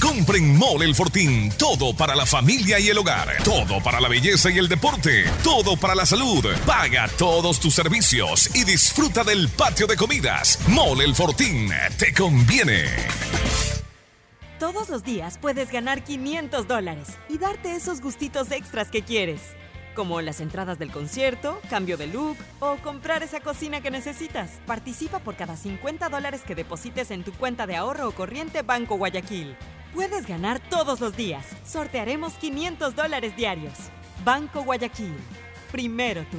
Compren Mole el Fortín. Todo para la familia y el hogar. Todo para la belleza y el deporte. Todo para la salud. Paga todos tus servicios y disfruta del patio de comidas. Mole el Fortín. Te conviene. Todos los días puedes ganar 500 dólares y darte esos gustitos extras que quieres. Como las entradas del concierto, cambio de look o comprar esa cocina que necesitas. Participa por cada 50 dólares que deposites en tu cuenta de ahorro o corriente Banco Guayaquil. Puedes ganar todos los días. Sortearemos 500 dólares diarios. Banco Guayaquil. Primero tú.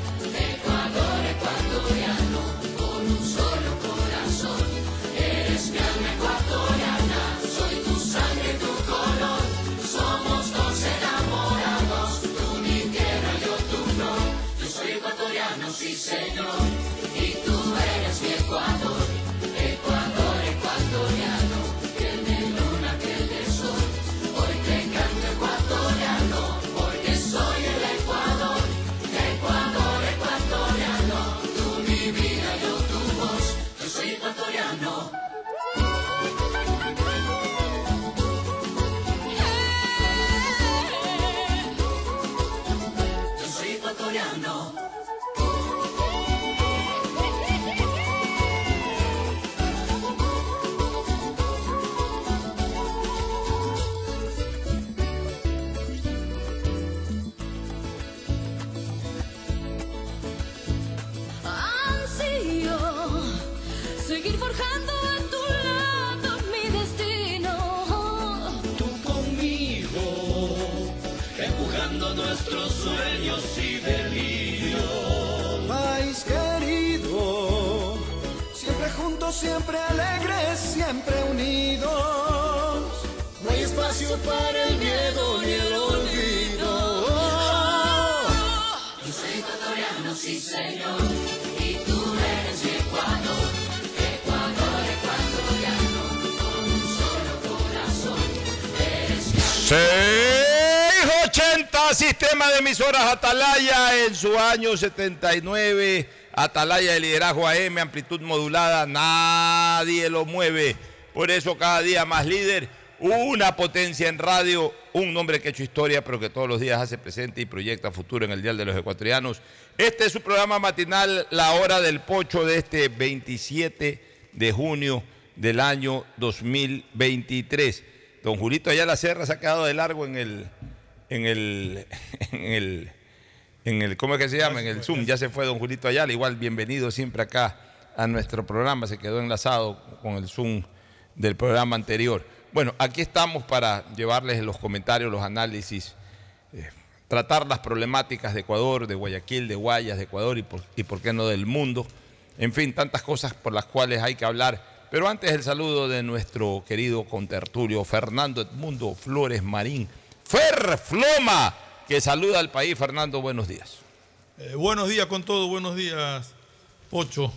de emisoras Atalaya en su año 79. Atalaya de liderazgo AM, amplitud modulada, nadie lo mueve. Por eso cada día más líder, una potencia en radio, un nombre que ha hecho historia, pero que todos los días hace presente y proyecta futuro en el Dial de los Ecuatorianos. Este es su programa matinal, La Hora del Pocho, de este 27 de junio del año 2023. Don Julito Ayala Serra se ha quedado de largo en el, en el, en el, en el, ¿cómo es que se llama? En el Zoom. Ya se fue don Julito Ayala. Igual bienvenido siempre acá a nuestro programa. Se quedó enlazado con el Zoom del programa anterior. Bueno, aquí estamos para llevarles los comentarios, los análisis, eh, tratar las problemáticas de Ecuador, de Guayaquil, de Guayas, de Ecuador y por, y por qué no del mundo. En fin, tantas cosas por las cuales hay que hablar. Pero antes el saludo de nuestro querido contertulio Fernando Edmundo Flores Marín. Fer Floma, que saluda al país. Fernando, buenos días. Eh, buenos días con todo, buenos días, Pocho.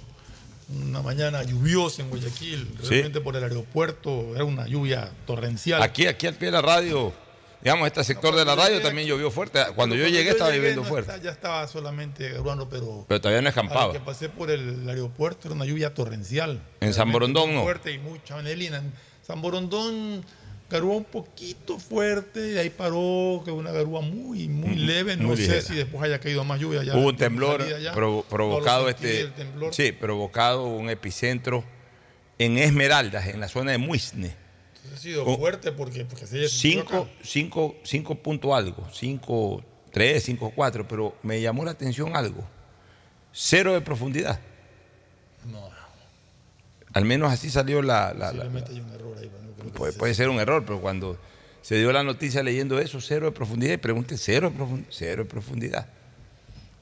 Una mañana lluviosa en Guayaquil, Sí. realmente por el aeropuerto, era una lluvia torrencial. Aquí, aquí al pie de la radio, digamos, este sector de la radio también llovió fuerte. Cuando yo llegué estaba lloviendo no fuerte. está- ya estaba solamente garuando, pero Pero todavía no escampaba. que pasé por el aeropuerto era una lluvia torrencial. En San Borondón no. Fuerte y mucha neblina. En San Borondón garúa un poquito fuerte y ahí paró, que una garúa muy, muy leve. No muy sé ligera. si después haya caído más lluvia. Ya Hubo un temblor provocado este, temblor. sí, provocado un epicentro en Esmeraldas, en la zona de Muisne. Ha sido Oh. fuerte porque, porque se Cinco, cinco, cinco punto algo, cinco, tres, cinco, cuatro, pero me llamó la atención algo. Cero de profundidad. No. Al menos así salió la. la- hay un error ahí. que puede, ser un error, pero cuando se dio la noticia leyendo eso, cero de profundidad, y pregunte, cero de profundidad. Cero de profundidad.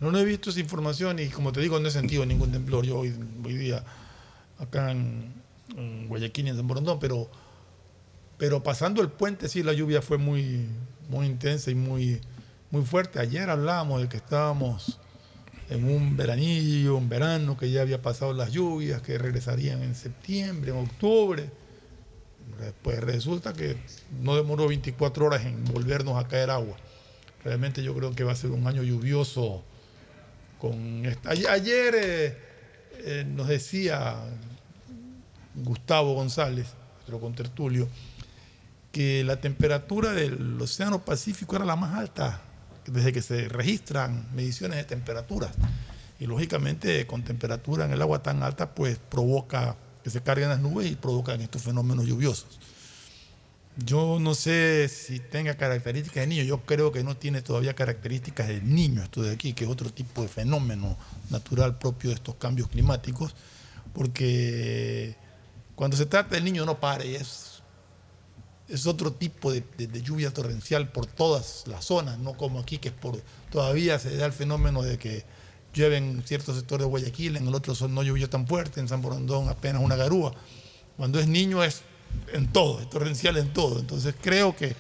No, no he visto esa información y como te digo, no he sentido ningún temblor yo hoy, hoy día acá en, en Guayaquil en San Borondón, pero, pero pasando el puente sí la lluvia fue muy, muy intensa y muy, muy fuerte. Ayer hablábamos de que estábamos en un veranillo, un verano, que ya había pasado las lluvias, que regresarían en septiembre, en octubre. Pues resulta que no demoró 24 horas en volvernos a caer agua. Realmente yo creo que va a ser un año lluvioso con esta. Ayer, eh, eh, nos decía Gustavo González, nuestro contertulio, que la temperatura del Océano Pacífico era la más alta desde que se registran mediciones de temperaturas. Y lógicamente con temperatura en el agua tan alta, pues provoca que se carguen las nubes y provocan estos fenómenos lluviosos. Yo no sé si tenga características de niño, yo creo que no tiene todavía características de niño esto de aquí, que es otro tipo de fenómeno natural propio de estos cambios climáticos, porque cuando se trata del niño no pare, es, otro tipo de, de- de lluvia torrencial por todas las zonas, no como aquí que es por todavía se da el fenómeno de que llueve en ciertos sectores de Guayaquil, en el otro no llovió tan fuerte, en San Borondón apenas una garúa. Cuando es niño es en todo, es torrencial en todo. Entonces creo que,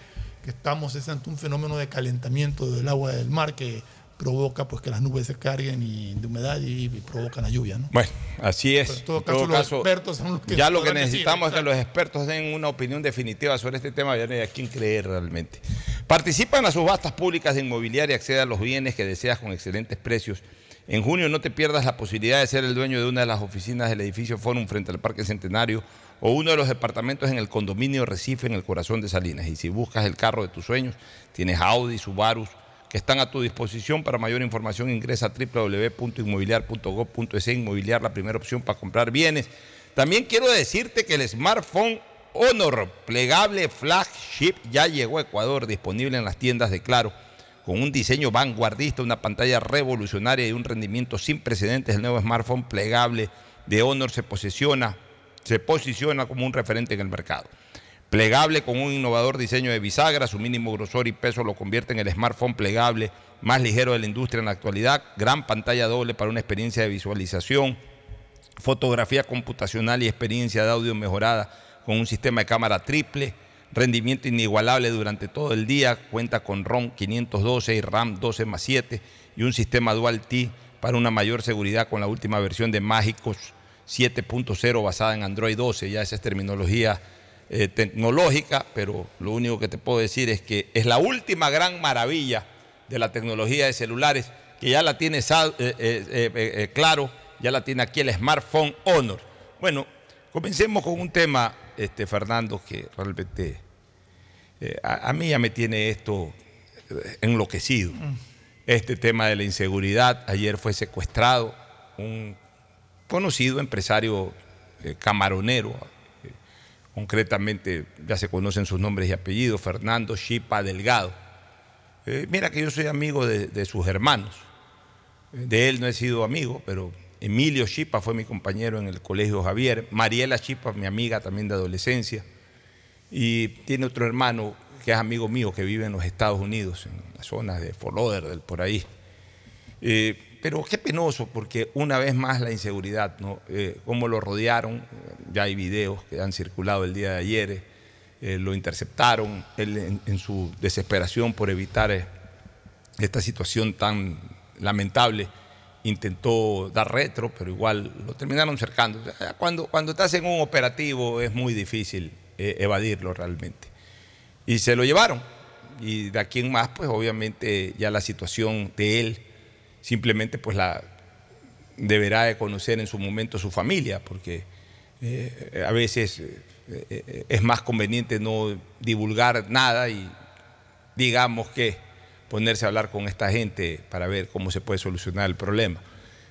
que estamos es ante un fenómeno de calentamiento del agua del mar que provoca pues que las nubes se carguen y, de humedad y, y provocan la lluvia. ¿no? Bueno, así es. Pero en todo En caso, los expertos son los que ya lo que decir, necesitamos es que los expertos den una opinión definitiva sobre este tema, ya no hay a quién creer realmente. Participa en las subastas públicas de inmobiliaria y accede a los bienes que deseas con excelentes precios. En junio no te pierdas la posibilidad de ser el dueño de una de las oficinas del edificio Forum frente al Parque Centenario o uno de los departamentos en el condominio Recife en el corazón de Salinas. Y si buscas el carro de tus sueños, tienes Audi, Subarus, que están a tu disposición. Para mayor información ingresa a www.inmobiliar.gov.es. Inmobiliar, la primera opción para comprar bienes. También quiero decirte que el smartphone Honor plegable flagship ya llegó a Ecuador, disponible en las tiendas de Claro. Con un diseño vanguardista, una pantalla revolucionaria y un rendimiento sin precedentes, el nuevo smartphone plegable de Honor se posiciona se posiciona como un referente en el mercado. Plegable con un innovador diseño de bisagra, su mínimo grosor y peso lo convierte en el smartphone plegable más ligero de la industria en la actualidad, gran pantalla doble para una experiencia de visualización, fotografía computacional y experiencia de audio mejorada con un sistema de cámara triple, rendimiento inigualable durante todo el día, cuenta con ROM 512 y RAM 12 más 7 y un sistema Dual T para una mayor seguridad con la última versión de Mágicos 7.0 basada en Android 12, ya esa es terminología eh, tecnológica, pero lo único que te puedo decir es que es la última gran maravilla de la tecnología de celulares, que ya la tiene eh, eh, claro, ya la tiene aquí el smartphone Honor. Bueno, comencemos con un tema, este, Fernando, que realmente a, a, mí ya me tiene esto enloquecido. Mm. Este tema de la inseguridad, ayer fue secuestrado un conocido empresario camaronero, concretamente ya se conocen sus nombres y apellidos, Fernando Chipa Delgado. Eh, mira que yo soy amigo de, sus hermanos. De él no he sido amigo, pero Emilio Chipa fue mi compañero en el Colegio Javier. Mariela Chipa, mi amiga también de adolescencia. Y tiene otro hermano que es amigo mío que vive en los Estados Unidos, en las zonas de Fort Lauderdale, por ahí. Eh, pero qué penoso, porque una vez más la inseguridad, ¿no? Eh, cómo lo rodearon, ya hay videos que han circulado el día de ayer, eh, lo interceptaron, en, su desesperación por evitar esta situación tan lamentable, intentó dar retro, pero igual lo terminaron cercando. Cuando, cuando estás en un operativo es muy difícil evadirlo realmente. Y se lo llevaron. Y de aquí en más, pues obviamente ya la situación de él simplemente pues la deberá de conocer en su momento su familia, porque eh, a veces eh, eh, es más conveniente no divulgar nada y digamos que ponerse a hablar con esta gente para ver cómo se puede solucionar el problema.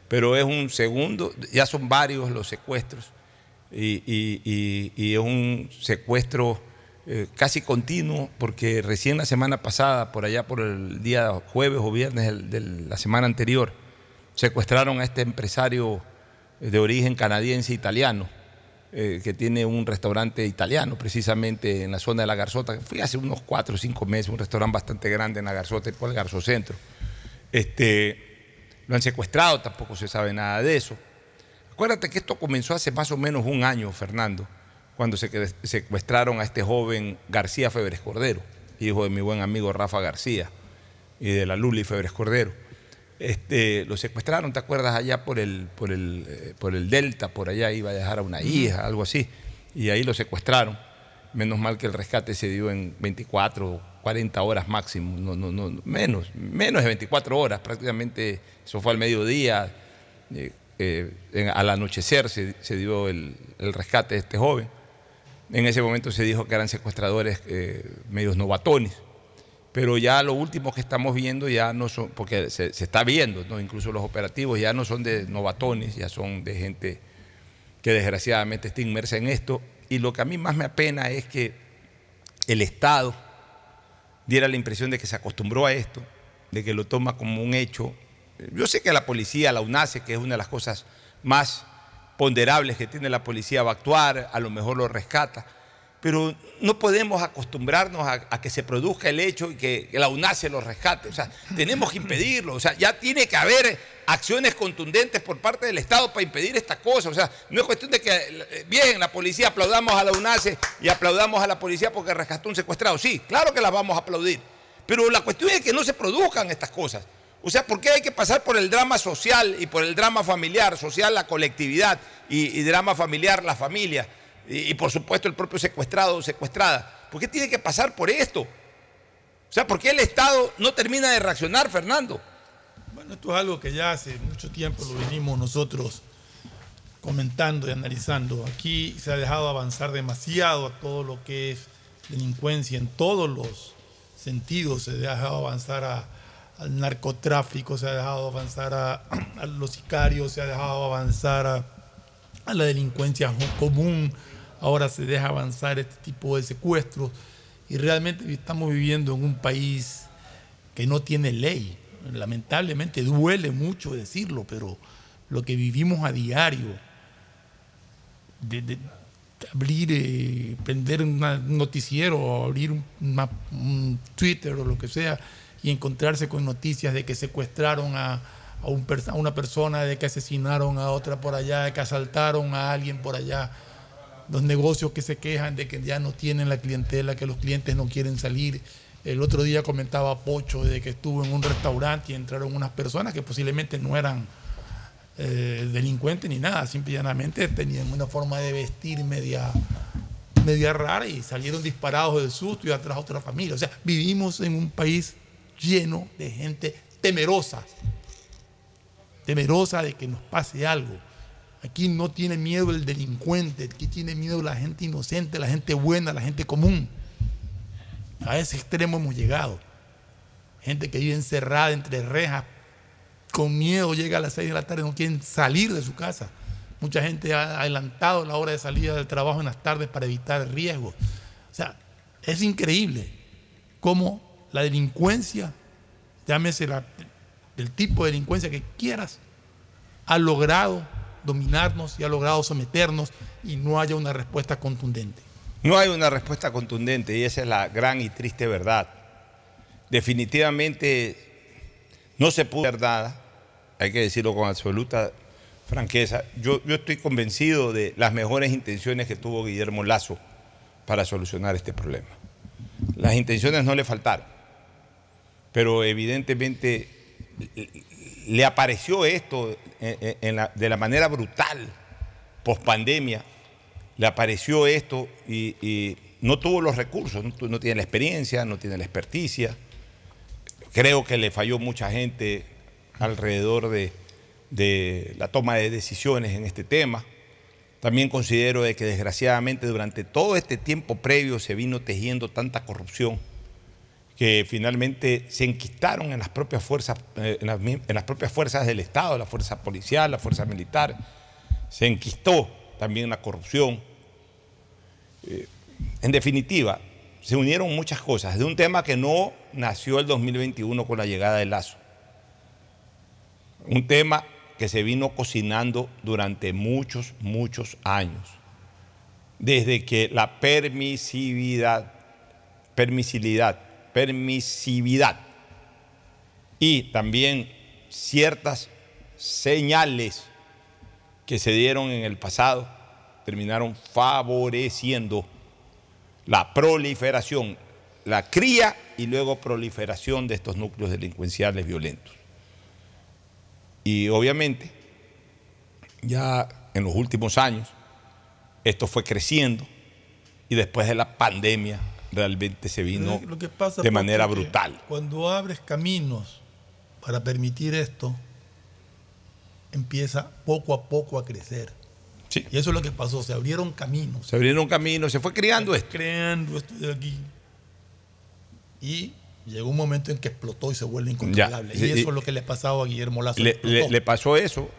Pero es un segundo, ya son varios los secuestros y, es un secuestro casi continuo, porque recién la semana pasada, por allá por el día jueves o viernes de la semana anterior, secuestraron a este empresario de origen canadiense italiano, eh, que tiene un restaurante italiano precisamente en la zona de la Garzota. Fui hace unos cuatro o cinco meses, un restaurante bastante grande en la Garzota, por el Garzocentro. Este, lo han secuestrado, tampoco se sabe nada de eso. Acuérdate que esto comenzó hace más o menos un año, Fernando cuando se secuestraron a este joven García Febres Cordero, hijo de mi buen amigo Rafa García y de la Luli Febres Cordero. Este, lo secuestraron, ¿te acuerdas? Allá por el, por, el, eh, por el Delta, por allá iba a dejar a una hija, algo así. Y ahí lo secuestraron. Menos mal que el rescate se dio en 24, 40 horas máximo, no, no, no, menos, menos de 24 horas, prácticamente eso fue al mediodía, eh, eh, al anochecer se, dio el, el rescate de este joven. En ese momento se dijo que eran secuestradores medios novatones, pero ya lo último que estamos viendo ya no son, porque se, está viendo, ¿no? incluso los operativos ya no son de novatones, ya son de gente que desgraciadamente está inmersa en esto. Y lo que a mí más me apena es que el Estado diera la impresión de que se acostumbró a esto, de que lo toma como un hecho. Yo sé que la policía, la UNACE, que es una de las cosas más ponderables que tiene la policía va a actuar, a lo mejor lo rescata, pero no podemos acostumbrarnos a, que se produzca el hecho y que, la UNACE lo rescate. O sea, tenemos que impedirlo. O sea, ya tiene que haber acciones contundentes por parte del Estado para impedir esta cosa. O sea, no es cuestión de que, bien, la policía aplaudamos a la UNACE y aplaudamos a la policía porque rescató un secuestrado. Sí, claro que las vamos a aplaudir. Pero la cuestión es que no se produzcan estas cosas. O sea, ¿por qué hay que pasar por el drama social y por el drama familiar? Social, la colectividad y, drama familiar, la familia. Y, por supuesto el propio secuestrado o secuestrada. ¿Por qué tiene que pasar por esto? O sea, ¿por qué el Estado no termina de reaccionar, Fernando? Bueno, esto es algo que ya hace mucho tiempo lo venimos nosotros comentando y analizando. Aquí se ha dejado avanzar demasiado a todo lo que es delincuencia en todos los sentidos. Se ha dejado avanzar a al narcotráfico, se ha dejado avanzar a, los sicarios, se ha dejado avanzar a, la delincuencia común, ahora se deja avanzar este tipo de secuestros y realmente estamos viviendo en un país que no tiene ley. Lamentablemente duele mucho decirlo, pero lo que vivimos a diario, abrir, eh, prender un noticiero o abrir un, Twitter o lo que sea y encontrarse con noticias de que secuestraron a una persona, de que asesinaron a otra por allá, de que asaltaron a alguien por allá. Los negocios que se quejan de que ya no tienen la clientela, que los clientes no quieren salir. El otro día comentaba Pocho de que estuvo en un restaurante y entraron unas personas que posiblemente no eran eh, delincuentes ni nada, simplemente tenían una forma de vestir media, media rara y salieron disparados del susto y atrás otra familia. O sea, vivimos en un país lleno de gente temerosa, temerosa de que nos pase algo. Aquí no tiene miedo el delincuente, aquí tiene miedo la gente inocente, la gente buena, la gente común. A ese extremo hemos llegado. Gente que vive encerrada entre rejas, con miedo, llega a las 6 de la tarde, no quieren salir de su casa. Mucha gente ha adelantado la hora de salida del trabajo en las tardes para evitar riesgos. O sea, es increíble cómo la delincuencia, llámese el tipo de delincuencia que quieras, ha logrado dominarnos y ha logrado someternos y no haya una respuesta contundente. No hay una respuesta contundente y esa es la gran y triste verdad. Definitivamente no se pudo hacer nada, hay que decirlo con absoluta franqueza. Yo, yo estoy convencido de las mejores intenciones que tuvo Guillermo Lazo para solucionar este problema. Las intenciones no le faltaron, pero evidentemente le apareció esto en la- de la manera brutal, post pandemia, le apareció esto y, no tuvo los recursos, no, no tiene la experiencia, no tiene la experticia. Creo que le falló mucha gente alrededor de, de la toma de decisiones en este tema. También considero de que desgraciadamente durante todo este tiempo previo se vino tejiendo tanta corrupción que finalmente se enquistaron en las propias fuerzas, eh, en las, propias fuerzas del Estado, la fuerza policial, la fuerza militar. Se enquistó también la corrupción. Eh, en definitiva, se unieron muchas cosas de un tema que no nació el 2021 con la llegada de Lazo. Un tema que se vino cocinando durante muchos, muchos años. Desde que la permisividad, permisividad, permisividad y también ciertas señales que se dieron en el pasado terminaron favoreciendo la proliferación, la cría y luego proliferación de estos núcleos delincuenciales violentos. Y obviamente, ya en los últimos años, esto fue creciendo y después de la pandemia realmente se vino Lo que pasa, de manera brutal. Cuando abres caminos para permitir esto, empieza poco a poco a crecer. Y eso es lo que pasó, se abrieron caminos. Se abrieron caminos, se fue creando esto. Creando esto de aquí. Y llegó un momento en que explotó y se vuelve incontrolable. Ya, y sí, eso es lo que le pasaba a Guillermo Lazo. Le, explotó. le- le pasó eso.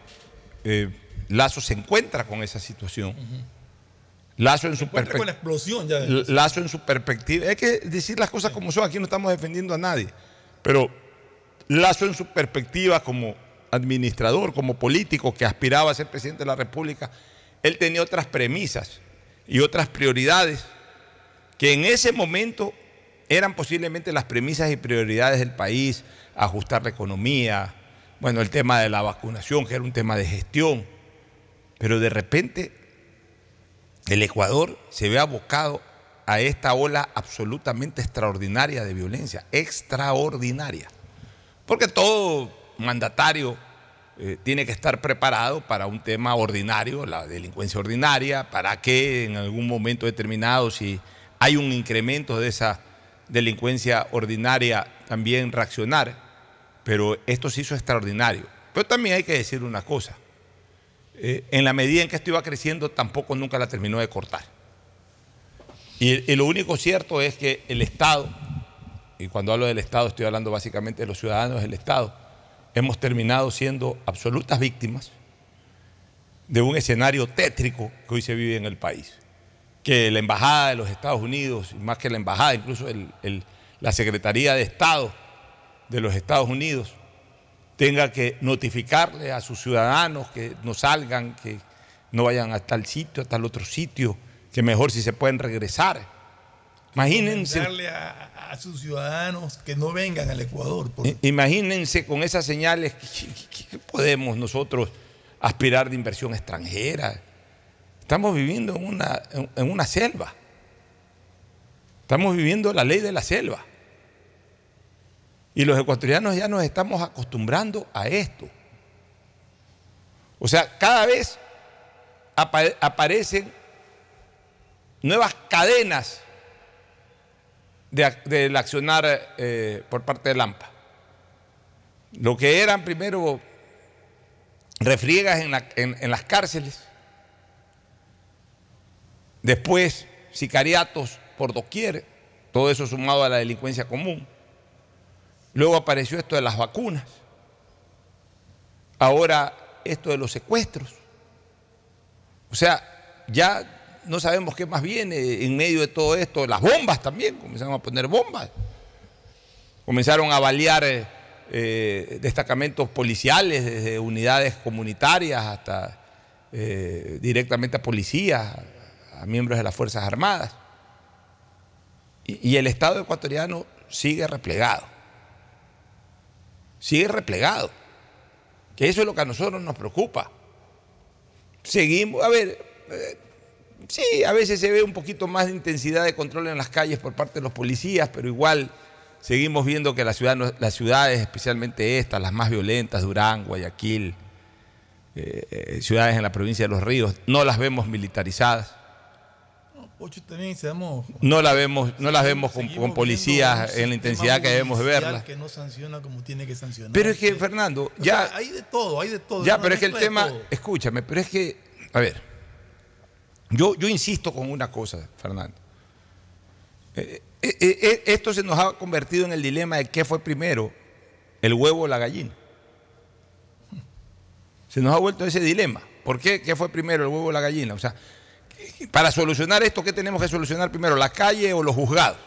eh, Lazo se encuentra con esa situación. Lazo en su con la perspectiva. explosión ya. de- Lazo en su perspectiva. Hay que decir las cosas como son. Aquí no estamos defendiendo a nadie. Pero Lazo en su perspectiva como administrador, como político que aspiraba a ser presidente de la República, él tenía otras premisas y otras prioridades que en ese momento eran posiblemente las premisas y prioridades del país, ajustar la economía, bueno, el tema de la vacunación, que era un tema de gestión, pero de repente el Ecuador se ve abocado a esta ola absolutamente extraordinaria de violencia, extraordinaria. Porque todo mandatario eh, tiene que estar preparado para un tema ordinario, la delincuencia ordinaria, para que en algún momento determinado, si hay un incremento de esa delincuencia ordinaria, también reaccionar. Pero esto se hizo extraordinario. Pero también hay que decir una cosa. Eh, en la medida en que esto iba creciendo, tampoco nunca la terminó de cortar. Y, lo único cierto es que el Estado, y cuando hablo del Estado estoy hablando básicamente de los ciudadanos del Estado, hemos terminado siendo absolutas víctimas de un escenario tétrico que hoy se vive en el país. Que la Embajada de los Estados Unidos, más que la Embajada, incluso la Secretaría de Estado de los Estados Unidos, tenga que notificarle a sus ciudadanos que no salgan, que no vayan a tal sitio, a tal otro sitio, que mejor si se pueden regresar. Imagínense, Darle a, a sus ciudadanos que no vengan al Ecuador. por- imagínense con esas señales que podemos nosotros aspirar de inversión extranjera. Estamos viviendo en una, en una selva. Estamos viviendo la ley de la selva. Y los ecuatorianos ya nos estamos acostumbrando a esto. O sea, cada vez apa- aparecen nuevas cadenas de del accionar eh, por parte de Lampa. Lo que eran primero refriegas en- en las cárceles, después sicariatos por doquier, todo eso sumado a la delincuencia común. Luego apareció esto de las vacunas. Ahora esto de los secuestros. O sea, ya no sabemos qué más viene en medio de todo esto. Las bombas también, comenzaron a poner bombas. Comenzaron a balear eh, eh, destacamentos policiales, desde unidades comunitarias hasta eh, directamente a policías, a miembros de las Fuerzas Armadas. Y, y el Estado ecuatoriano sigue replegado. Sigue replegado. Que eso es lo que a nosotros nos preocupa. Seguimos, a ver, eh, sí, a veces se ve un poquito más de intensidad de control en las calles por parte de los policías, pero igual seguimos viendo que las ciudades, especialmente estas, las más violentas, Durán, Guayaquil, eh, eh, ciudades en la provincia de Los Ríos, no las vemos militarizadas. También. No, la vemos, no las vemos con, policías en la intensidad que debemos de judicial verla. Que no sanciona como tiene que sancionar. Pero es que, Fernando, O ya, sea, hay de todo, hay de todo. ya pero es que el tema, todo. escúchame, pero es que, a ver, yo, yo insisto con una cosa, Fernando. Eh, eh, eh, esto se nos ha convertido en el dilema de qué fue primero, el huevo o la gallina. Se nos ha vuelto ese dilema. ¿Por qué? ¿Qué fue primero, el huevo o la gallina? O sea, para solucionar esto, ¿qué tenemos que solucionar primero? ¿La calle o los juzgados?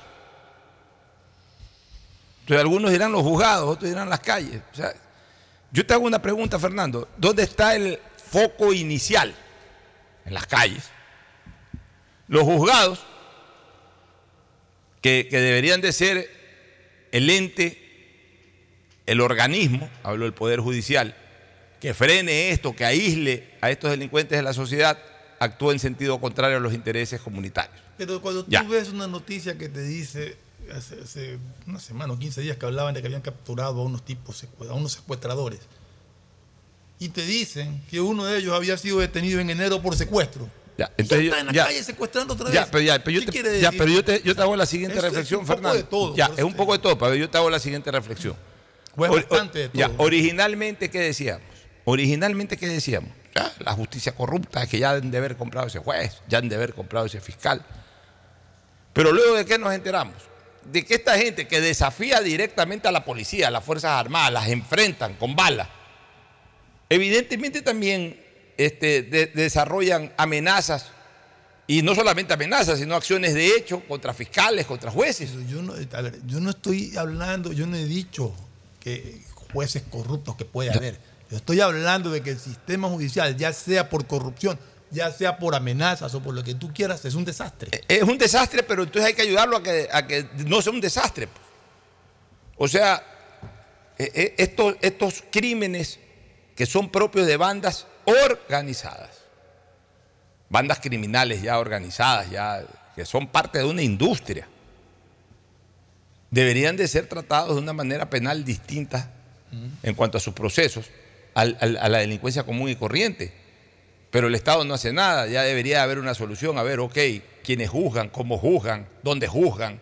Entonces algunos dirán los juzgados, otros dirán las calles. Yo te hago una pregunta, Fernando. ¿Dónde está el foco inicial? En las calles. Los juzgados, que, que deberían de ser el ente, el organismo, hablo del Poder Judicial, que frene esto, que aísle a estos delincuentes de la sociedad, actúa en sentido contrario a los intereses comunitarios. Pero cuando tú Ya. ves una noticia que te dice hace, hace una semana o 15 días que hablaban de que habían capturado a unos tipos, a unos secuestradores, y te dicen que uno de ellos había sido detenido en enero por secuestro. Ya, Y entonces ya está en la ya- calle secuestrando otra vez. Ya, pero, ya, pero yo ¿Qué te, quiere ya, decir? pero yo te, yo te hago la siguiente Es- es reflexión, un poco Fernando. de todo, ya, es un poco de todo, pero yo te hago la siguiente reflexión. Pues Ori- bastante de ya, todo. originalmente, ¿qué decíamos? Originalmente, ¿qué decíamos? La justicia corrupta, es que ya han de haber comprado ese juez, ya han de haber comprado ese fiscal. Pero luego de qué nos enteramos? De que esta gente que desafía directamente a la policía, a las Fuerzas Armadas, las enfrentan con balas, evidentemente también este, de- desarrollan amenazas, y no solamente amenazas, sino acciones de hecho contra fiscales, contra jueces. Yo no, a ver, yo no estoy hablando, yo no he dicho que jueces corruptos que puede haber. Yo estoy hablando de que el sistema judicial, ya sea por corrupción, ya sea por amenazas o por lo que tú quieras, es un desastre. Es un desastre, pero entonces hay que ayudarlo a que, no sea un desastre. O sea, eh, eh, estos, estos crímenes que son propios de bandas organizadas, bandas criminales ya organizadas, ya que son parte de una industria, deberían de ser tratados de una manera penal distinta en cuanto a sus procesos al- al- a la delincuencia común y corriente. Pero el Estado no hace nada, ya debería haber una solución. A ver, ok, quiénes juzgan, cómo juzgan, dónde juzgan.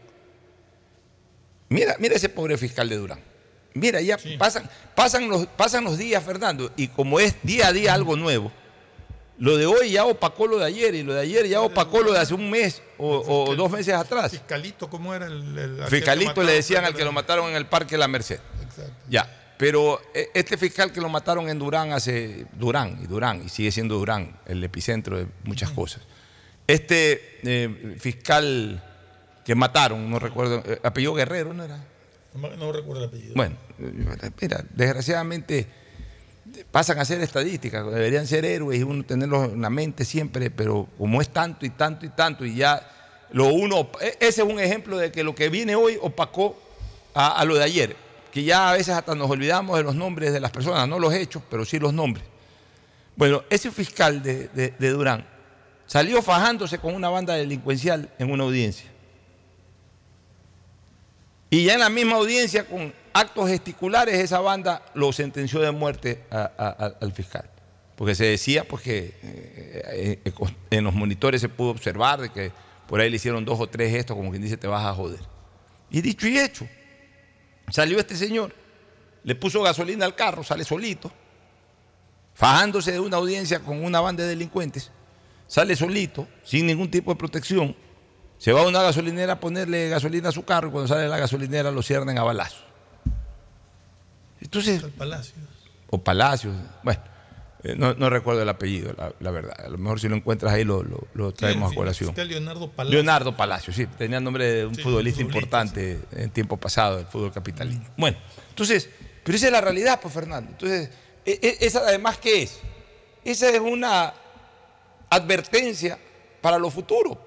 Mira, mira ese pobre fiscal de Durán. Mira, ya pasan, pasan, los, pasan los días, Fernando, y como es día a día algo nuevo, lo de hoy ya opacó lo de ayer, y lo de ayer ya opacó lo de hace un mes o, o dos meses atrás. Fiscalito, ¿cómo era el, el- Fiscalito le decían al que lo mataron en el Parque La Merced. Ya, pero eh, este fiscal que lo mataron en Durán hace Durán y Durán, y sigue siendo Durán el epicentro de muchas cosas. Este eh, fiscal que mataron, no recuerdo, eh, apellido Guerrero, ¿no era? No, no recuerdo el apellido. Bueno, mira, desgraciadamente pasan a ser estadísticas, deberían ser héroes y uno tenerlos en la mente siempre, pero como es tanto y tanto y tanto y ya lo uno, e- ese es un ejemplo de que lo que viene hoy opacó a, a lo de ayer, que ya a veces hasta nos olvidamos de los nombres de las personas, no los hechos, pero sí los nombres. Bueno, ese fiscal de, de- Durán salió fajándose con una banda delincuencial en una audiencia. Y ya en la misma audiencia, con actos gesticulares, esa banda lo sentenció de muerte al fiscal. Porque se decía pues, que eh, eh, en los monitores se pudo observar de que por ahí le hicieron dos o tres gestos, como quien dice, te vas a joder. Y dicho y hecho, salió este señor, le puso gasolina al carro, sale solito, fajándose de una audiencia con una banda de delincuentes, sale solito, sin ningún tipo de protección, se va a una gasolinera a ponerle gasolina a su carro y cuando sale de la gasolinera lo ciernen a balazos. Entonces, o Palacios, bueno, no, no recuerdo el apellido, la, la verdad. A lo mejor si lo encuentras ahí lo, lo- lo traemos Sí, a colación. Leonardo Palacio. Leonardo Palacio, sí, tenía el nombre de un Sí, futbolista futbolista, importante en tiempo pasado del fútbol capitalino. Bueno, entonces, pero esa es la realidad, pues Fernando. Entonces, e- e- esa además, ¿qué es? Esa es una advertencia para lo futuro.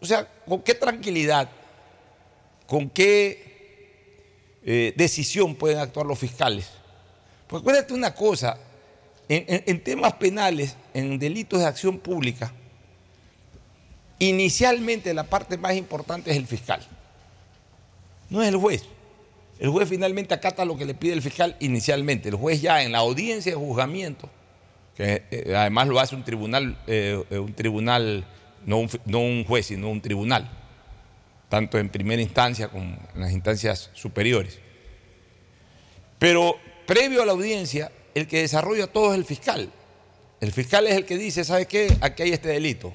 O sea, ¿con qué tranquilidad, con qué eh, decisión pueden actuar los fiscales? Porque acuérdate una cosa, en, temas penales, en delitos de acción pública, inicialmente la parte más importante es el fiscal, no es el juez. El juez finalmente acata lo que le pide el fiscal inicialmente. El juez ya en la audiencia de juzgamiento, que eh, además lo hace un tribunal, eh, un tribunal, no un juez, sino un tribunal, tanto en primera instancia como en las instancias superiores. Pero previo a la audiencia, el que desarrolla todo es el fiscal. El fiscal es el que dice, ¿sabe qué? Aquí hay este delito.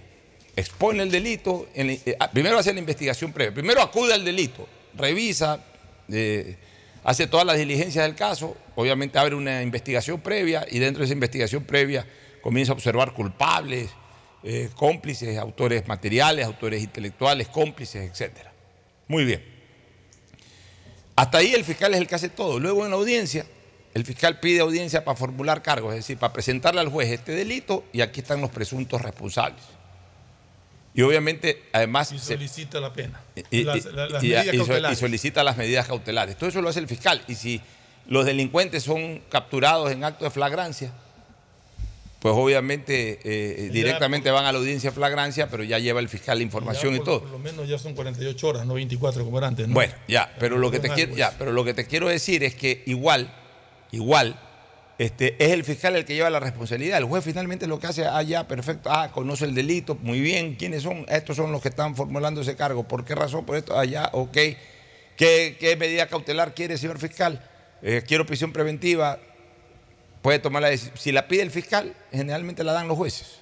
Expone el delito, eh, ah, primero hace la investigación previa, primero acude al delito, revisa, eh, hace todas las diligencias del caso, obviamente abre una investigación previa y dentro de esa investigación previa comienza a observar culpables, eh, cómplices, autores materiales, autores intelectuales, cómplices, etc. Muy bien. Hasta ahí el fiscal es el que hace todo. Luego en la audiencia, el fiscal pide audiencia para formular cargos, es decir, para presentarle al juez este delito y aquí están los presuntos responsables. Y obviamente, además, Y se- solicita la pena. y, las, las solicita las medidas cautelares. Todo eso lo hace el fiscal. Y si los delincuentes son capturados en acto de flagrancia, pues obviamente eh, Ya, directamente van a la audiencia de flagrancia, pero ya lleva el fiscal la información y por- todo. Por lo menos ya son 48 horas, no 24 como era antes. ¿no? Bueno, ya, pero lo que te Algo quiero, es. ya, pero lo que te quiero decir es que igual, igual, este, es el fiscal el que lleva la responsabilidad. El juez finalmente lo que hace, ah, ya, perfecto, ah, conoce el delito, muy bien, ¿quiénes son? Estos son los que están formulando ese cargo. ¿Por qué razón? Por esto, ah, ya, ok. ¿Qué, qué medida cautelar quiere, señor fiscal? Eh, quiero prisión preventiva. Puede tomar la decisión. Si la pide el fiscal, generalmente la dan los jueces.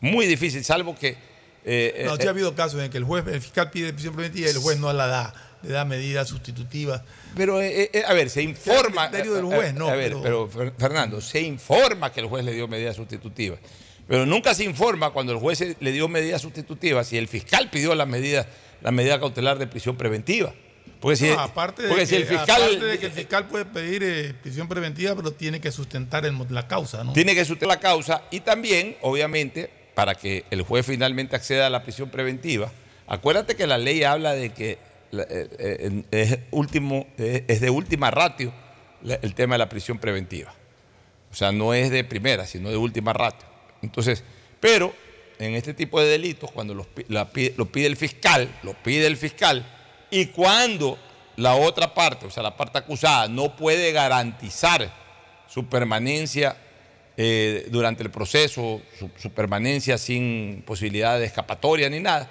Muy difícil, salvo que... eh, No, eh, ha habido casos en que el juez, el fiscal pide prisión preventiva y el juez no la da, le da medidas sustitutivas. Pero, eh, eh, a ver, se informa. criterio del eh, juez, eh, no, A ver, pero, Fer- Fernando, se informa que el juez le dio medidas sustitutivas. Pero nunca se informa cuando el juez le dio medidas sustitutivas si el fiscal pidió la medida, la medida cautelar de prisión preventiva. Porque si, No, aparte, de porque que, si el fiscal. aparte de que el fiscal puede pedir eh, prisión preventiva, pero tiene que sustentar el- la causa, ¿no? Tiene que sustentar la causa y también, obviamente, para que el juez finalmente acceda a la prisión preventiva, acuérdate que la ley habla de que eh, eh, es, último, eh, es de última ratio el tema de la prisión preventiva. O sea, no es de primera, sino de última ratio. Entonces, pero en este tipo de delitos, cuando los lo pide el fiscal, lo pide el fiscal, y cuando la otra parte, o sea, la parte acusada, no puede garantizar su permanencia eh, durante el proceso, su permanencia sin posibilidad de escapatoria ni nada,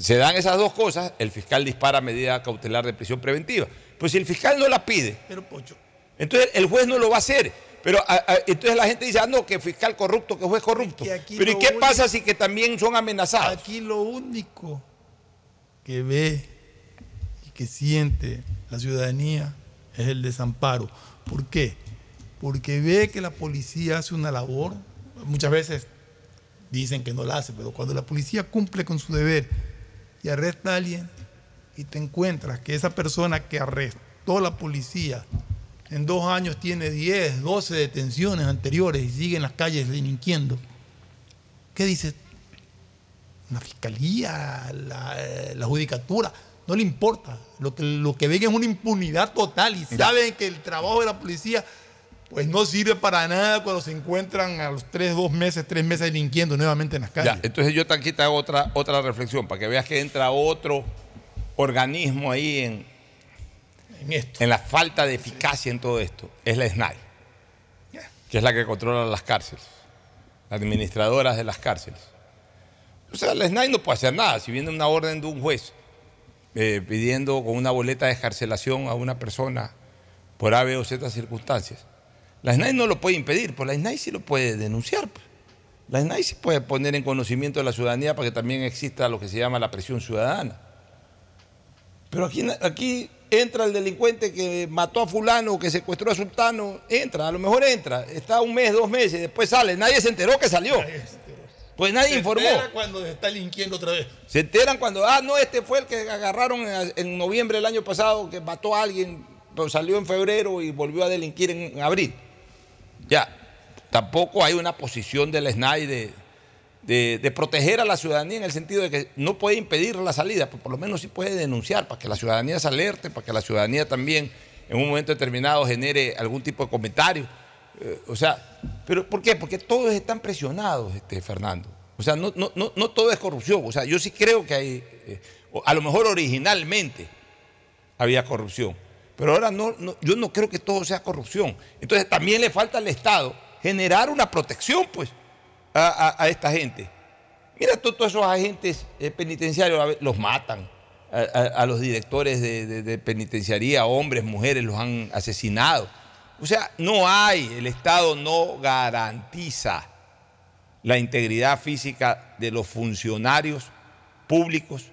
se dan esas dos cosas, el fiscal dispara medida cautelar de prisión preventiva. Pues si el fiscal no la pide, Pero, Pocho, entonces el juez no lo va a hacer. Pero a- a- entonces la gente dice, ah, no, que fiscal corrupto, que juez corrupto. que Pero ¿y qué único- pasa si que también son amenazados? aquí lo único que ve y que siente la ciudadanía es el desamparo. ¿Por qué? Porque ve que la policía hace una labor, muchas veces dicen que no la hace, pero cuando la policía cumple con su deber y arresta a alguien y te encuentras que esa persona que arrestó la policía en dos años tiene 10, 12 detenciones anteriores y sigue en las calles delinquiendo. ¿Qué dice? La fiscalía, la, eh, la judicatura, no le importa. Lo que, lo que ven es una impunidad total y saben que el trabajo de la policía pues no sirve para nada cuando se encuentran a los tres, dos meses, tres meses delinquiendo nuevamente en las calles. Ya, entonces yo aquí te hago otra, otra reflexión para que veas que entra otro organismo ahí en, en, esto. en la falta de eficacia en todo esto. Es la SNAI, que es la que controla las cárceles, las administradoras de las cárceles. O sea, la SNAI no puede hacer nada. Si viene una orden de un juez eh, pidiendo con una boleta de escarcelación a una persona por A, B o Z circunstancias, la SNAI no lo puede impedir, pues la SNAI sí lo puede denunciar. pues. La SNAI sí puede poner en conocimiento de la ciudadanía para que también exista lo que se llama la presión ciudadana. Pero aquí, aquí entra el delincuente que mató a fulano, que secuestró a sultano, entra, a lo mejor entra, está un mes, dos meses, después sale, nadie se enteró que salió. Pues nadie Se informó. entera cuando se está delinquiendo otra vez. Se enteran cuando, ah, no, este fue el que agarraron en, noviembre del año pasado, que mató a alguien, pero salió en febrero y volvió a delinquir en abril. Ya, tampoco hay una posición del SNAI de, de- proteger a la ciudadanía en el sentido de que no puede impedir la salida, pero por lo menos sí puede denunciar para que la ciudadanía se alerte, para que la ciudadanía también en un momento determinado genere algún tipo de comentario. Eh, o sea, ¿pero por qué? Porque todos están presionados, este, Fernando. O sea, no, no, no, no todo es corrupción. O sea, yo sí creo que hay, eh, a lo mejor originalmente había corrupción, pero ahora no, yo no creo que todo sea corrupción. Entonces también le falta al Estado generar una protección, pues, a, esta gente. Mira, todos esos agentes eh, penitenciarios los matan. A, los directores de, de- de penitenciaría, hombres, mujeres, los han asesinado. O sea, no hay, el Estado no garantiza la integridad física de los funcionarios públicos.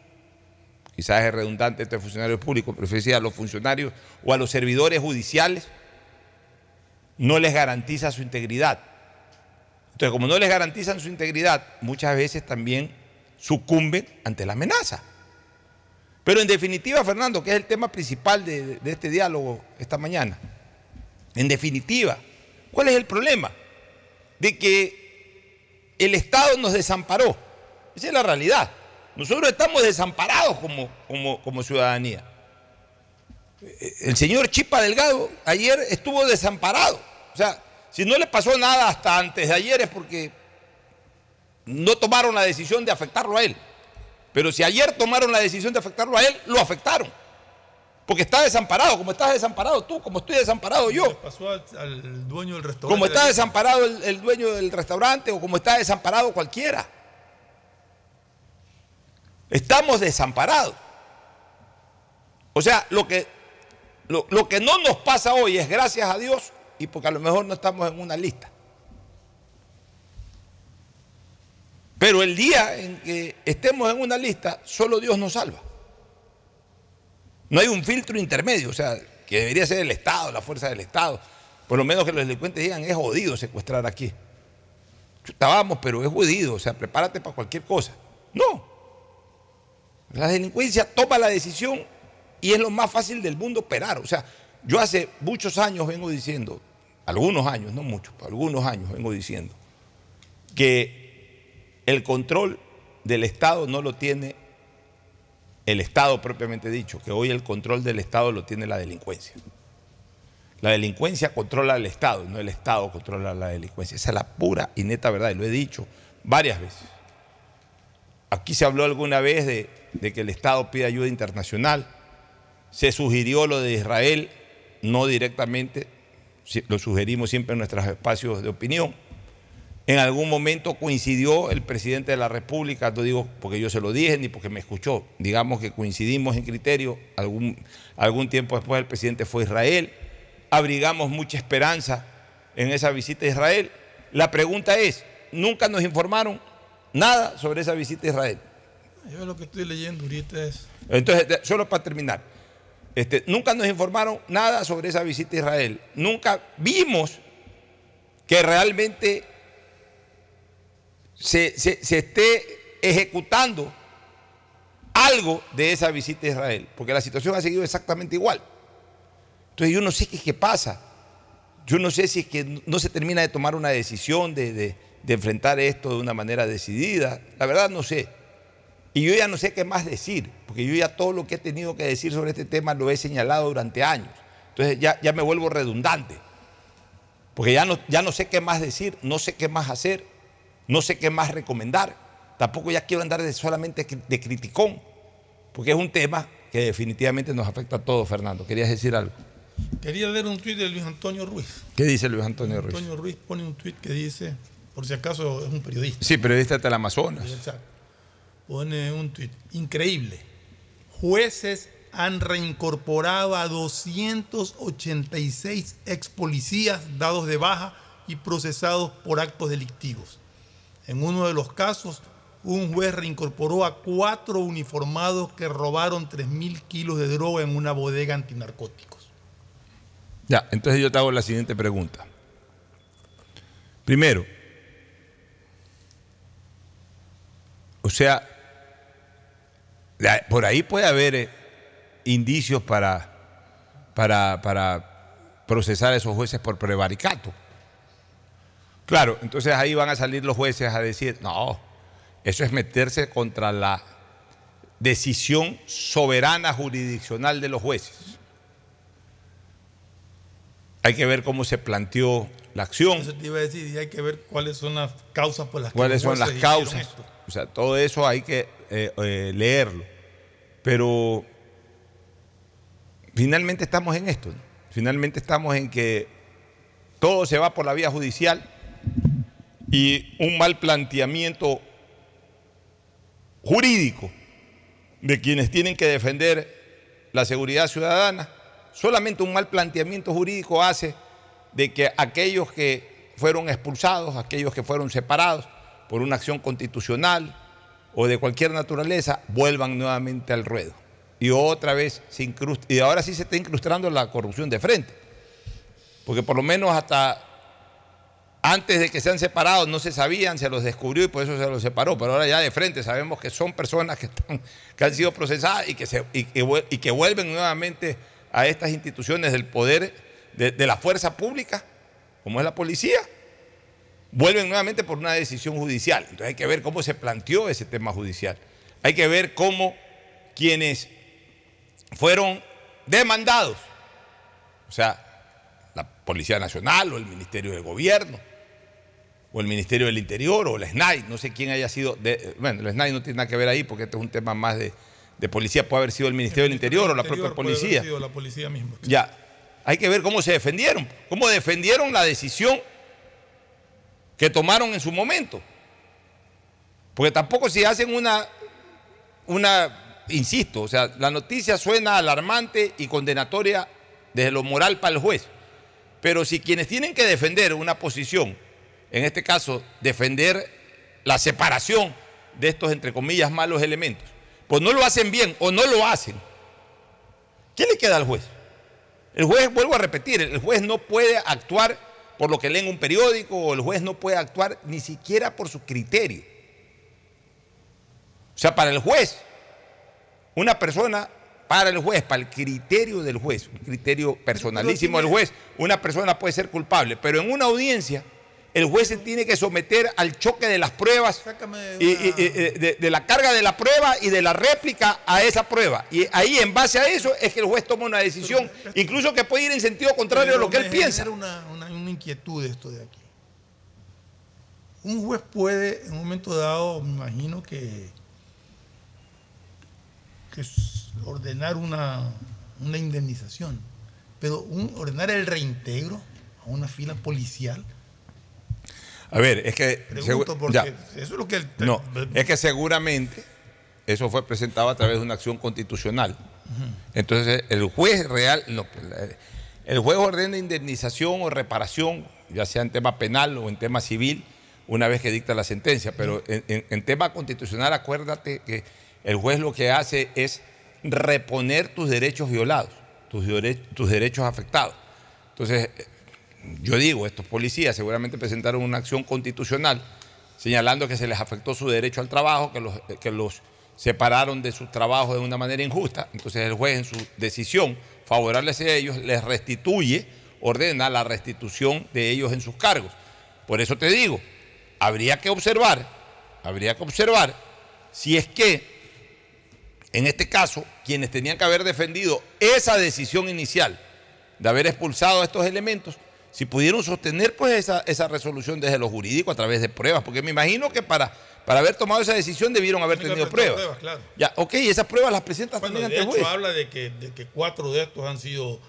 Quizás es redundante este funcionario público, pero decía a los funcionarios o a los servidores judiciales, no les garantiza su integridad. Entonces, como no les garantizan su integridad, muchas veces también sucumben ante la amenaza. Pero en definitiva, Fernando, que es el tema principal de, de este diálogo esta mañana, en definitiva, ¿cuál es el problema? De que el Estado nos desamparó. Esa es la realidad. Nosotros estamos desamparados como, como, como ciudadanía. El señor Chipa Delgado ayer estuvo desamparado. O sea, si no le pasó nada hasta antes de ayer es porque no tomaron la decisión de afectarlo a él. Pero si ayer tomaron la decisión de afectarlo a él, lo afectaron. Porque está desamparado, como estás desamparado tú, como estoy desamparado yo. Le pasó al, al dueño del restaurante. Como está desamparado el, el dueño del restaurante o como está desamparado cualquiera. Estamos desamparados. O sea, lo que, lo, lo que no nos pasa hoy es gracias a Dios y porque a lo mejor no estamos en una lista. Pero el día en que estemos en una lista, solo Dios nos salva. No hay un filtro intermedio, o sea, que debería ser el Estado, la fuerza del Estado. Por lo menos que los delincuentes digan, es jodido secuestrar aquí. Estábamos, pero es jodido, o sea, prepárate para cualquier cosa. No. La delincuencia toma la decisión y es lo más fácil del mundo operar. O sea, yo hace muchos años vengo diciendo, algunos años, no muchos, algunos años vengo diciendo, que el control del Estado no lo tiene el Estado propiamente dicho, que hoy el control del Estado lo tiene la delincuencia. La delincuencia controla al Estado, no el Estado controla la delincuencia. Esa es la pura y neta verdad, y lo he dicho varias veces. Aquí se habló alguna vez de, que el Estado pide ayuda internacional. Se sugirió lo de Israel, no directamente, lo sugerimos siempre en nuestros espacios de opinión. En algún momento coincidió el presidente de la República, no digo porque yo se lo dije ni porque me escuchó, digamos que coincidimos en criterio, algún, algún tiempo después el presidente fue a Israel, abrigamos mucha esperanza en esa visita a Israel. La pregunta es, nunca nos informaron nada sobre esa visita a Israel. Yo lo que estoy leyendo ahorita es. Entonces, solo para terminar, este, nunca nos informaron nada sobre esa visita a Israel. Nunca vimos que realmente se, se- se esté ejecutando algo de esa visita a Israel, porque la situación ha seguido exactamente igual. Entonces yo no sé qué, qué pasa. yo no sé si es que no se termina de tomar una decisión de, de- de enfrentar esto de una manera decidida. La verdad no sé. Y yo ya no sé qué más decir, porque yo ya todo lo que he tenido que decir sobre este tema lo he señalado durante años. Entonces ya, ya me vuelvo redundante, porque ya no, ya no sé qué más decir, no sé qué más hacer, no sé qué más recomendar. Tampoco ya quiero andar de solamente de criticón, porque es un tema que definitivamente nos afecta a todos, Fernando. ¿Querías decir algo? Quería leer un tuit de Luis Antonio Ruiz. ¿Qué dice Luis Antonio Ruiz? Antonio Ruiz pone un tuit que dice, por si acaso es un periodista. Sí, periodista del Amazonas. Exacto. Pone un tuit. Increíble. Jueces han reincorporado a 286 ex policías dados de baja y procesados por actos delictivos. En uno de los casos, un juez reincorporó a cuatro uniformados que robaron 3.000 kilos de droga en una bodega antinarcóticos. Ya, entonces yo te hago la siguiente pregunta. Primero, o sea, por ahí puede haber eh, indicios para, para, para procesar a esos jueces por prevaricato. Claro, entonces ahí van a salir los jueces a decir, no, eso es meterse contra la decisión soberana jurisdiccional de los jueces. Hay que ver cómo se planteó la acción, Eso te iba a decir, y hay que ver cuáles son las causas por las que cuáles los son las causas. esto. O sea, todo eso hay que eh, eh, leerlo. Pero finalmente estamos en esto. Finalmente estamos en que todo se va por la vía judicial y un mal planteamiento jurídico de quienes tienen que defender la seguridad ciudadana. Solamente un mal planteamiento jurídico hace de que aquellos que fueron expulsados, aquellos que fueron separados por una acción constitucional o de cualquier naturaleza, vuelvan nuevamente al ruedo. Y otra vez se incrusta, y ahora sí se está incrustando la corrupción de frente. Porque por lo menos hasta antes de que sean separados no se sabían, se los descubrió y por eso se los separó. Pero ahora ya de frente sabemos que son personas que, están- que han sido procesadas y que, se- y que y que vuelven nuevamente a estas instituciones del poder, de, de la fuerza pública, como es la policía, vuelven nuevamente por una decisión judicial. Entonces hay que ver cómo se planteó ese tema judicial. Hay que ver cómo quienes fueron demandados, o sea, la Policía Nacional o el Ministerio del Gobierno, o el Ministerio del Interior, o el SNAI, no sé quién haya sido, de- bueno, el SNAI no tiene nada que ver ahí porque este es un tema más de, de policía, puede haber sido el Ministerio del Interior o la propia Interior puede haber policía. sido la policía misma. Ya, hay que ver cómo se defendieron, cómo defendieron la decisión que tomaron en su momento. Porque tampoco si hacen una, una, insisto, o sea, la noticia suena alarmante y condenatoria desde lo moral para el juez. Pero si quienes tienen que defender una posición, en este caso, defender la separación de estos, entre comillas, malos elementos, pues no lo hacen bien o no lo hacen, ¿qué le queda al juez? El juez, vuelvo a repetir, el juez no puede actuar por lo que lee en un periódico o el juez no puede actuar ni siquiera por su criterio. O sea, para el juez, una persona, para el juez, para el criterio del juez, un criterio personalísimo del juez, una persona puede ser culpable, pero en una audiencia el juez se tiene que someter al choque de las pruebas y, y- y- de, de la carga de la prueba y de la réplica a esa prueba. Y ahí en base a eso es que el juez toma una decisión, incluso que puede ir en sentido contrario a lo que él piensa. Una, una- una inquietud esto de aquí. Un juez puede, en un momento dado, me imagino que, que ordenar una, una indemnización, pero un- ordenar el reintegro a una fila policial. A ver, es que... Pregunto porque ya. eso es lo que... el- No, es que seguramente eso fue presentado a través de una acción constitucional. Entonces, el juez real, no, el juez ordena indemnización o reparación, ya sea en tema penal o en tema civil, una vez que dicta la sentencia. Pero en, en- en tema constitucional, acuérdate que el juez lo que hace es reponer tus derechos violados, tus, dere- tus derechos afectados. Entonces, yo digo, estos policías seguramente presentaron una acción constitucional señalando que se les afectó su derecho al trabajo, que los, que los separaron de sus trabajos de una manera injusta. Entonces el juez en su decisión favorable hacia ellos les restituye ordena la restitución de ellos en sus cargos. Por eso te digo, habría que observar, habría que observar si es que, en este caso, quienes tenían que haber defendido esa decisión inicial de haber expulsado a estos elementos, si pudieron sostener pues esa, esa resolución desde lo jurídico a través de pruebas, porque me imagino que para, para haber tomado esa decisión debieron haber Tienen tenido pruebas. pruebas, claro. Ya, ok, esas pruebas las presentas Bueno, también de ante hecho juez. habla de que, de que cuatro de estos han sido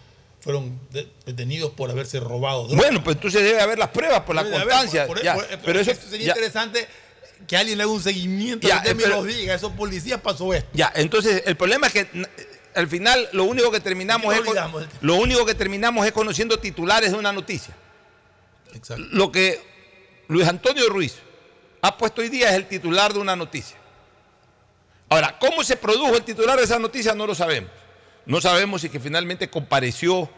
fueron de- detenidos por haberse robado droga. Bueno, pues entonces debe haber las pruebas por la Debe de haber, constancia. por- por- ya, por- pero eso sería ya- interesante que alguien le haga un seguimiento, Ya, que eh, me pero- lo diga, esos policías pasó esto. Ya, entonces el problema es que al final lo único que terminamos es con- lo único que terminamos es conociendo titulares de una noticia. Exacto. Lo que Luis Antonio Ruiz ha puesto hoy día es el titular de una noticia. Ahora, ¿cómo se produjo el titular de esa noticia? No lo sabemos. No sabemos si que finalmente compareció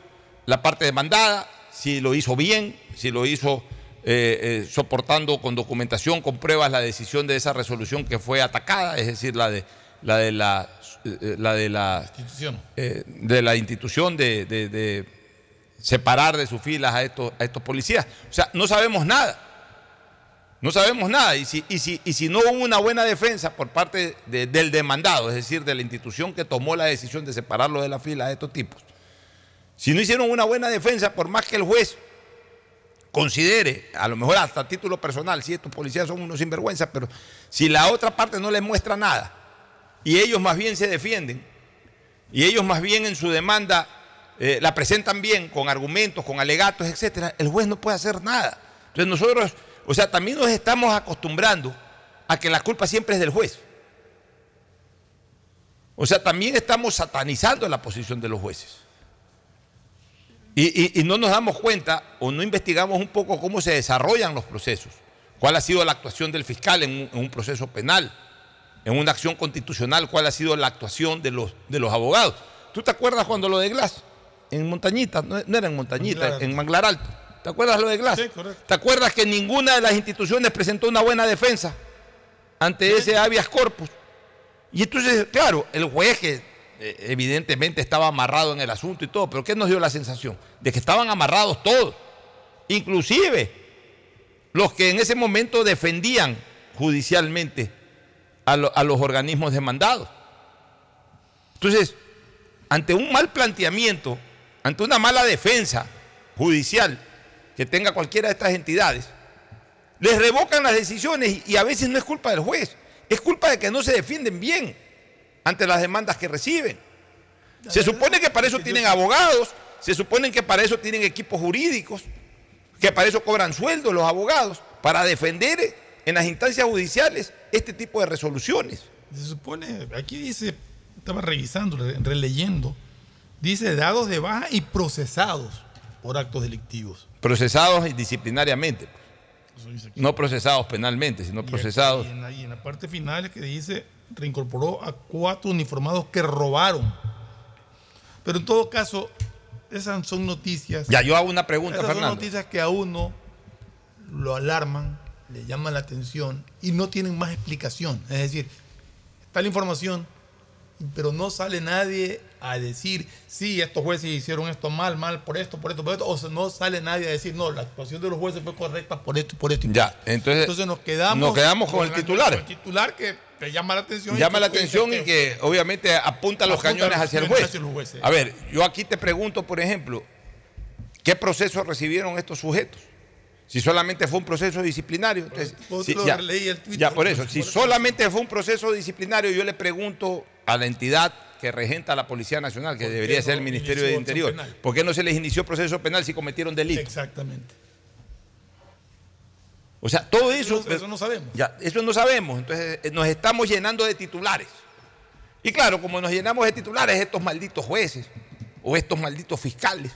la parte demandada, si lo hizo bien, si lo hizo eh, eh, soportando con documentación, con pruebas la decisión de esa resolución que fue atacada, es decir, la de la de la, la de la Institución. eh, de la institución de, de- de separar de sus filas a estos, a estos policías. O sea, no sabemos nada. No sabemos nada. Y si, y si, y si no hubo una buena defensa por parte de- del demandado, es decir, de la institución que tomó la decisión de separarlo de la fila a estos tipos, si no hicieron una buena defensa, por más que el juez considere, a lo mejor hasta a título personal, si estos policías son unos sinvergüenzas, pero si la otra parte no les muestra nada y ellos más bien se defienden y ellos más bien en su demanda eh, la presentan bien, con argumentos, con alegatos, etcétera, el juez no puede hacer nada. Entonces nosotros, o sea, también nos estamos acostumbrando a que la culpa siempre es del juez. O sea, también estamos satanizando la posición de los jueces. Y, y- no nos damos cuenta o no investigamos un poco cómo se desarrollan los procesos, cuál ha sido la actuación del fiscal en un proceso penal, en una acción constitucional, cuál ha sido la actuación de los, de los abogados. ¿Tú te acuerdas cuando lo de Glass? En Montañita, no, no era en Montañita, Manglar en Manglar Alto. ¿Te acuerdas lo de Glass? Sí, correcto. ¿Te acuerdas que ninguna de las instituciones presentó una buena defensa ante ese habeas corpus? Y entonces, claro, el juez que eh, evidentemente estaba amarrado en el asunto y todo, pero ¿qué nos dio la sensación? De que estaban amarrados todos, inclusive los que en ese momento defendían judicialmente a, lo- a los organismos demandados. Entonces, ante un mal planteamiento, ante una mala defensa judicial que tenga cualquiera de estas entidades, les revocan las decisiones y a veces no es culpa del juez, es culpa de que no se defienden bien ante las demandas que reciben. Se supone que para eso tienen abogados, se supone que para eso tienen equipos jurídicos, que para eso cobran sueldo los abogados, para defender en las instancias judiciales este tipo de resoluciones. Se supone, aquí dice, estaba revisando, re- releyendo, dice dados de baja y procesados por actos delictivos. Procesados disciplinariamente, Eso dice aquí. no procesados penalmente, sino Y aquí, procesados. en, la, y en la parte final es que dice, reincorporó a cuatro uniformados que robaron. Pero en todo caso, esas son noticias. Ya, yo hago una pregunta, esas son Fernando. noticias que a uno lo alarman, le llaman la atención y no tienen más explicación. Es decir, está la información, pero no sale nadie a decir, sí, estos jueces hicieron esto mal, mal, por esto, por esto, por esto. O sea, no sale nadie a decir, no, la actuación de los jueces fue correcta por esto y por esto. y por Ya, esto". entonces, Entonces nos quedamos, nos quedamos con el la- titular. con el titular que te llama la atención. y Llama la atención y que obviamente apunta los Apunta cañones hacia el juez. hacia los jueces. A ver, yo aquí te pregunto, por ejemplo, ¿qué proceso recibieron estos sujetos? Si solamente fue un proceso disciplinario. entonces, si- ya, leí el Twitter. ya, por eso, si solamente fue un proceso disciplinario, yo le pregunto a la entidad que regenta la Policía Nacional, que ¿Por qué debería ser el Ministerio de inició acción Interior, penal? ¿por qué no se les inició proceso penal si cometieron delito? Exactamente. O sea, todo eso... Eso, eso no sabemos. Ya, eso no sabemos. Entonces eh, nos estamos llenando de titulares. Y claro, como nos llenamos de titulares, estos malditos jueces o estos malditos fiscales.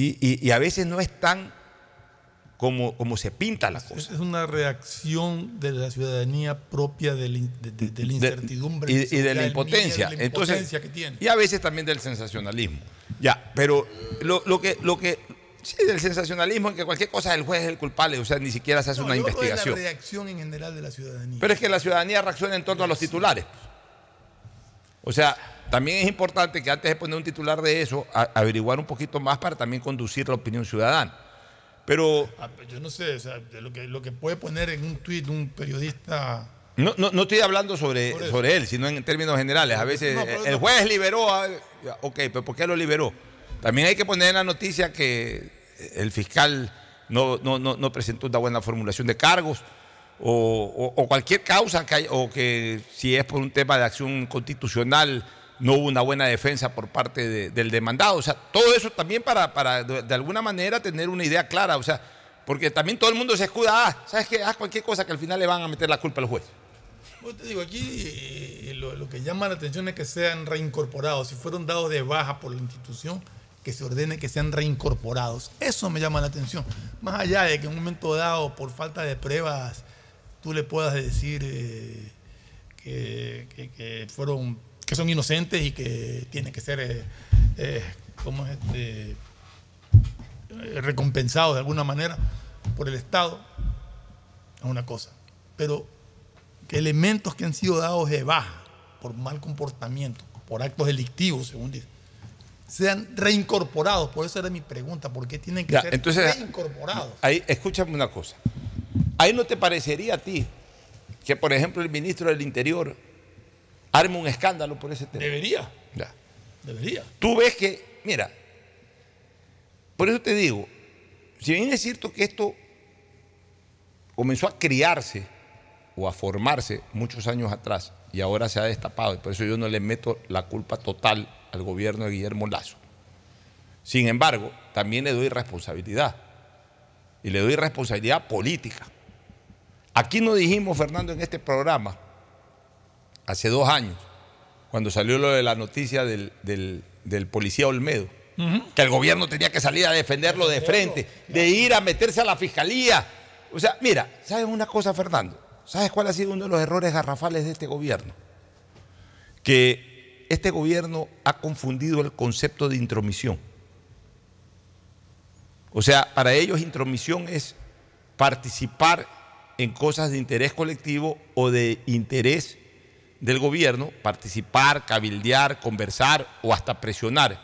Y, y- y a veces no es tan como, como se pinta la cosa. Es una reacción de la ciudadanía propia de la, de- de- de la incertidumbre. y, y de la impotencia. miedo, Entonces, impotencia que tiene. y a veces también del sensacionalismo. Ya, pero lo, lo que, lo que, sí, del sensacionalismo en que cualquier cosa el juez es el culpable, o sea, ni siquiera se hace No, una yo investigación. la reacción en general de la ciudadanía. Pero es que la ciudadanía reacciona en torno a los titulares. O sea, también es importante que antes de poner un titular de eso, a- averiguar un poquito más para también conducir la opinión ciudadana. Pero Ah, pero Yo no sé, o sea, lo, que, lo que puede poner en un tuit un periodista. no, no, no estoy hablando sobre, sobre él, sino en términos generales. A veces No, el juez liberó, a- ok, pero ¿por qué lo liberó? También hay que poner en la noticia que el fiscal no, no, no, no presentó una buena formulación de cargos o, o- o cualquier causa que hay, o que si es por un tema de acción constitucional no hubo una buena defensa por parte de- del demandado. O sea, todo eso también para, para de, alguna manera tener una idea clara. O sea, porque también todo el mundo se escuda, ah, ¿sabes qué? Haz cualquier cosa que al final le van a meter la culpa al juez. Yo te digo, aquí eh, lo, que llama la atención es que sean reincorporados. Si fueron dados de baja por la institución, que se ordene que sean reincorporados. Eso me llama la atención. Más allá de que en un momento dado, por falta de pruebas, tú le puedas decir eh, que fueron, que son inocentes y que tienen que ser, eh, eh, ¿cómo es este? Recompensados de alguna manera por el Estado, es una cosa. Pero que elementos que han sido dados de baja por mal comportamiento, por actos delictivos, según dice, sean reincorporados. Por eso era mi pregunta, ¿por qué tienen que Ya, ser entonces- reincorporados? Ahí, escúchame una cosa. Ahí no te parecería a ti que, por ejemplo, el ministro del Interior arme un escándalo por ese tema. Debería, Ya. debería. Tú ves que, mira, por eso te digo, si bien es cierto que esto comenzó a criarse o a formarse muchos años atrás y ahora se ha destapado, y por eso yo no le meto la culpa total al gobierno de Guillermo Lazo. Sin embargo, también le doy responsabilidad y le doy responsabilidad política. Aquí no dijimos, Fernando, en este programa, hace dos años, cuando salió lo de la noticia del, del- del policía Olmedo, que el gobierno tenía que salir a defenderlo de frente, de ir a meterse a la fiscalía. O sea, mira, ¿sabes una cosa, Fernando? ¿Sabes cuál ha sido uno de los errores garrafales de este gobierno? Que este gobierno ha confundido el concepto de intromisión. O sea, para ellos intromisión es participar en cosas de interés colectivo o de interés del gobierno, participar, cabildear, conversar o hasta presionar.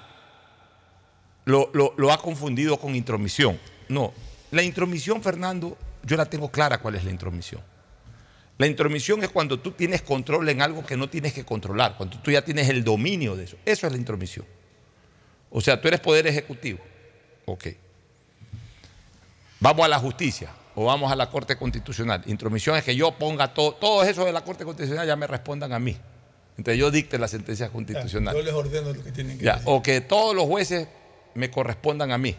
Lo, lo- ha confundido con intromisión. No, la intromisión, Fernando, yo la tengo clara cuál es la intromisión. La intromisión es cuando tú tienes control en algo que no tienes que controlar, cuando tú ya tienes el dominio de eso. Eso es la intromisión. O sea, tú eres poder ejecutivo. Ok. Vamos a la justicia o vamos a la Corte Constitucional. Intromisión es que yo ponga todo, todo eso de la Corte Constitucional ya me respondan a mí. Entonces yo dicte las sentencias Yo constitucionales. les ordeno lo que tienen que Ya, decir. o que todos los jueces me correspondan a mí.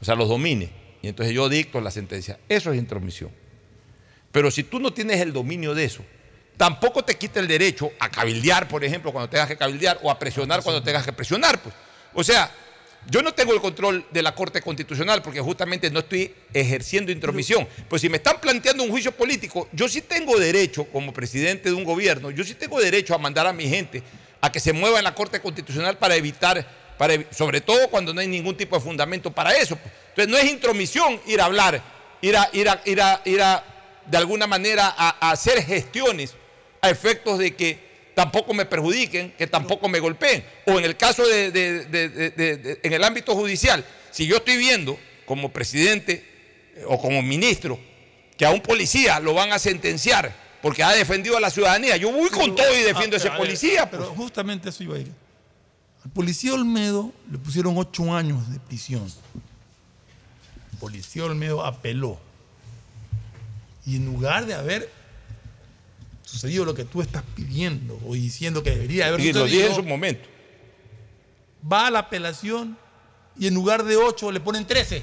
O sea, los domine. Y entonces yo dicto la sentencia. Eso es intromisión. Pero si tú no tienes el dominio de eso, tampoco te quita el derecho a cabildear, por ejemplo, cuando tengas que cabildear, o a presionar cuando tengas que presionar. Pues. O sea, yo no tengo el control de la Corte Constitucional porque justamente no estoy ejerciendo intromisión. Pues si me están planteando un juicio político, yo sí tengo derecho, como presidente de un gobierno, yo sí tengo derecho a mandar a mi gente a que se mueva en la Corte Constitucional para evitar, para, sobre todo cuando no hay ningún tipo de fundamento para eso. Entonces no es intromisión ir a hablar, ir a, ir a, ir a, ir a de alguna manera a, a hacer gestiones a efectos de que tampoco me perjudiquen, que tampoco me golpeen. O en el caso de, de- de- de- de- de- en el ámbito judicial, si yo estoy viendo como presidente eh, o como ministro que a un policía lo van a sentenciar porque ha defendido a la ciudadanía, yo voy con todo y defiendo a ese Ah, pero, a ver, policía. Pero pues. justamente eso iba a ir. Al policía Olmedo le pusieron ocho años de prisión. El policía Olmedo apeló. Y en lugar de haber sucedido lo que tú estás pidiendo o diciendo que debería haber Y lo sucedido, dije en su momento. va a la apelación y en lugar de ocho le ponen trece.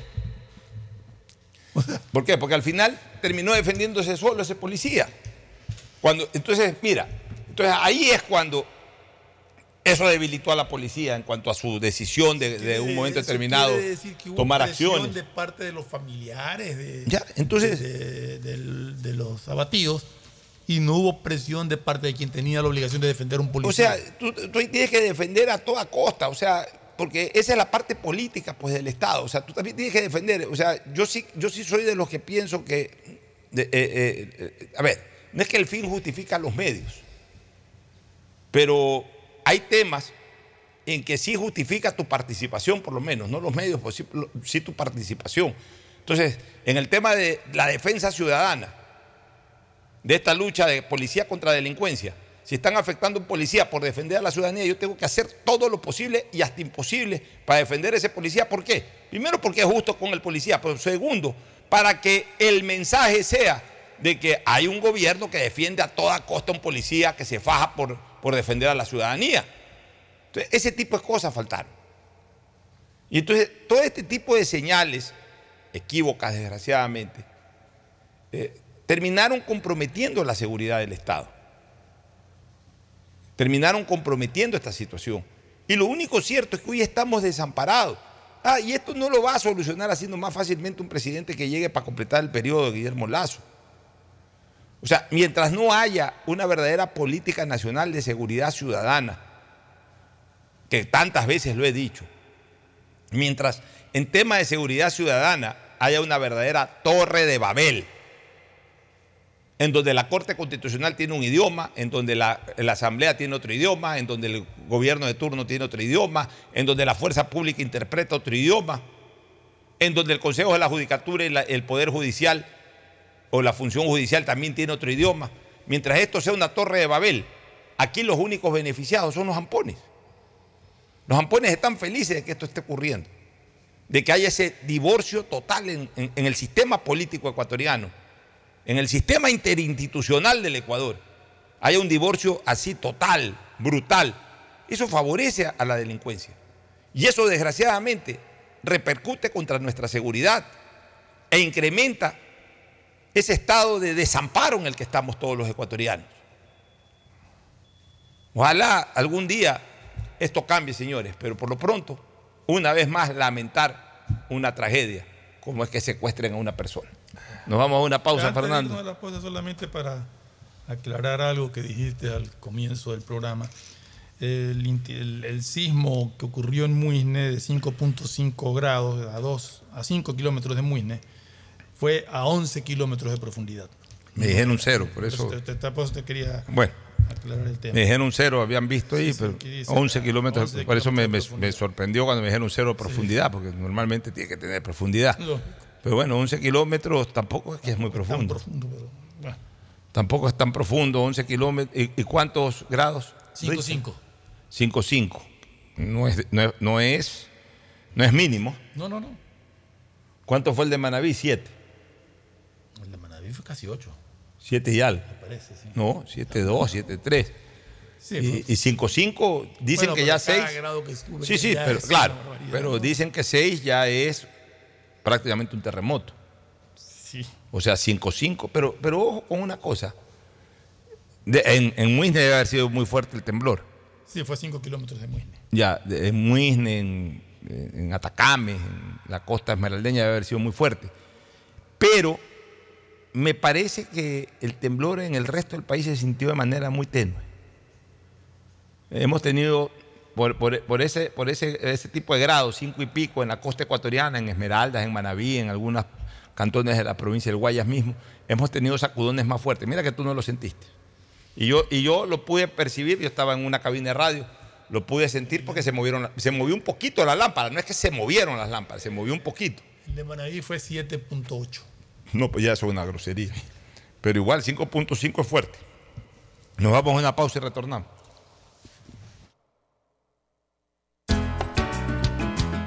¿Por qué? Porque al final terminó defendiéndose solo ese policía. Cuando, entonces, mira, entonces ahí es cuando eso debilitó a la policía en cuanto a su decisión de, de un momento determinado quiere decir que hubo tomar acciones. de parte de los familiares de, Ya, entonces- de los abatidos y no hubo presión de parte de quien tenía la obligación de defender un O policía. sea, tú, tienes que defender a toda costa, o sea, porque esa es la parte política pues, del Estado. O sea, tú también tienes que defender. O sea, yo sí, yo sí soy de los que pienso que. eh, eh, eh, a ver, no es que el fin justifica los medios, pero hay temas en que sí justifica tu participación, por lo menos, no los medios, pues sí, sí tu participación. Entonces, en el tema de la defensa ciudadana, de esta lucha de policía contra delincuencia, si están afectando a un policía por defender a la ciudadanía, yo tengo que hacer todo lo posible y hasta imposible para defender a ese policía. ¿Por qué? Primero porque es justo con el policía, pero segundo, para que el mensaje sea de que hay un gobierno que defiende a toda costa a un policía que se faja por, por defender a la ciudadanía. Entonces, ese tipo de cosas faltaron. Y entonces, todo este tipo de señales, equívocas desgraciadamente, eh, terminaron comprometiendo la seguridad del Estado. Terminaron comprometiendo esta situación. Y lo único cierto es que hoy estamos desamparados. Ah, y esto no lo va a solucionar haciendo más fácilmente un presidente que llegue para completar el periodo de Guillermo Lazo. O sea, mientras no haya una verdadera política nacional de seguridad ciudadana, que tantas veces lo he dicho, mientras en tema de seguridad ciudadana haya una verdadera torre de Babel, en donde la Corte Constitucional tiene un idioma, en donde la, Asamblea tiene otro idioma, en donde el gobierno de turno tiene otro idioma, en donde la fuerza pública interpreta otro idioma, en donde el Consejo de la Judicatura y el Poder Judicial o la función judicial también tiene otro idioma. Mientras esto sea una torre de Babel, aquí los únicos beneficiados son los ampones. Los ampones están felices de que esto esté ocurriendo, de que haya ese divorcio total en el sistema político ecuatoriano en el sistema interinstitucional del Ecuador haya un divorcio así total, brutal, eso favorece a la delincuencia. Y eso desgraciadamente repercute contra nuestra seguridad e incrementa ese estado de desamparo en el que estamos todos los ecuatorianos. Ojalá algún día esto cambie, señores, pero por lo pronto, una vez más, lamentar una tragedia como es que secuestren a una persona. Nos vamos a una pausa, Antes de Fernando. la pausa, solamente para aclarar algo que dijiste al comienzo del programa. El, el- el sismo que ocurrió en Muisne de 5.5 grados a, 2, a 5 kilómetros de Muisne fue a 11 kilómetros de profundidad. Me dijeron un cero, por eso. Te, te- te quería Bueno, aclarar el tema. me dijeron un cero, habían visto ahí, sí, pero dice 11 kilómetros. 11 por eso me, me- de me sorprendió cuando me dijeron un cero de profundidad, porque normalmente tiene que tener profundidad. Lógico. Pero bueno, 11 kilómetros tampoco es que es muy profundo. profundo, pero, bueno. Tampoco es tan profundo, 11 kilómetros. ¿Y, y cuántos grados? 5.5. 5.5. No es, no, es, no, es, no es mínimo. No, no, no. ¿Cuánto fue el de Manaví? 7. El de Manaví fue casi 8. 7 y algo. Me parece, sí. No, 7.2, 7.3. Sí, y, pues. y 5.5 dicen Bueno, que ya cada 6. grado que sube Sí, sí, pero claro. Pero dicen que 6 ya es prácticamente un terremoto. Sí. O sea, 5.5. Pero, pero ojo con una cosa. De- en, en Muisne debe haber sido muy fuerte el temblor. Sí, fue 5 kilómetros de Muisne. Ya, de- en Muisne, en, en Atacame, en la costa esmeraldeña debe haber sido muy fuerte. Pero me parece que el temblor en el resto del país se sintió de manera muy tenue. Hemos tenido por, por- por ese, por ese, ese tipo de grados, cinco y pico, en la costa ecuatoriana, en Esmeraldas, en Manaví, en algunos cantones de la provincia del Guayas mismo, hemos tenido sacudones más fuertes. Mira que tú no lo sentiste. Y yo, y yo lo pude percibir, yo estaba en una cabina de radio, lo pude sentir porque se movieron, se movió un poquito la lámpara, no es que se movieron las lámparas, se movió un poquito. El de Manaví fue 7.8. No, pues ya eso es una grosería. Pero igual 5.5 es fuerte. Nos vamos a una pausa y retornamos.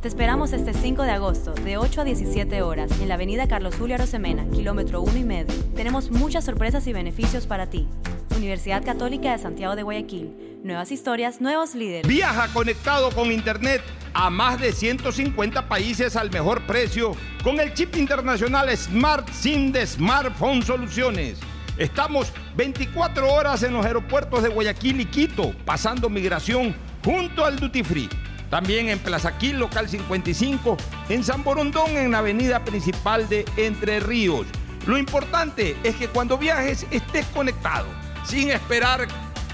Te esperamos este 5 de agosto, de 8 a 17 horas, en la avenida Carlos Julio Arosemena, kilómetro 1 y medio. Tenemos muchas sorpresas y beneficios para ti. Universidad Católica de Santiago de Guayaquil. Nuevas historias, nuevos líderes. Viaja conectado con Internet a más de 150 países al mejor precio con el chip internacional Smart SIM de Smartphone Soluciones. Estamos 24 horas en los aeropuertos de Guayaquil y Quito, pasando migración junto al Duty Free. También en Plaza Quil, local 55, en San Borondón, en la avenida principal de Entre Ríos. Lo importante es que cuando viajes estés conectado, sin esperar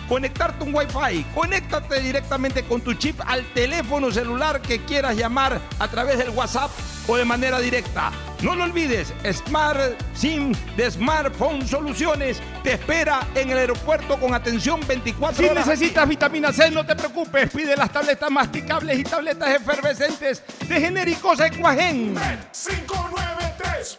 conectarte un Wi-Fi. Conéctate directamente con tu chip al teléfono celular que quieras llamar a través del WhatsApp o de manera directa. No lo olvides, Smart SIM de Smartphone Soluciones te espera en el aeropuerto con atención 24 Si horas. necesitas vitamina C, no te preocupes. Pide las tabletas masticables y tabletas efervescentes de genéricos Equagen. 593.es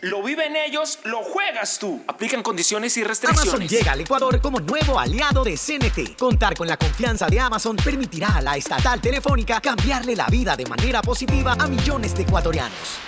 Lo viven ellos, lo juegas tú. Aplican condiciones y restricciones. Amazon llega al Ecuador como nuevo aliado de CNT. Contar con la confianza de Amazon permitirá a la estatal telefónica cambiarle la vida de manera positiva a millones de ecuatorianos.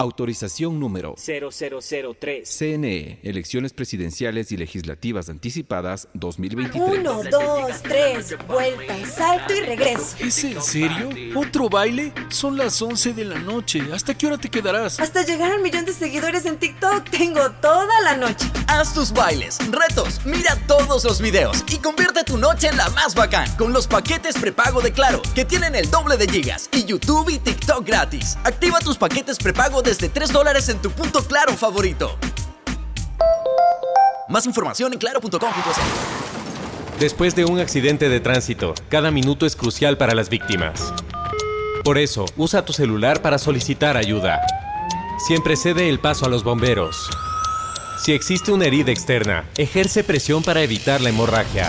Autorización número 0003. CNE, Elecciones Presidenciales y Legislativas Anticipadas 2023. Uno, dos, tres, vuelta, salto y regreso. ¿Es en serio? ¿Otro baile? Son las 11 de la noche. ¿Hasta qué hora te quedarás? Hasta llegar al millón de seguidores en TikTok tengo toda la noche. Haz tus bailes, retos, mira todos los videos y convierte tu noche en la más bacán con los paquetes prepago de Claro, que tienen el doble de gigas y YouTube y TikTok gratis. Activa tus paquetes prepago desde 3 dólares en tu punto Claro favorito. Más información en claro.com.es. Después de un accidente de tránsito, cada minuto es crucial para las víctimas. Por eso, usa tu celular para solicitar ayuda. Siempre cede el paso a los bomberos. Si existe una herida externa, ejerce presión para evitar la hemorragia.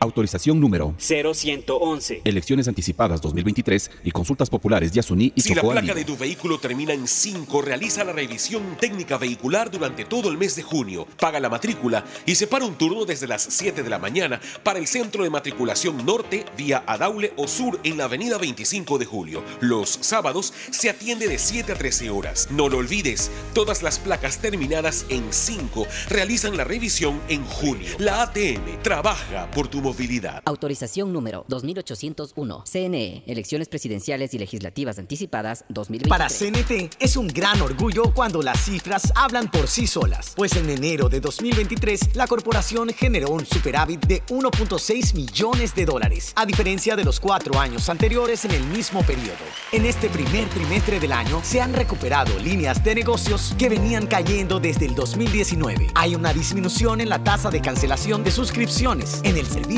Autorización número 0111. Elecciones anticipadas 2023 y consultas populares Yasuní y Si la placa de tu vehículo termina en 5, realiza la revisión técnica vehicular durante todo el mes de junio. Paga la matrícula y separa un turno desde las 7 de la mañana para el centro de matriculación norte vía Adaule o sur en la avenida 25 de julio. Los sábados se atiende de 7 a 13 horas. No lo olvides, todas las placas terminadas en 5 realizan la revisión en junio. La ATM trabaja por tu movilidad. Autorización número 2801. CNE, Elecciones Presidenciales y Legislativas Anticipadas 2023. Para CNT es un gran orgullo cuando las cifras hablan por sí solas, pues en enero de 2023 la corporación generó un superávit de 1.6 millones de dólares, a diferencia de los cuatro años anteriores en el mismo periodo. En este primer trimestre del año se han recuperado líneas de negocios que venían cayendo desde el 2019. Hay una disminución en la tasa de cancelación de suscripciones en el servicio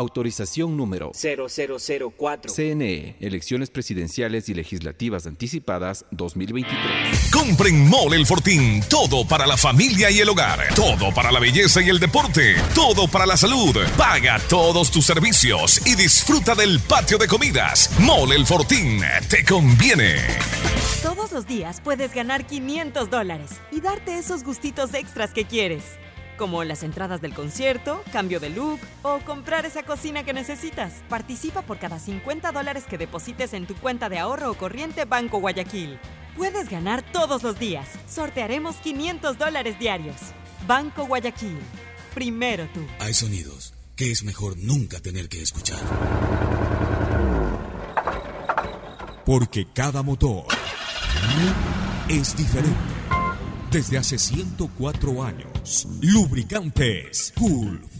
Autorización número 0004. CNE, Elecciones Presidenciales y Legislativas Anticipadas 2023. Compren Mole el Fortín. Todo para la familia y el hogar. Todo para la belleza y el deporte. Todo para la salud. Paga todos tus servicios y disfruta del patio de comidas. Mole el Fortín. Te conviene. Todos los días puedes ganar 500 dólares y darte esos gustitos extras que quieres. Como las entradas del concierto, cambio de look o comprar esa cocina que necesitas. Participa por cada 50 dólares que deposites en tu cuenta de ahorro o corriente Banco Guayaquil. Puedes ganar todos los días. Sortearemos 500 dólares diarios. Banco Guayaquil. Primero tú. Hay sonidos que es mejor nunca tener que escuchar. Porque cada motor es diferente. Desde hace 104 años, Lubricantes Gulf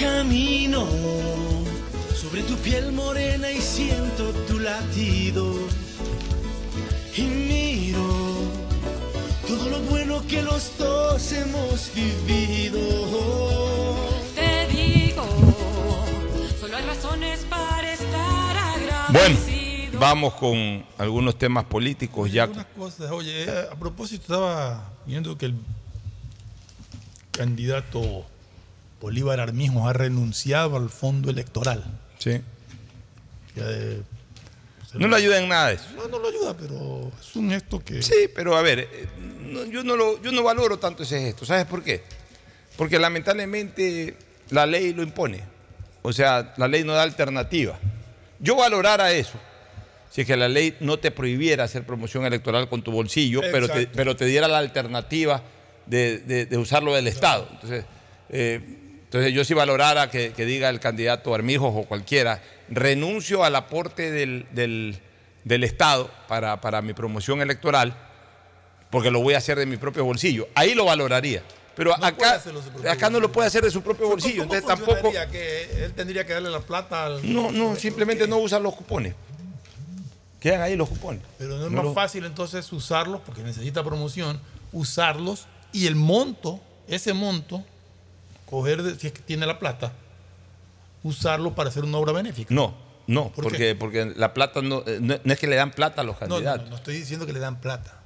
Camino sobre tu piel morena y siento tu latido. Y miro todo lo bueno que los dos hemos vivido. Te digo, solo hay razones para estar Bueno, agradecido. vamos con algunos temas políticos ya. Algunas cosas. Oye, eh, a propósito, estaba viendo que el candidato Bolívar Armijos ha renunciado al fondo electoral. Sí. De- No le ayuda en nada eso. No, no lo ayuda, pero es un gesto que. Sí, pero a ver, eh, no, yo, no lo, yo no valoro tanto ese gesto. ¿Sabes por qué? Porque lamentablemente la ley lo impone. O sea, la ley no da alternativa. Yo valorara eso. Si es que la ley no te prohibiera hacer promoción electoral con tu bolsillo, pero te, pero te diera la alternativa de, de- de usarlo del Estado. Entonces, eh, entonces yo sí valorara que, que diga el candidato Armijos o cualquiera, renuncio al aporte del, del- del Estado para, para mi promoción electoral, porque lo voy a hacer de mi propio bolsillo. Ahí lo valoraría. Pero acá, acá no lo puede hacer de su propio bolsillo. Entonces tampoco... que él tendría que darle la plata al. No, no, simplemente no usan los cupones. Quedan ahí los cupones. Pero no es No más fácil entonces usarlos, porque necesita promoción, usarlos y el monto, ese monto, coger, si es que tiene la plata, usarlo para hacer una obra benéfica. No, no, ¿Por porque, porque la plata no, eh, no, no es que le dan plata a los no, candidatos. no, no estoy diciendo que le dan plata.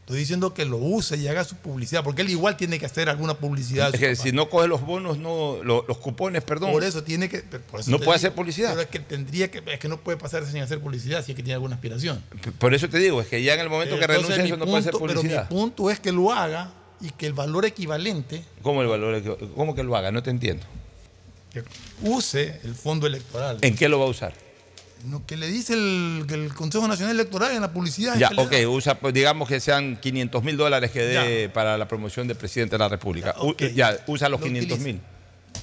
Estoy diciendo que lo use y haga su publicidad, porque él igual tiene que hacer alguna publicidad. Es que si no coge los bonos, no, lo- los cupones, perdón. Por eso tiene que. por eso No puede digo, hacer publicidad. Pero es que tendría que. Es que no puede pasarse sin hacer publicidad si es que tiene alguna aspiración. Por eso te digo, es que ya en el momento que Entonces, renuncia eso no puede hacer punto- Pero mi publicidad. punto es que lo haga y que el valor equivalente ¿Cómo el valor? ¿Cómo que lo haga? No te entiendo. que use el fondo electoral. ¿En qué lo va a usar? Lo que le dice el, Consejo Nacional Electoral en la publicidad. Ya, ok, usa, pues, digamos que sean 500 mil dólares que dé para la promoción del presidente de la República. Ya, usa los Lo 500 utiliza. mil.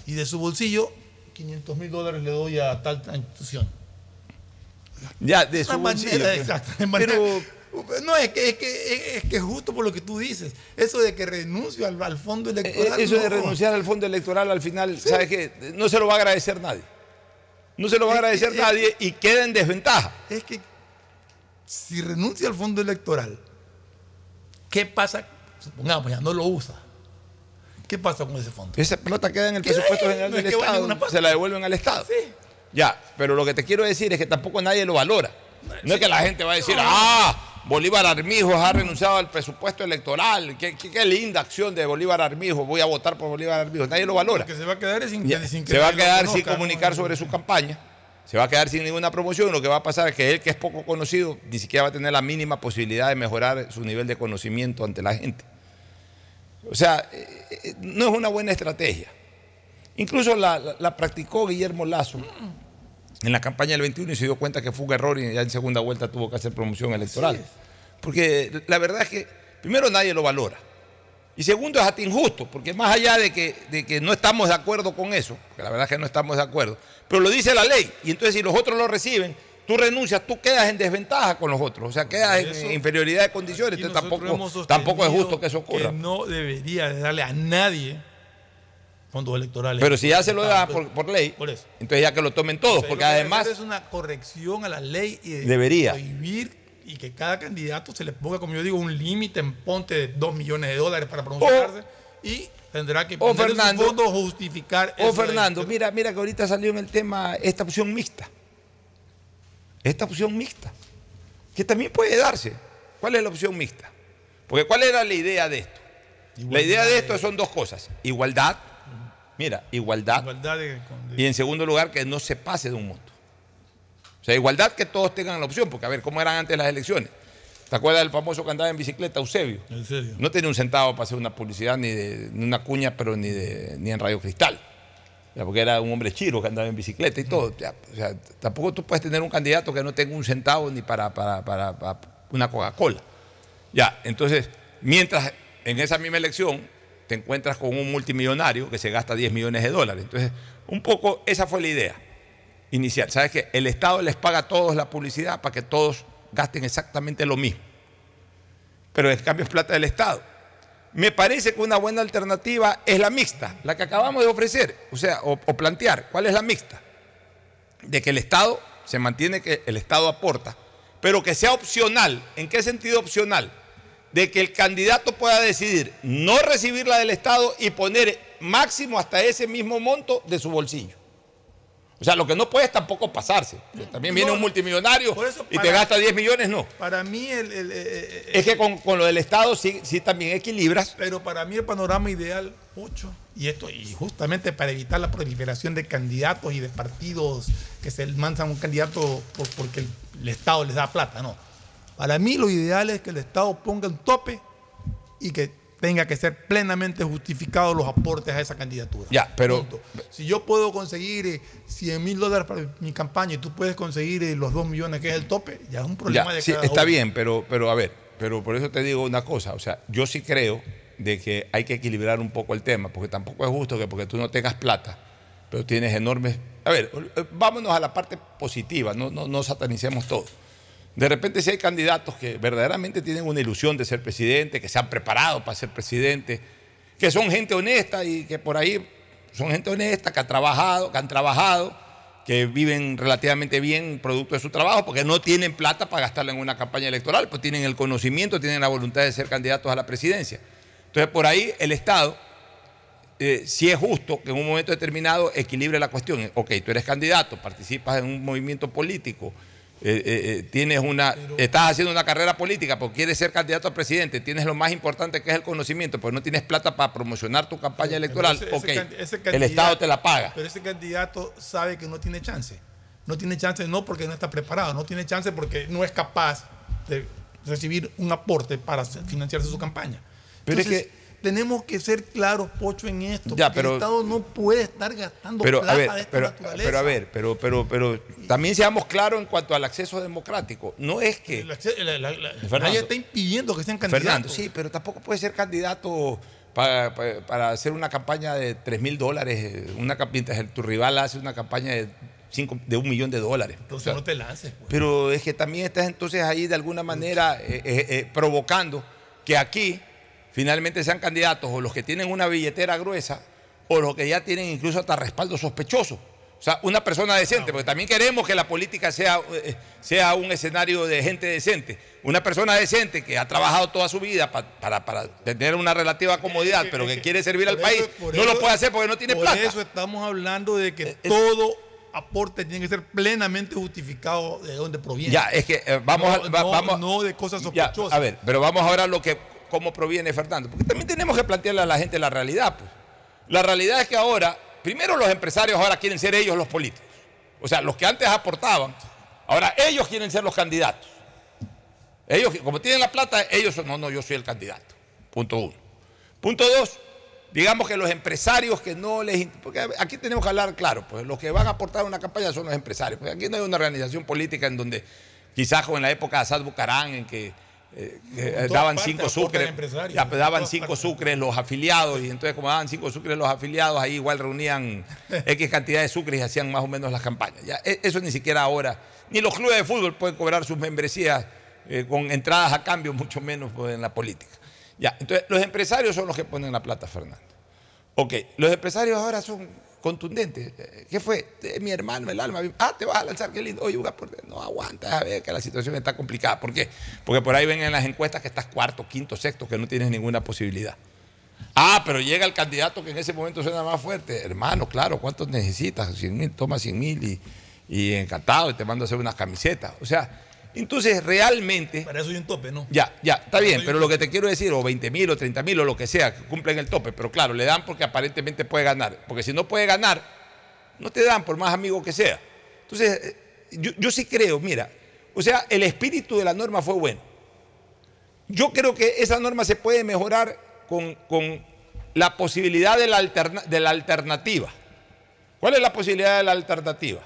Y de su bolsillo, 500 mil dólares le doy a tal institución. Ya, de Una su bolsillo. manera exacta, de manera- no, es que, es, que, es que es justo por lo que tú dices. Eso de que renuncio al, al fondo electoral. Eh, Eso de renunciar al fondo electoral al final, ¿sabes qué? No se lo va a agradecer nadie. No se lo va a Es agradecer es- nadie y queda en desventaja. Es que si renuncia al fondo electoral, ¿qué pasa? Supongamos, ya no lo usa. ¿Qué pasa con ese fondo? Esa plata queda en el presupuesto general No es del a Estado. Se la devuelven al Estado. Ya, pero lo que te quiero decir es que tampoco nadie lo valora. No es que la gente va a decir, ah, Bolívar Armijos ha renunciado al presupuesto electoral. Qué, qué- qué linda acción de Bolívar Armijos. Voy a votar por Bolívar Armijos. Nadie lo valora. Que se va a quedar es sin, Ya, sin que se va a quedar sin conozca, ¿no? comunicar sobre su campaña. Se va a quedar sin ninguna promoción. Lo que va a pasar es que él, que es poco conocido, ni siquiera va a tener la mínima posibilidad de mejorar su nivel de conocimiento ante la gente. O sea, eh, eh, no es una buena estrategia. Incluso la, la- la practicó Guillermo Lazo en la campaña del 21 y se dio cuenta que fue un error y ya en segunda vuelta tuvo que hacer promoción electoral. Porque la verdad es que, primero, nadie lo valora. Y segundo, es hasta injusto, porque más allá de que, de que no estamos de acuerdo con eso, porque la verdad es que no estamos de acuerdo, pero lo dice la ley, y entonces si los otros lo reciben, tú renuncias, tú quedas en desventaja con los otros, o sea, quedas en- Eso- en inferioridad de condiciones, entonces tampoco, es justo que eso ocurra. Que no debería de darle a nadie fondos electorales. Pero si ya se lo da por, por ley, Por eso. entonces ya que lo tomen todos, Pero porque además es una corrección a la ley y de Debería. prohibir y que cada candidato se le ponga, como yo digo, un límite en ponte de 2 millones de dólares para promocionarse y tendrá que o poner en su Fernando, fondo justificar O eso de- Fernando, mira, mira que ahorita salió en el tema esta opción mixta. Esta opción mixta. Que también puede darse. ¿Cuál es la opción mixta? Porque ¿cuál era la idea de esto? la idea de esto son dos cosas. Igualdad. Mira, igualdad. igualdad Y en segundo lugar, que no se pase de un monto. O sea, igualdad que todos tengan la opción, porque a ver, ¿cómo eran antes las elecciones? ¿Te acuerdas del famoso que andaba en bicicleta, Eusebio? En serio. No tenía un centavo para hacer una publicidad, ni de ni una cuña, pero ni, de, ni en Radio Cristal. Ya, porque era un hombre chiro que andaba en bicicleta y todo. Ya, o sea, tampoco tú puedes tener un candidato que no tenga un centavo ni para, para, para- para una Coca-Cola. Ya, entonces, mientras en esa misma elección te encuentras con un multimillonario que se gasta 10 millones de dólares. Entonces, un poco esa fue la idea inicial. ¿Sabes qué? El Estado les paga a todos la publicidad para que todos gasten exactamente lo mismo. Pero en cambio es plata del Estado. Me parece que una buena alternativa es la mixta, la que acabamos de ofrecer, o sea, o plantear. ¿Cuál es la mixta? De que el Estado se mantiene que el Estado aporta, pero que sea opcional. ¿En qué sentido opcional? De que el candidato pueda decidir no recibir la del Estado y poner máximo hasta ese mismo monto de su bolsillo. O sea, lo que no puede es tampoco pasarse. También viene No, un multimillonario y te gasta 10 millones, no. Para mí, el, el- eh, Es que con, con lo del Estado sí, sí también equilibras. Pero para mí el panorama ideal, ocho, y esto, y justamente para evitar la proliferación de candidatos y de partidos que se mandan un candidato por- porque el Estado les da plata, no. Para mí lo ideal es que el Estado ponga un tope y que tenga que ser plenamente justificados los aportes a esa candidatura. Ya, pero Punto. Si yo puedo conseguir eh, 100 mil dólares para mi campaña y tú puedes conseguir eh, los 2 millones que es el tope, ya es un problema Ya, de sí, cada está uno. bien, pero, pero a ver, pero por eso te digo una cosa, o sea, yo sí creo de que hay que equilibrar un poco el tema, porque tampoco es justo que porque tú no tengas plata, pero tienes enormes... A ver, eh, vámonos a la parte positiva, no, no, no satanicemos todo. De repente si hay candidatos que verdaderamente tienen una ilusión de ser presidente, que se han preparado para ser presidente, que son gente honesta y que por ahí son gente honesta, que ha trabajado, que han trabajado, que viven relativamente bien producto de su trabajo, porque no tienen plata para gastarla en una campaña electoral, pues tienen el conocimiento, tienen la voluntad de ser candidatos a la presidencia. Entonces, por ahí el Estado, eh, si es justo que en un momento determinado equilibre la cuestión. Ok, tú eres candidato, participas en un movimiento político, eh, eh, eh, tienes una, estás haciendo una carrera política porque quieres ser candidato a presidente, tienes lo más importante que es el conocimiento, pero no tienes plata para promocionar tu campaña electoral. Ese- el Estado te la paga. Pero ese candidato sabe que no tiene chance. No tiene chance no porque no está preparado, no tiene chance porque no es capaz de recibir un aporte para financiarse su campaña. Pero es Entonces, tenemos que ser claros, Pocho, en esto. Ya, pero- el Estado no puede estar gastando Pero plata a ver, de esta pero, naturaleza. pero a ver, pero, pero, pero también seamos claros en cuanto al acceso democrático. No es que. La- la- la- la- Fernando. nadie está impidiendo que sean candidatos. Fernando, sí, pero tampoco puede ser candidato para, para- para hacer una campaña de 3 mil dólares. eh, Una, mientras tu rival hace una campaña de, cinco, de un millón de dólares. Entonces O sea, no te lances. pues. pero es que también estás entonces ahí de alguna manera eh, eh, eh, provocando que aquí finalmente sean candidatos o los que tienen una billetera gruesa o los que ya tienen incluso hasta respaldo sospechoso. O sea, una persona decente, porque también queremos que la política sea, eh, sea un escenario de gente decente. Una persona decente que ha trabajado toda su vida pa- para, para tener una relativa comodidad, pero que quiere servir al por país, eso- por no lo puede hacer porque no tiene por plata. Eh, eso estamos hablando de que todo aporte tiene que ser plenamente justificado de dónde proviene. Ya, es que eh, vamos, No, a, va- no- vamos no de cosas Ya, sospechosas. a ver, pero vamos ahora a lo que cómo proviene Fernando, porque también tenemos que plantearle a la gente la realidad, pues. La realidad es que ahora, primero los empresarios ahora quieren ser ellos los políticos. O sea, los que antes aportaban, ahora ellos quieren ser los candidatos. Ellos, como tienen la plata, ellos son, no, no, yo soy el candidato. Punto uno. Punto dos, digamos que los empresarios que no les... Porque aquí tenemos que hablar claro, pues los que van a aportar una campaña son los empresarios. Porque aquí no hay una organización política en donde quizás como en la época de Assad Bucarán, en que eh, eh, daban cinco sucres, ya, daban cinco partes. sucres los afiliados, y entonces como daban cinco sucres los afiliados, ahí igual reunían X cantidad de sucres y hacían más o menos las campañas. Ya, e- eso ni siquiera ahora, ni los clubes de fútbol pueden cobrar sus membresías eh, con entradas a cambio, mucho menos pues, en la política. Ya, entonces los empresarios son los que ponen la plata, Fernando. Ok, los empresarios ahora son contundentes. Eh, ¿Qué fue? Eh, mi hermano, el alma. Ah, te vas a lanzar, qué lindo. Oye. No aguanta, a ver que la situación está complicada. ¿Por qué? Porque por ahí ven en las encuestas que estás cuarto, quinto, sexto, que no tienes ninguna posibilidad. Ah, pero llega el candidato que en ese momento suena más fuerte. Hermano, claro, ¿cuántos necesitas? 100 mil, toma 100 mil y, y encantado, y te mando a hacer unas camisetas. O sea, entonces realmente... Para eso hay un tope, ¿no? Ya, ya, está bien, pero lo que te quiero decir, o 20 mil o 30 mil o lo que sea, que cumplen el tope, pero claro, le dan porque aparentemente puede ganar. Porque si no puede ganar, no te dan por más amigo que sea. Entonces, eh, yo, yo sí creo, mira, o sea, el espíritu de la norma fue bueno. Yo creo que esa norma se puede mejorar con, con la posibilidad de la, alterna- de la alternativa. ¿Cuál es la posibilidad de la alternativa?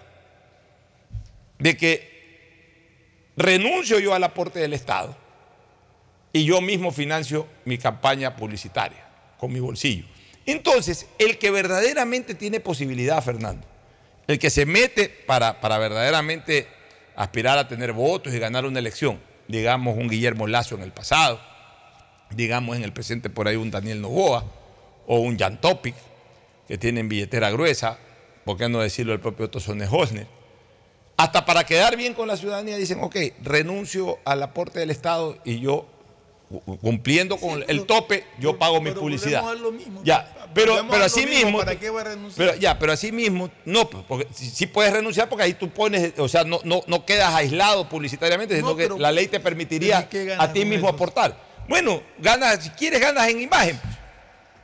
De que renuncio yo al aporte del Estado y yo mismo financio mi campaña publicitaria con mi bolsillo. Entonces, el que verdaderamente tiene posibilidad, Fernando, el que se mete para, para verdaderamente aspirar a tener votos y ganar una elección, digamos un Guillermo Lazo en el pasado, digamos en el presente por ahí un Daniel Novoa o un Jan Topic, que tienen billetera gruesa, ¿por qué no decirlo el propio Tosone Hosner? Hasta para quedar bien con la ciudadanía dicen, ok, renuncio al aporte del Estado y yo, cu- cumpliendo con el tope, yo pago mi publicidad. volvemos a lo mismo. Ya, pero, pero así mismo, mismo. ¿para qué va a renunciar? Pero, ya, pero así mismo, no, porque sí, sí puedes renunciar porque ahí tú pones, o sea, no, no, no quedas aislado publicitariamente, sino No, que la ley te permitiría ¿y qué ganas a ti mismo eso? aportar. Bueno, ganas, si quieres ganas en imagen.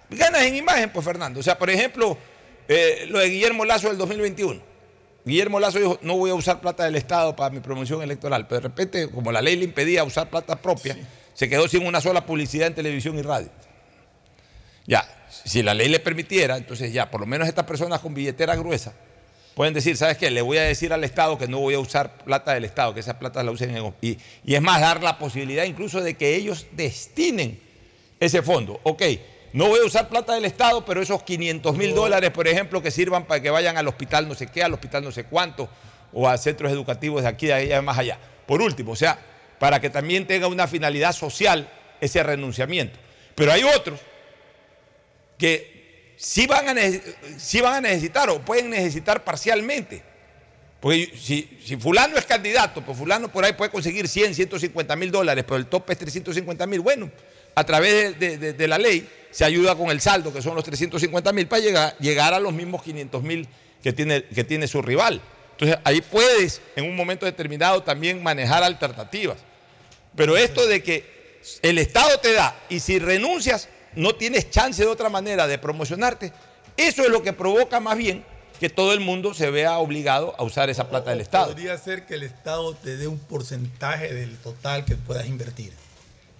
Ganas en imagen, pues Fernando. O sea, por ejemplo, eh, lo de Guillermo Lazo del 2021. Guillermo Lazo dijo, no voy a usar plata del Estado para mi promoción electoral. Pero de repente, como la ley le impedía usar plata propia, se quedó sin una sola publicidad en televisión y radio. Ya, si la ley le permitiera, entonces ya, por lo menos estas personas con billetera gruesa pueden decir, ¿sabes qué? Le voy a decir al Estado que no voy a usar plata del Estado, que esas platas la usen en... Y, y es más, dar la posibilidad incluso de que ellos destinen ese fondo. Ok, no voy a usar plata del Estado, pero esos 500 mil dólares, por ejemplo, que sirvan para que vayan al hospital no sé qué, al hospital no sé cuánto, o a centros educativos de aquí, de allá, más allá. Por último, o sea, para que también tenga una finalidad social ese renunciamiento. Pero hay otros que sí van a, neces- sí van a necesitar o pueden necesitar parcialmente. Porque si, si fulano es candidato, pues fulano por ahí puede conseguir 100, 150 mil dólares, pero el tope es 350 mil. Bueno, a través de, de- de la ley se ayuda con el saldo, que son los 350 mil, para llegar, llegar a los mismos 500 mil que tiene, que tiene su rival. Entonces ahí puedes en un momento determinado también manejar alternativas. Pero esto de que el Estado te da y si renuncias no tienes chance de otra manera de promocionarte, eso es lo que provoca más bien que todo el mundo se vea obligado a usar esa plata del Estado. Podría ser que el Estado te dé un porcentaje del total que puedas invertir.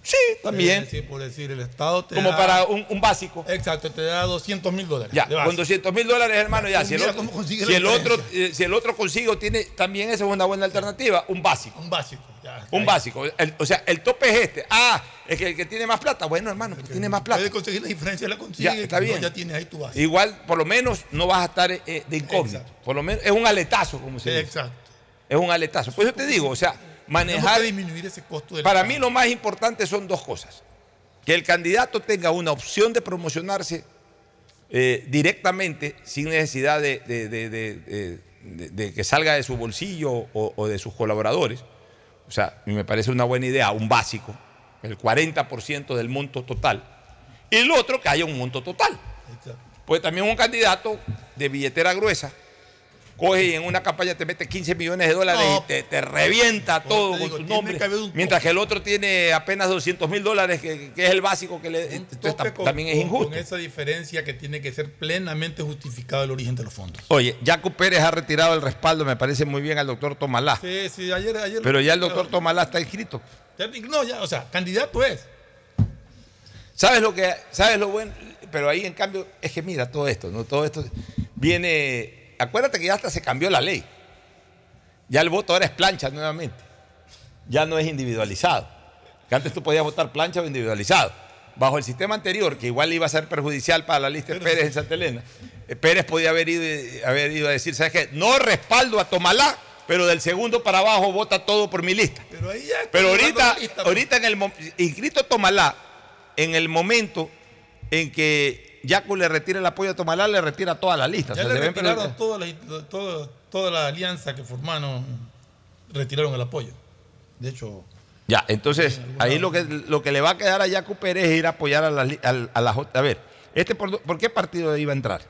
Sí, también. Es decir, por decir, el Estado te Como da- para un, un básico. Exacto, te da 200 mil dólares. Ya, con 200 mil dólares, hermano, ya. Si el otro, si el otro, eh, si el otro consigue tiene, también esa es una buena alternativa, un básico. Un básico. ya, Un ahí. básico. El- o sea, el tope es este. Ah, es que el que tiene más plata. Bueno, hermano, tiene más plata. Puede conseguir la diferencia, la consigue. Ya, está bien. ya tienes ahí tu base. Igual, por lo menos, no vas a estar eh, de incógnito. Por lo menos es un aletazo, como se dice. Exacto. Es un aletazo. Por eso te digo, o sea, manejar. disminuir ese costo del Para mí lo más importante son dos cosas. Que el candidato tenga una opción de promocionarse eh, directamente, sin necesidad de que salga de su bolsillo o, o de sus colaboradores. O sea, me parece una buena idea, un básico, el 40% del monto total. Y el otro, que haya un monto total. Pues también un candidato de billetera gruesa, coge y en una campaña te mete 15 millones de dólares No. y te, te revienta todo te con digo, tiene nombre, que mientras que el otro tiene apenas 200 mil dólares, que, que es el básico que le... tam- con- también es con- injusto. Con esa diferencia que tiene que ser plenamente justificado el origen de los fondos. Oye, Jaco Pérez ha retirado el respaldo, me parece muy bien al doctor Tomalá. Sí, sí, ayer, ayer. Pero ya el doctor Tomalá está inscrito. No, ya, o sea, candidato es. ¿Sabes lo que, sabes lo bueno? Pero ahí en cambio, es que mira todo esto, ¿no? Todo esto viene. Acuérdate que ya hasta se cambió la ley. Ya el voto ahora es plancha nuevamente. Ya no es individualizado. Que antes tú podías votar plancha o individualizado. Bajo el sistema anterior, que igual iba a ser perjudicial para la lista de Pérez en Santa Elena, eh, Pérez podía haber ido, haber ido a decir, ¿sabes qué? No respaldo a Tomalá, pero del segundo para abajo vota todo por mi lista. Pero ahí ya. Pero ahorita, lista, ahorita en el inscrito Tomalá, en el momento en que Yacu le retira el apoyo a Tomalá, le retira toda la lista. Ya O sea, le retiraron toda la, todo- toda la alianza que formaron, retiraron el apoyo. De hecho, Ya, entonces, ahí lo que, lo que le va a quedar a Yacu Pérez es ir a apoyar a la, li- al- a la J. A ver, este por, ¿por qué partido iba a entrar?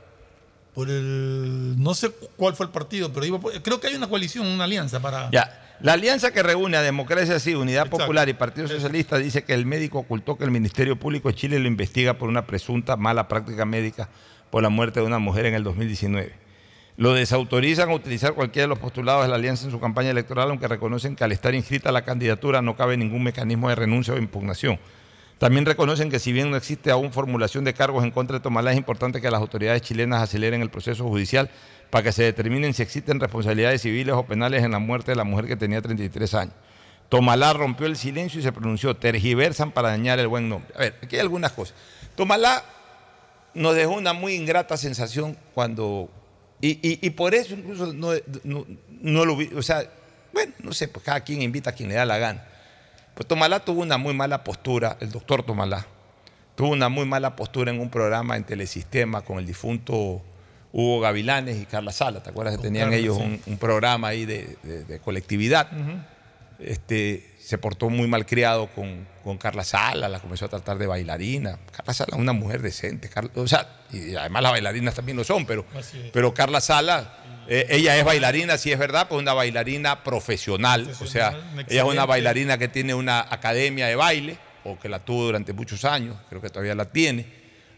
por el. No sé cuál fue el partido, pero iba creo que hay una coalición, una alianza para. Ya, la alianza que reúne a Democracia Sí, Unidad Popular y Partido Socialista dice que el médico ocultó que el Ministerio Público de Chile lo investiga por una presunta mala práctica médica por la muerte de una mujer en el 2019. Lo desautorizan a utilizar cualquiera de los postulados de la alianza en su campaña electoral, aunque reconocen que al estar inscrita la candidatura no cabe ningún mecanismo de renuncia o impugnación. También reconocen que si bien no existe aún formulación de cargos en contra de Tomalá, es importante que las autoridades chilenas aceleren el proceso judicial para que se determinen si existen responsabilidades civiles o penales en la muerte de la mujer que tenía 33 años. Tomalá rompió el silencio y se pronunció, tergiversan para dañar el buen nombre. A ver, aquí hay algunas cosas. Tomalá nos dejó una muy ingrata sensación cuando... Y, y- por eso incluso no, no- no lo vi, o sea, bueno, no sé, pues cada quien invita a quien le da la gana. Pues Tomalá tuvo una muy mala postura, el doctor Tomalá, tuvo una muy mala postura en un programa en Telesistema con el difunto Hugo Gavilanes y Carla Sala. ¿Te acuerdas que tenían ellos sí. un, un programa ahí de, de- de colectividad? este, se portó muy malcriado con, con Carla Sala, la comenzó a tratar de bailarina. Carla Sala es una mujer decente, Carla- o sea, y además las bailarinas también lo son, pero, pero Carla Sala, eh, ella es bailarina, sí es verdad, pues una bailarina profesional, o sea, ella es una bailarina que tiene una academia de baile, o que la tuvo durante muchos años, creo que todavía la tiene.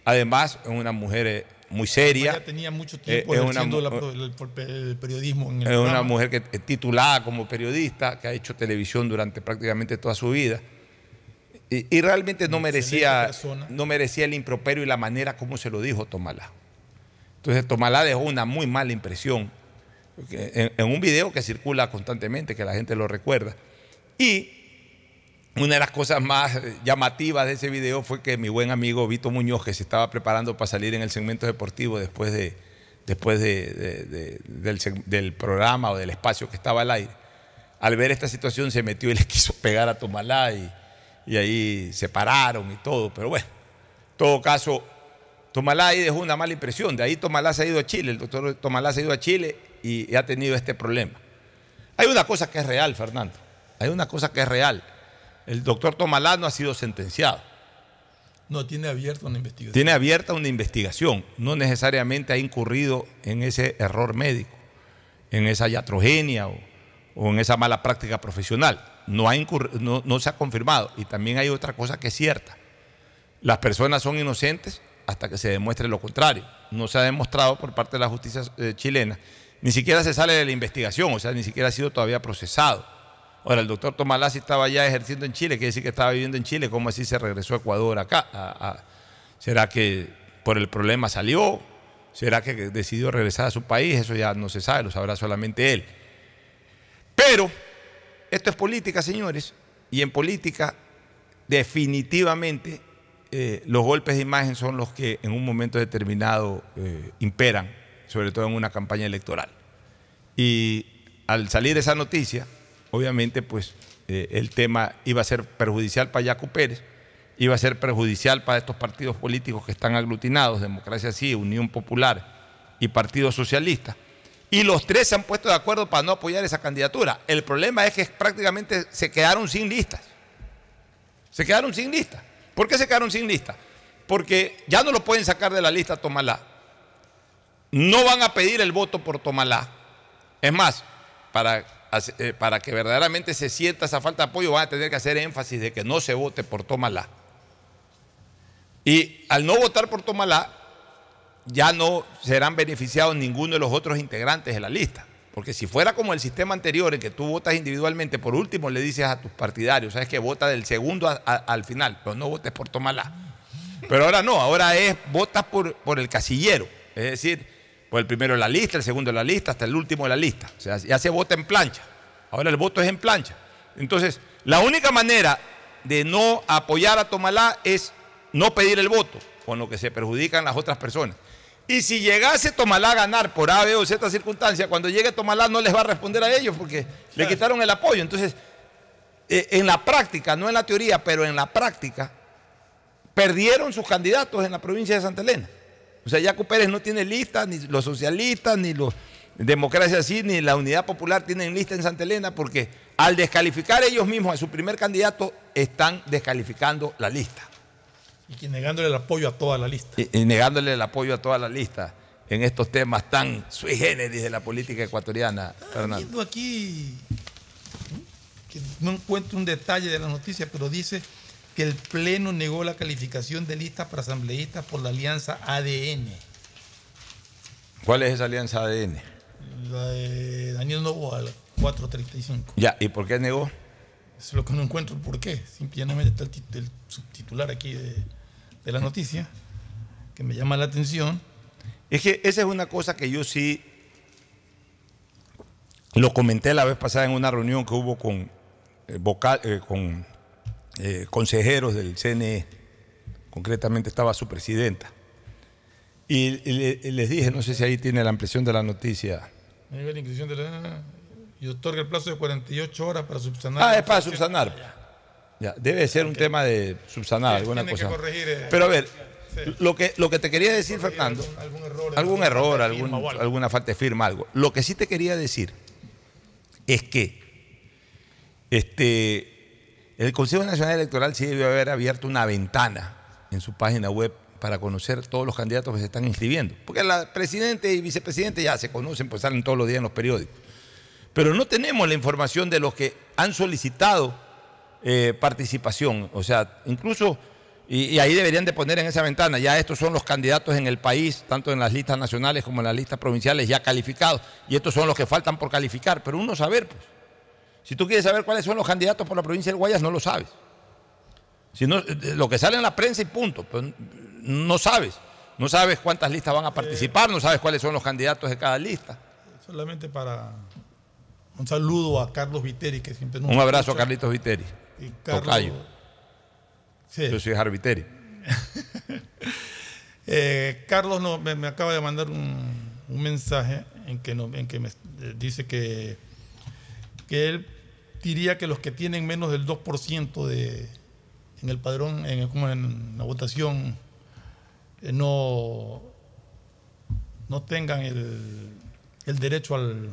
Además, es una mujer eh, muy seria. Ella tenía mucho tiempo Eh, es una la el, el periodismo en el es una programa. mujer que es titulada como periodista, que ha hecho televisión durante prácticamente toda su vida. Y, y realmente no merecía, no merecía el improperio y la manera como se lo dijo Tomalá. Entonces Tomalá dejó una muy mala impresión en, en un video que circula constantemente, que la gente lo recuerda. Y una de las cosas más eh, llamativas de ese video fue que mi buen amigo Vito Muñoz, que se estaba preparando para salir en el segmento deportivo después, de, después de- de- de- del, del programa o del espacio que estaba al aire, al ver esta situación se metió y le quiso pegar a Tomalá y, y ahí se pararon y todo. Pero bueno, en todo caso, Tomalá ahí dejó una mala impresión. De ahí Tomalá se ha ido a Chile, el doctor Tomalá se ha ido a Chile y, y ha tenido este problema. Hay una cosa que es real, Fernando. Hay una cosa que es real. El doctor Tomalá no ha sido sentenciado. No, tiene abierta una investigación. Tiene abierta una investigación. No necesariamente ha incurrido en ese error médico, en esa iatrogenia o, o en esa mala práctica profesional. No, ha no, no se ha confirmado. Y también hay otra cosa que es cierta. Las personas son inocentes hasta que se demuestre lo contrario. No se ha demostrado por parte de la justicia eh, chilena. Ni siquiera se sale de la investigación, o sea, ni siquiera ha sido todavía procesado. Ahora, el doctor Tomalá si estaba ya ejerciendo en Chile, quiere decir que estaba viviendo en Chile, ¿cómo así se regresó a Ecuador acá? ¿Será que por el problema salió? ¿Será que decidió regresar a su país? Eso ya no se sabe, lo sabrá solamente él. Pero esto es política, señores, y en política definitivamente eh, los golpes de imagen son los que en un momento determinado eh, imperan, sobre todo en una campaña electoral. Y al salir esa noticia, obviamente, pues eh, el tema iba a ser perjudicial para Yacu Pérez, iba a ser perjudicial para estos partidos políticos que están aglutinados, Democracia Sí, Unión Popular y Partido Socialista. Y los tres se han puesto de acuerdo para no apoyar esa candidatura. El problema es que prácticamente se quedaron sin listas. Se quedaron sin lista. ¿Por qué se quedaron sin lista? Porque ya no lo pueden sacar de la lista Tomalá. No van a pedir el voto por Tomalá. Es más, para, para que verdaderamente se sienta esa falta de apoyo, van a tener que hacer énfasis de que no se vote por Tomalá. Y al no votar por Tomalá, ya no serán beneficiados ninguno de los otros integrantes de la lista. Porque si fuera como el sistema anterior, en que tú votas individualmente, por último le dices a tus partidarios, sabes que vota del segundo al final, pero no votes por Tomalá. Pero ahora no, ahora es votas por, por el casillero. Es decir, por el primero de la lista, el segundo de la lista, hasta el último de la lista. O sea, ya se vota en plancha. Ahora el voto es en plancha. Entonces, la única manera de no apoyar a Tomalá es no pedir el voto, con lo que se perjudican las otras personas. Y si llegase Tomalá a ganar por A, B o Z circunstancia, cuando llegue Tomalá no les va a responder a ellos porque le quitaron el apoyo. Entonces, eh, en la práctica, no en la teoría, pero en la práctica, perdieron sus candidatos en la provincia de Santa Elena. O sea, Yaco Pérez no tiene lista, ni los socialistas, ni los democracia sí, ni la Unidad Popular tienen lista en Santa Elena, porque al descalificar ellos mismos a su primer candidato, están descalificando la lista. Y negándole el apoyo a toda la lista. Y, y negándole el apoyo a toda la lista en estos temas tan sui generis de la política ecuatoriana, Fernando. Viendo aquí, que no encuentro un detalle de la noticia, pero dice que el Pleno negó la calificación de lista para asambleístas por la alianza ADN. ¿Cuál es esa alianza ADN? La de Daniel Novoa, la 435. Ya, ¿y por qué negó? Es lo que no encuentro el por qué. Simplemente está el, el subtitular aquí de, de la noticia, que me llama la atención. Es que esa es una cosa que yo sí lo comenté la vez pasada en una reunión que hubo con, eh, vocal, eh, con eh, consejeros del CNE, concretamente estaba su presidenta. Y, y le- y les dije, no sé si ahí tiene la impresión de la noticia. Nivel de inscripción de la- Y otorga el plazo de 48 horas para subsanar. Ah, es para subsanar. Ya, debe ser un tema de subsanar, Sí, alguna que cosa. corregir, eh, Pero a ver, sí. lo, que, lo que te quería decir, Fernando, algún error, algún alguna error, falta de firma algún- o algo. alguna falta de firma, algo. Lo que sí te quería decir es que este, el Consejo Nacional Electoral sí debió haber abierto una ventana en su página web para conocer todos los candidatos que se están inscribiendo. Porque la presidente y vicepresidente ya se conocen, pues salen todos los días en los periódicos. Pero no tenemos la información de los que han solicitado eh, participación. O sea, incluso, y, y ahí deberían de poner en esa ventana, ya estos son los candidatos en el país, tanto en las listas nacionales como en las listas provinciales ya calificados, y estos son los que faltan por calificar, pero uno saber, pues. Si tú quieres saber cuáles son los candidatos por la provincia del Guayas, no lo sabes. Si no, eh, lo que sale en la prensa y punto, pero no sabes. No sabes cuántas listas van a participar, no sabes cuáles son los candidatos de cada lista. Solamente para un saludo a Carlos Viteri, que siempre nos Un abrazo a. Carlitos Viteri. Y Carlos- Tocayo. Sí. Yo soy Viteri. Eh, Carlos no- me, me acaba de mandar un, un mensaje en que, no- en que me eh, dice que, que él diría que los que tienen menos del 2% de, en el padrón, en, como en la votación, eh, no, no tengan el, el derecho al...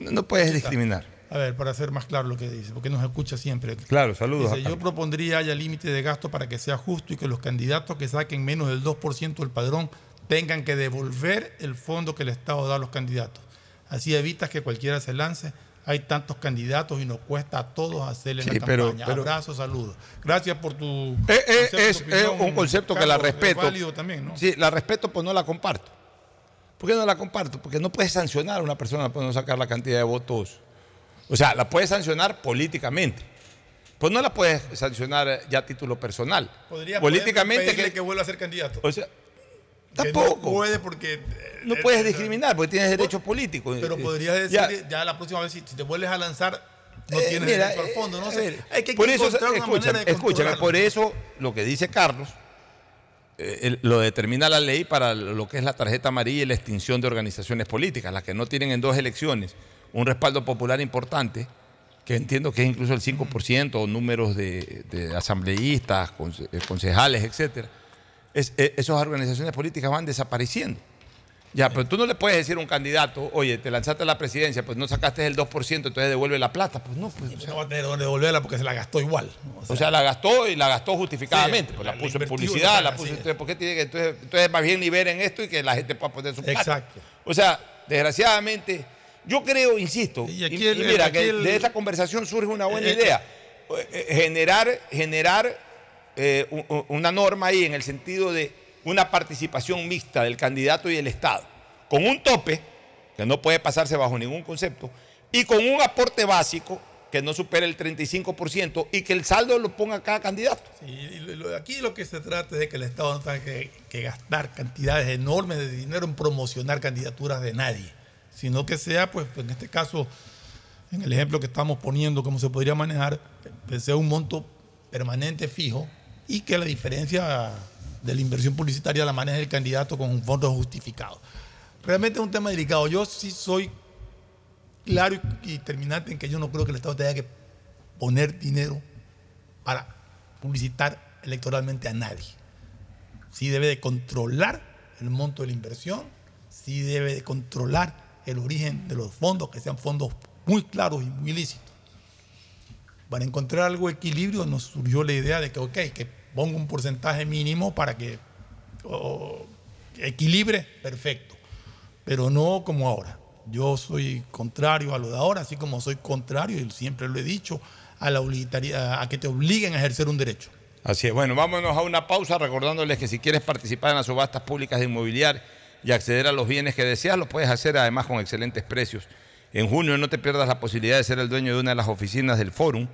No puedes discriminar. A ver, para hacer más claro lo que dice, porque nos escucha siempre. Claro, saludos. Dice, yo propondría haya límite de gasto para que sea justo y que los candidatos que saquen menos del 2% del padrón tengan que devolver el fondo que el Estado da a los candidatos. Así evitas que cualquiera se lance. Hay tantos candidatos y nos cuesta a todos hacerle Sí, la pero- campaña. pero- Abrazos, saludos. Gracias por tu. Eh, eh, concepto, es, tu es opinión, un concepto que la respeto. válido también, ¿no? Sí, la respeto, pues no la comparto. ¿Por qué no la comparto? Porque no puedes sancionar a una persona por no sacar la cantidad de votos. O sea, la puedes sancionar políticamente. Pues no la puedes sancionar ya a título personal. Podría políticamente pedirle que, que vuelva a ser candidato. O sea, tampoco. No puede porque. no eh, puedes eh, discriminar porque tienes derechos políticos. Pero Eh, podrías decir, ya, ya, la próxima vez, si, si te vuelves a lanzar, no Eh, tienes mira, derecho al fondo. No eh, sé. ver, Hay que por eso, una escúchame, manera de controlarlo. por eso lo que dice Carlos eh, lo determina la ley para lo que es la tarjeta amarilla y la extinción de organizaciones políticas, las que no tienen en dos elecciones un respaldo popular importante, que entiendo que es incluso el 5% o números de, de asambleístas, conce- eh, concejales, etcétera. Es- eh, esas organizaciones políticas van desapareciendo. Ya, pero tú no le puedes decir a un candidato, oye, te lanzaste a la presidencia, pues no sacaste el 2%, entonces devuelve la plata. Pues no, pues. No va a tener dónde devolverla porque se la gastó igual. O sea, la gastó y la gastó justificadamente. Sí, pues la- puso en publicidad, la puso. Entonces, ¿por qué tiene que.? Entonces, entonces, más bien liberen esto y que la gente pueda poner su plata. Exacto. O sea, desgraciadamente, Yo creo, insisto, y, aquí y el- mira, aquí que de esta conversación surge una buena Eh, eh, idea. Generar, generar eh, una norma ahí en el sentido de una participación mixta del candidato y el Estado, con un tope que no puede pasarse bajo ningún concepto, y con un aporte básico que no supere el 35% y que el saldo lo ponga cada candidato. Sí, lo- aquí lo que se trata es de que el Estado no tenga que, gastar cantidades enormes de dinero en promocionar candidaturas de nadie, sino que sea, pues, en este caso, en el ejemplo que estamos poniendo, cómo se podría manejar, sea un monto permanente fijo y que la diferencia de la inversión publicitaria la maneje el candidato con un fondo justificado. Realmente es un tema delicado. Yo sí soy claro y, y terminante en que yo no creo que el Estado tenga que poner dinero para publicitar electoralmente a nadie. Sí debe de controlar el monto de la inversión, sí debe de controlar el origen de los fondos, que sean fondos muy claros y muy lícitos. Para encontrar algo de equilibrio nos surgió la idea de que, ok, que ponga un porcentaje mínimo para que equilibre, perfecto, pero no como ahora. Yo soy contrario a lo de ahora, así como soy contrario, y siempre lo he dicho, a, la obligatoria- a que te obliguen a ejercer un derecho. Así es. Bueno, vámonos a una pausa recordándoles que si quieres participar en las subastas públicas de inmobiliario y acceder a los bienes que deseas, lo puedes hacer además con excelentes precios. En junio no te pierdas la posibilidad de ser el dueño de una de las oficinas del Fórum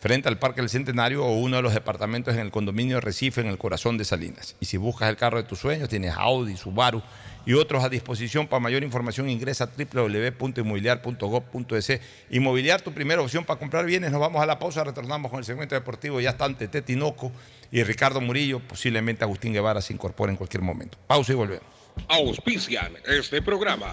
frente al Parque del Centenario o uno de los departamentos en el condominio Recife en el corazón de Salinas. Y si buscas el carro de tus sueños, tienes Audi, Subaru y otros a disposición. Para mayor información ingresa a www.inmobiliar.gov.es. Inmobiliar, tu primera opción para comprar bienes. Nos vamos a la pausa, retornamos con el segmento deportivo. Ya están Tete Tinoco y Ricardo Murillo. Posiblemente Agustín Guevara se incorpore en cualquier momento. Pausa y volvemos. Auspician este programa.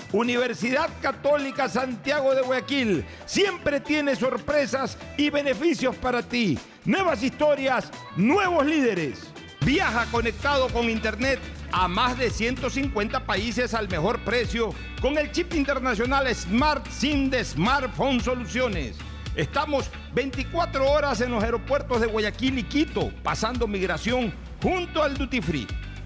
Universidad Católica Santiago de Guayaquil siempre tiene sorpresas y beneficios para ti. Nuevas historias, nuevos líderes. Viaja conectado con Internet a más de 150 países al mejor precio con el chip internacional Smart SIM de Smartphone Soluciones. Estamos 24 horas en los aeropuertos de Guayaquil y Quito, pasando migración junto al Duty Free.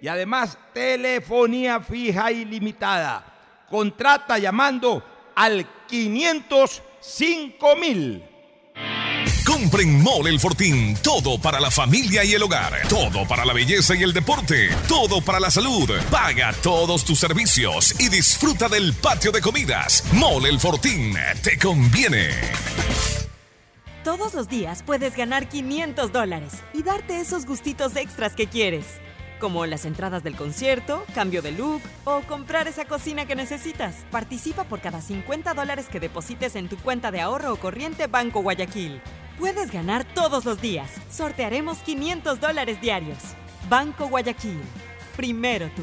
y además telefonía fija ilimitada. Contrata llamando al 505 mil. Con Siempre en Mole el Fortín. Todo para la familia y el hogar. Todo para la belleza y el deporte. Todo para la salud. Paga todos tus servicios y disfruta del patio de comidas. Mole el Fortín. Te conviene. Todos los días puedes ganar 500 dólares y darte esos gustitos extras que quieres. Como las entradas del concierto, cambio de look o comprar esa cocina que necesitas. Participa por cada 50 dólares que deposites en tu cuenta de ahorro o corriente Banco Guayaquil. Puedes ganar todos los días. Sortearemos 500 dólares diarios. Banco Guayaquil. Primero tú.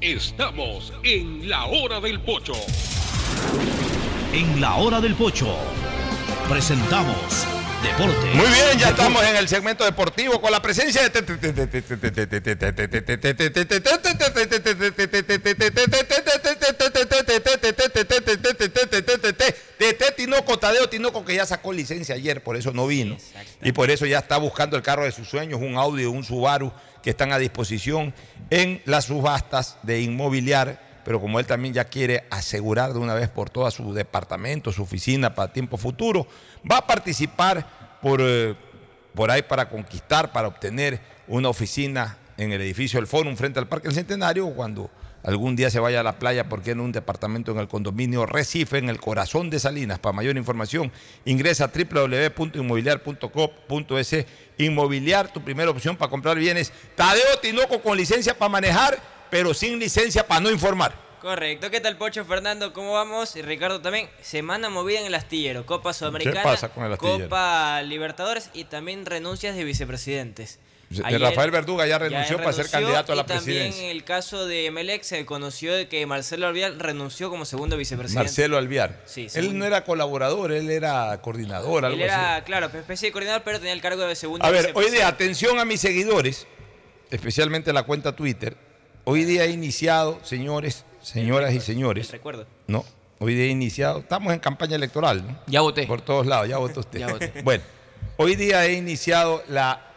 Estamos en la hora del pocho. En la hora del pocho presentamos Deporte. Muy bien, ya estamos en el segmento deportivo con la presencia de de Tinoco, Tadeo Tinoco, que ya sacó licencia ayer, por eso no vino. Y por eso ya está buscando el carro de sus sueños, un Audi, un Subaru, que están a disposición en las subastas de inmobiliar. Pero como él también ya quiere asegurar de una vez por todas su departamento, su oficina para tiempo futuro, va a participar por, eh, por ahí para conquistar, para obtener una oficina en el edificio del Fórum frente al Parque del Centenario cuando algún día se vaya a la playa porque en un departamento en el condominio Recife, en el corazón de Salinas. Para mayor información, ingresa a www.inmobiliar.com.es. Inmobiliar, tu primera opción para comprar bienes. Tadeo Tinoco con licencia para manejar, pero sin licencia para no informar. Correcto, ¿qué tal Pocho Fernando? ¿Cómo vamos? Y Ricardo también. Semana movida en el astillero, Copa Sudamericana, pasa con el astillero? Copa Libertadores y también renuncias de vicepresidentes. De Rafael Verduga ya renunció para ser candidato a la y también presidencia. en el caso de Emelec se conoció de que Marcelo Alvial renunció como segundo vicepresidente. Marcelo Alviar. Sí, él no era colaborador, él era coordinador, algo Él era, así. claro, especie de coordinador, pero tenía el cargo de segundo A ver, hoy vicepresidente. día, atención a mis seguidores, especialmente la cuenta Twitter. Hoy día he iniciado, señores, señoras y señores. Recuerdo. No, hoy día he iniciado. Estamos en campaña electoral, ¿no? Ya voté. Por todos lados, ya votó usted. Ya voté. Bueno, hoy día he iniciado la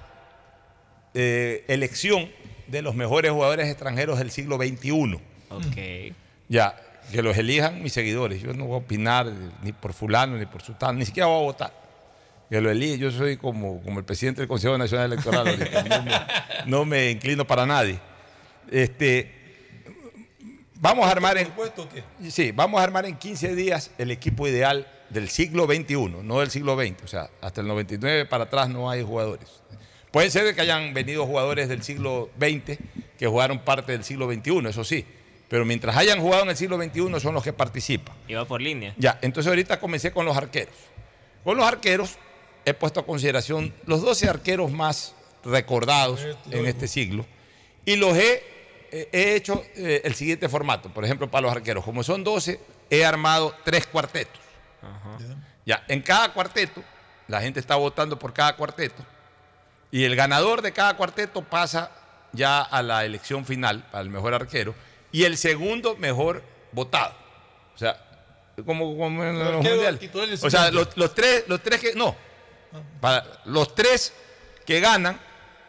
eh, elección de los mejores jugadores extranjeros del siglo XXI. Ok. Ya, que los elijan mis seguidores. Yo no voy a opinar ni por fulano ni por sultano, ni siquiera voy a votar. Que lo eligen. Yo soy como, como el presidente del Consejo Nacional Electoral. ahorita. No me, no me inclino para nadie. Este, vamos a armar en, sí, vamos a armar en 15 días el equipo ideal del siglo XXI, no del siglo XX. O sea, hasta el 99 para atrás no hay jugadores. Puede ser que hayan venido jugadores del siglo XX que jugaron parte del siglo XXI, eso sí. Pero mientras hayan jugado en el siglo XXI son los que participan. Y va por línea. Ya, entonces ahorita comencé con los arqueros. Con los arqueros he puesto a consideración los 12 arqueros más recordados en este siglo y los he, eh, he hecho eh, el siguiente formato. Por ejemplo, para los arqueros, como son 12, he armado tres cuartetos. Ya, en cada cuarteto, la gente está votando por cada cuarteto y el ganador de cada cuarteto pasa ya a la elección final para el mejor arquero y el segundo mejor votado. O sea, como, como en los mundiales. O sea, los, los tres, los tres que. No. Para los tres que ganan,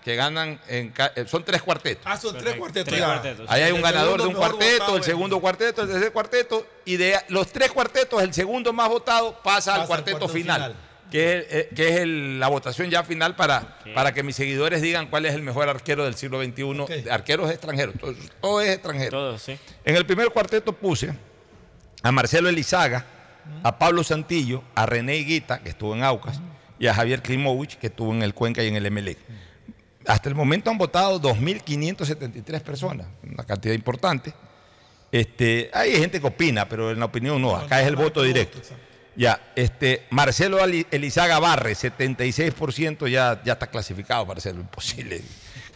que ganan en ca- eh, son tres cuartetos. Ah, son tres cuartetos. Tres cuartetos. Ahí hay un El ganador de un cuarteto, votado el segundo cuarteto, el tercer cuarteto, y de los tres cuartetos, el segundo más votado pasa, Pasa al al cuarteto final. Que es, eh, que es el- la votación ya final para, para que mis seguidores digan cuál es el mejor arquero del siglo XXI, arqueros extranjeros, todo, todo es extranjero. Todo, sí. En el primer cuarteto puse a Marcelo Elizaga, a Pablo Santillo, a René Higuita, que estuvo en Aucas, y a Javier Klimovich, que estuvo en el Cuenca y en el Emelec. Hasta el momento han votado 2.573 personas, una cantidad importante. Este, hay gente que opina, pero en la opinión no, acá es el voto directo. Ya, este, Marcelo Elizaga Barre, 76% ya, ya está clasificado, Marcelo, imposible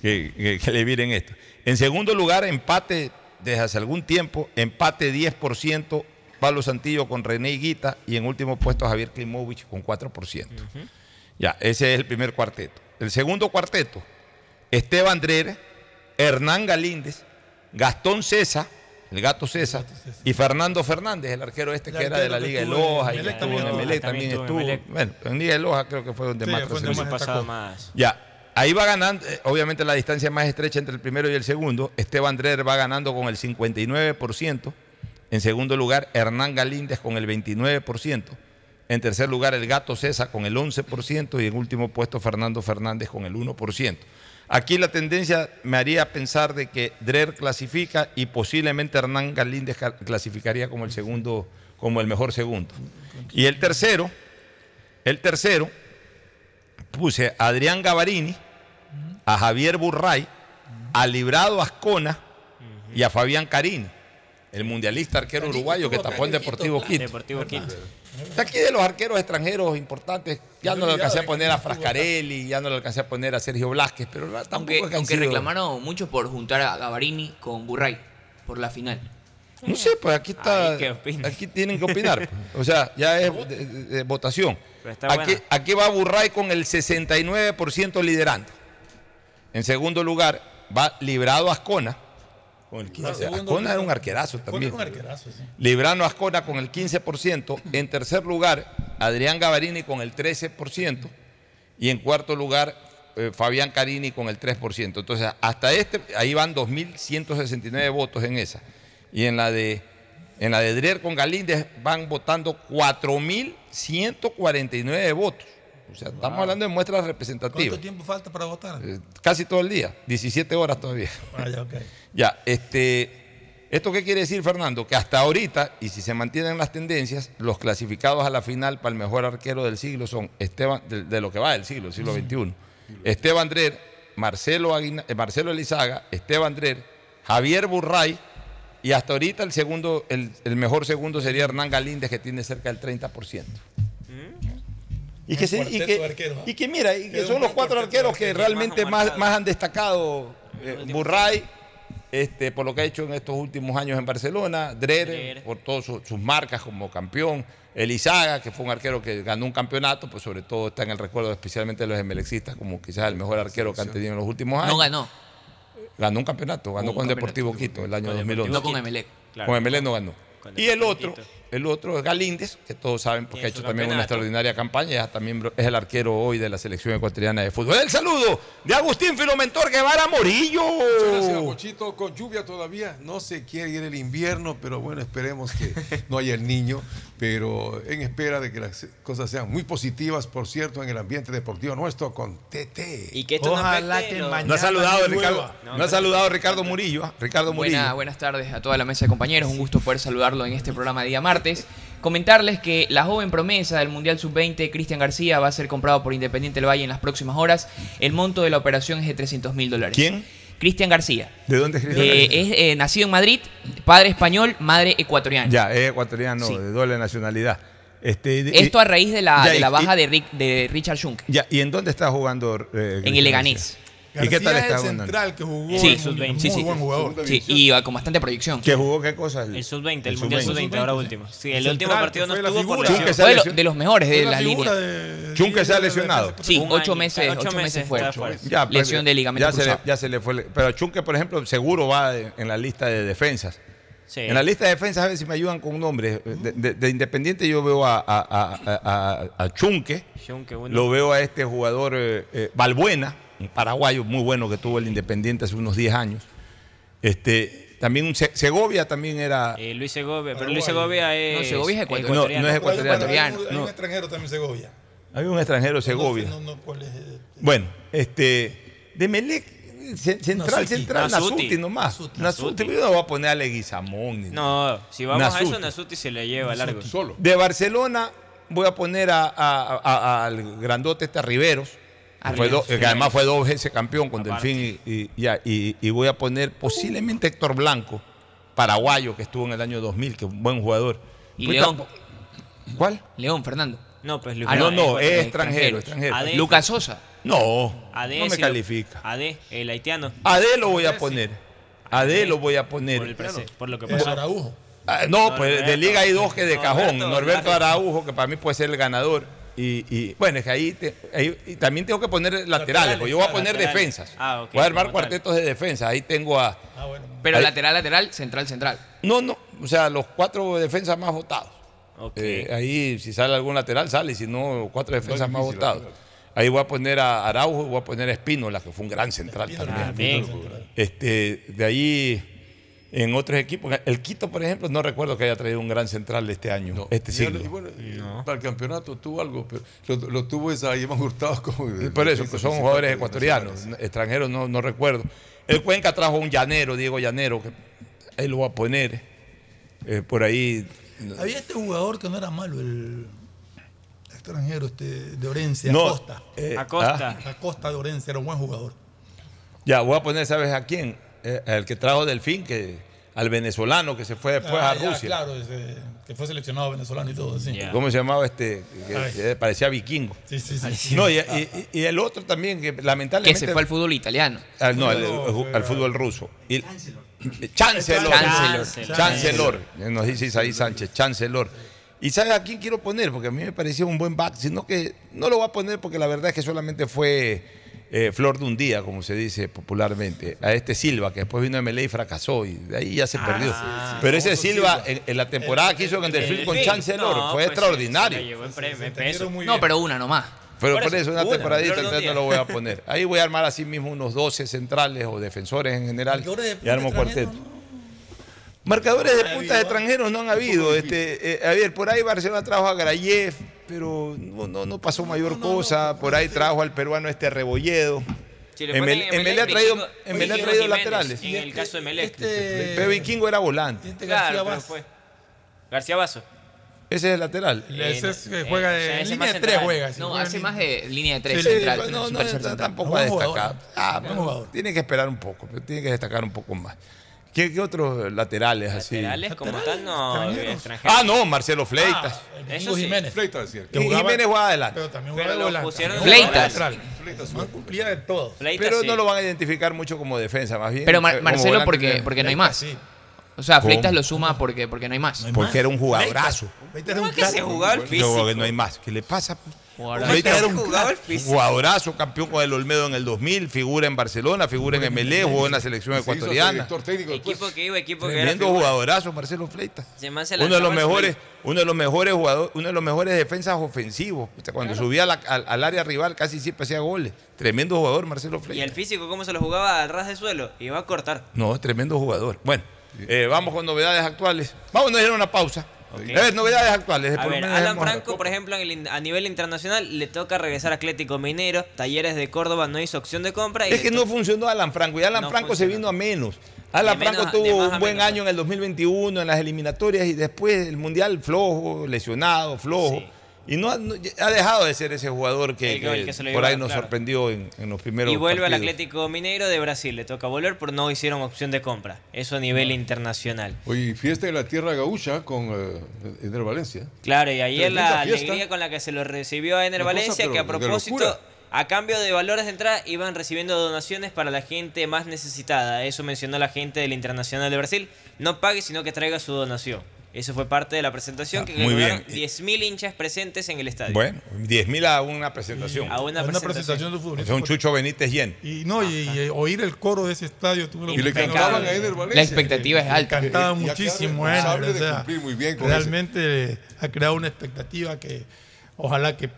que, que- que le viren esto. En segundo lugar, empate desde hace algún tiempo, empate 10% Pablo Santillo con René Higuita y en último puesto Javier Klimovich con 4%. Ya, ese es el primer cuarteto. El segundo cuarteto, Esteban Dreher, Hernán Galíndez, Gastón César, el gato César, y Fernando Fernández, el arquero este El que era de la Liga de Loja y Emelec estuvo en también. Emelec, También también estuvo. Bueno, en Liga de Loja creo que fue donde Sí, más fue donde trascendió. más pasado destacó. más. Ya, ahí va ganando, eh, obviamente la distancia más estrecha entre el primero y el segundo. Esteban Dreher va ganando con el 59%. En segundo lugar, Hernán Galíndez con el 29%. En tercer lugar, el Gato César con el 11%. Y en último puesto, Fernando Fernández con el 1%. Aquí la tendencia me haría pensar de que Dreher clasifica y posiblemente Hernán Galíndez ca- clasificaría como el segundo, como el mejor segundo. Y el tercero, el tercero, puse a Adrián Gavarini, a Javier Burray, a Librado Ascona y a Fabián Carini, el mundialista arquero uruguayo que tapó el Deportivo Quito. Deportivo Quito. De aquí de los arqueros extranjeros importantes, ya no le alcancé a poner a Frascarelli, ya no le alcancé a poner a Sergio Blasquez, pero tampoco Aunque, es que aunque sido- reclamaron mucho por juntar a Gavarini con Burray por la final. No sé, pues aquí está. Aquí tienen que opinar. pues. O sea, ya es de- de- de votación. Pero está Aquí, aquí va Burray con el 69% liderando. En segundo lugar va Librado Ascona con el 15%. segundo Ascona era un arquerazo también. un arquerazo, sí. Librano Ascona con el 15%. En tercer lugar, Adrián Gavarini con el 13%. Y en cuarto lugar, eh, Fabián Carini con el 3%. Entonces, hasta este, ahí van 2.169 votos en esa. Y en la de, en la de Dreher con Galíndez van votando 4.149 votos. O sea, estamos hablando de muestras representativas. ¿Cuánto tiempo falta para votar? Eh, Casi todo el día, 17 horas todavía. Ah, ya, ok. Ya, este, ¿esto qué quiere decir, Fernando? Que hasta ahorita, y si se mantienen las tendencias, los clasificados a la final para el mejor arquero del siglo son Esteban, de, de lo que va del siglo, el siglo XXI. Esteban Dreher, Marcelo, Aguina- eh, Marcelo Elizaga, Esteban Dreher, Javier Burray, y hasta ahorita el segundo, el, el mejor segundo sería Hernán Galíndez, que tiene cerca del 30%. Y que, Un se- y, cuarteto que, de arqueros, y que mira, y que son los cuatro arqueros que realmente más, más han destacado. eh, Burray, este, por lo que ha hecho en estos últimos años en Barcelona, Dreher, por todas sus, sus marcas como campeón, Elizaga, que fue un arquero que ganó un campeonato, pues sobre todo está en el recuerdo especialmente de los emelexistas como quizás el mejor arquero que han tenido en los últimos años. No ganó. Ganó un campeonato, ganó Un con campeonato. Deportivo Quito el año Con 2011. Deportivo No con. Emelec. Claro. Con Emelec no ganó. Y el otro, Quito. El otro es Galíndez, que todos saben porque ha hecho también una extraordinaria campaña, ya también es el arquero hoy de la selección ecuatoriana de fútbol. El saludo de Agustín Filomentor Guevara Morillo. Muchas gracias, Pochito. Con lluvia todavía no se quiere ir el invierno, pero bueno, esperemos que no haya el niño. Pero en espera de que las cosas sean muy positivas, por cierto, en el ambiente deportivo nuestro con TT. Y que esto no Ojalá afecte que mañana- No ha saludado. Ricardo, No, no ha saludado Ricardo Murillo, Ricardo Murillo. Buena- buenas tardes a toda la mesa de compañeros. Un gusto poder saludarlo en este programa de día martes. Comentarles que la joven promesa del Mundial Sub-20, Cristian García, va a ser comprado por Independiente del Valle en las próximas horas. El monto de la operación es de 300 mil dólares. ¿Quién? Cristian García. ¿De dónde es Cristian Eh, es eh, nacido en Madrid, padre español, madre ecuatoriana. Ya, es ecuatoriano, Sí. de doble nacionalidad. Este, de- Esto a raíz de la, Ya, de la baja y- de, Rick- de Richard Schunk. Ya, ¿y en dónde está jugando? eh, En el Leganés. García? ¿Y qué tal está es el jugando? central que jugó. Sí, en- sub-20. muy Sí, buen jugador. Sí, y con bastante proyección. ¿Que jugó qué cosa? El sub-20, el, El Mundial sub-20. sub-20, ahora último. Sí, el último partido no fue la estuvo por lesión. Fue de, lesión. lo- de los mejores de Fue la figura línea. de- Chunque se ha la lesionado. Sí, ocho meses, ocho ocho meses fuera. Ya, Lesión de ligamento ya se, le, cruzado. ya se le fue. Pero Chunque, por ejemplo, seguro va en, la lista de defensas. Sí. En la lista de defensas, a ver si me ayudan con un nombre. De, de- de Independiente yo veo a, a- a- a- Chunque, Chunque, uno. lo veo a este jugador eh, eh, Balbuena, paraguayo muy bueno que tuvo el Independiente hace unos 10 años. Este, también un Se- Segovia también era... Eh, Luis Segovia, pero. Luis Segovia es. No, Segovia es ecuatoriano. No, no es ecuatoriano. Hay un- Hay un No. extranjero también Segovia. Hay un extranjero Segovia. No, no, ¿cuál es? Bueno, este, de Melec, ce- central, Nasuti. central, Nasuti. Nasuti nomás. Nasuti. Nasuti, yo no voy a poner a Leguizamón. No, si vamos a eso, Nasuti se le lleva largo. Solo. De Barcelona voy a poner a- a- a- al grandote este a Riveros, fue Riveros, do- que además fue dos veces campeón con Aparte. Delfín y, y- ya, y- y voy a poner posiblemente Héctor Blanco, paraguayo que estuvo en el año 2000, que es un buen jugador. Y Pues León. ¿Cuál? León, Fernando. No, pues Luis Ah, no, no, es extranjero, extranjero. AD. Lucas Sosa. No, AD, no me califica. AD, el haitiano. AD lo voy a poner. AD lo voy a Por, el poner. prese- por lo que pasó. Araujo. Ah, no, pues de liga hay dos que de cajón. Norberto Norberto Araujo, que para mí puede ser el ganador. Y, y, bueno, es que ahí, te- ahí- y también tengo que poner laterales, porque yo voy a poner laterales. defensas. Ah, ok, voy a armar como tal. cuartetos de defensa. Ahí tengo a. Pero ahí- lateral, lateral, central, central. No, no, o sea, los cuatro defensas más votados. Eh, ahí, si sale algún lateral, sale, si no, cuatro defensas más votados. Ahí voy a poner a Araujo, voy a poner a Espínola, que fue un gran central también. bien. Este, de ahí, en otros equipos, el Quito, por ejemplo, no recuerdo que haya traído un gran central este año, este Y siglo. y bueno, y Para el campeonato tuvo algo, pero lo, lo tuvo esa Iván Hurtado como. de- Por eso, que son jugadores ecuatorianos, extranjeros no, no recuerdo. El Cuenca trajo un llanero, Diego Llanero, que ahí lo voy a poner. eh, por ahí. Había este jugador que no era malo, el extranjero este, de Orense, No, Acosta. eh, Acosta. Acosta de Orense era un buen jugador. Ya, voy a poner, ¿sabes a quién? Eh, el que trajo Delfín, que, al venezolano que se fue después Ah, a ya, Rusia. Claro, ese, que fue seleccionado venezolano y todo. Sí. ¿Cómo se llamaba este? Que, que parecía vikingo. Sí, sí, sí, sí. No, y, y- y el otro también, que Que lamentablemente. se fue al fútbol italiano. al- no, al, fútbol ruso. Y- Chancellor. Chancellor. Chancellor. Nos dice Isaí Sánchez, Chancellor. ¿Y sabes a quién quiero poner? Porque a mí me parecía un buen back, sino que no lo voy a poner porque la verdad es que solamente fue eh, flor de un día, como se dice popularmente, a este Silva, que después vino a MLE y fracasó, y de ahí ya se perdió. Pero ese Silva, en, en la temporada que hizo Delfín con Chancellor, No, fue pues, extraordinario. se le llevó en pre- en peso. No, pero una nomás. Pero Por por eso, una una, temporadita, entonces no lo voy a poner. Ahí voy a armar así mismo unos 12 centrales o defensores en general y armo cuarteto. Marcadores de punta extranjeros no han habido. Este, eh, a ver, por ahí Barcelona trajo a Grayev, pero no, no, no pasó mayor cosa. Por ahí trajo al peruano este Rebolledo. Si Emelec Emelec ha traído, Emelec ha traído Jiménez, laterales. En el caso de Melec. Pero Vikingo era volante. Claro, pero fue. García Vaso. Ese es el lateral. Ese es que juega o sea, de ese línea de tres juega. No, juega hace en- más de línea de tres Sí, central. no, no, no, central. tampoco ha jugador. destacado. Ah, Buen pero jugador. tiene que esperar un poco, pero tiene que destacar un poco más. ¿Qué, qué otros laterales así? Laterales como tal, no. extranjeros. Ah, no, Marcelo Fleitas. Eso sí. Jiménez. Fleitas. Y Jiménez juega adelante. Pero también Pero jugaba lo pusieron jugaba de Fleitas. lateral. Cumplía de todo. Fleitas, Pero sí. no lo van a identificar mucho como defensa, más bien. Pero Mar- eh, como Marcelo volante porque, de- porque no hay más. Sí. O sea, Fleitas ¿Cómo? lo suma porque, porque no hay más. Porque era un jugadorazo. Fleitas era un ¿Cómo es que se crack. jugaba el No, físico? que no hay más. ¿Qué le pasa? pues? Jugadorazo. Fleitas era un jugadorazo, campeón con el Olmedo en el 2000, figura en Barcelona, figura en MLE, jugó en la selección ecuatoriana. técnico. Equipo que iba, equipo que era. Jugadorazo, Marcelo Fleitas. Uno de los mejores, uno de los mejores jugadores, uno de los mejores defensas ofensivos. O sea, Cuando subía la- al, al área rival casi siempre hacía goles. Tremendo jugador, Marcelo Y el Fleitas. físico, ¿cómo se lo jugaba al ras de suelo? Iba a cortar. No, tremendo jugador. Bueno, eh, vamos con novedades actuales. Vamos a ir a una pausa. Ok. A ver, novedades actuales. A por lo ver, menos Alan Franco, por ejemplo, en el in- a nivel internacional le toca regresar a Atlético Minero. Talleres de Córdoba no hizo opción de compra. Y Es que no funcionó Alan Franco y Alan No Franco se vino a menos. Alan menos Franco tuvo un buen menos. año en el 2021 en las eliminatorias y después el Mundial flojo, lesionado, flojo. Sí. Y no, ha- no- ha dejado de ser ese jugador que, por ahí nos claro. sorprendió en, en los primeros Y vuelve al. Atlético Mineiro de Brasil. Le toca volver, pero no hicieron opción de compra. Eso a nivel internacional. Oye, fiesta de la tierra gaucha con eh, Eder Valencia. Claro, y ayer la fiesta. alegría con la que se lo recibió a Ener Una cosa, Valencia, que a propósito, a cambio de valores de entrada, iban recibiendo donaciones para la gente más necesitada. Eso mencionó la gente del Internacional de Brasil. No pague, sino que traiga su donación. Eso fue parte de la presentación, que Ah, lograron bien. 10.000 hinchas presentes en el estadio. Bueno, 10.000 a una presentación. A una Una presentación. presentación de futbolista. sea, un Chucho Benítez Yen. Y no, y, y oír el coro de ese estadio. tuve la Y le cantaban a Eder Valencia. La expectativa es alta. Cantaba Y- y acá muchísimo es él. o sea, muy bien con realmente ha creado una expectativa que ojalá que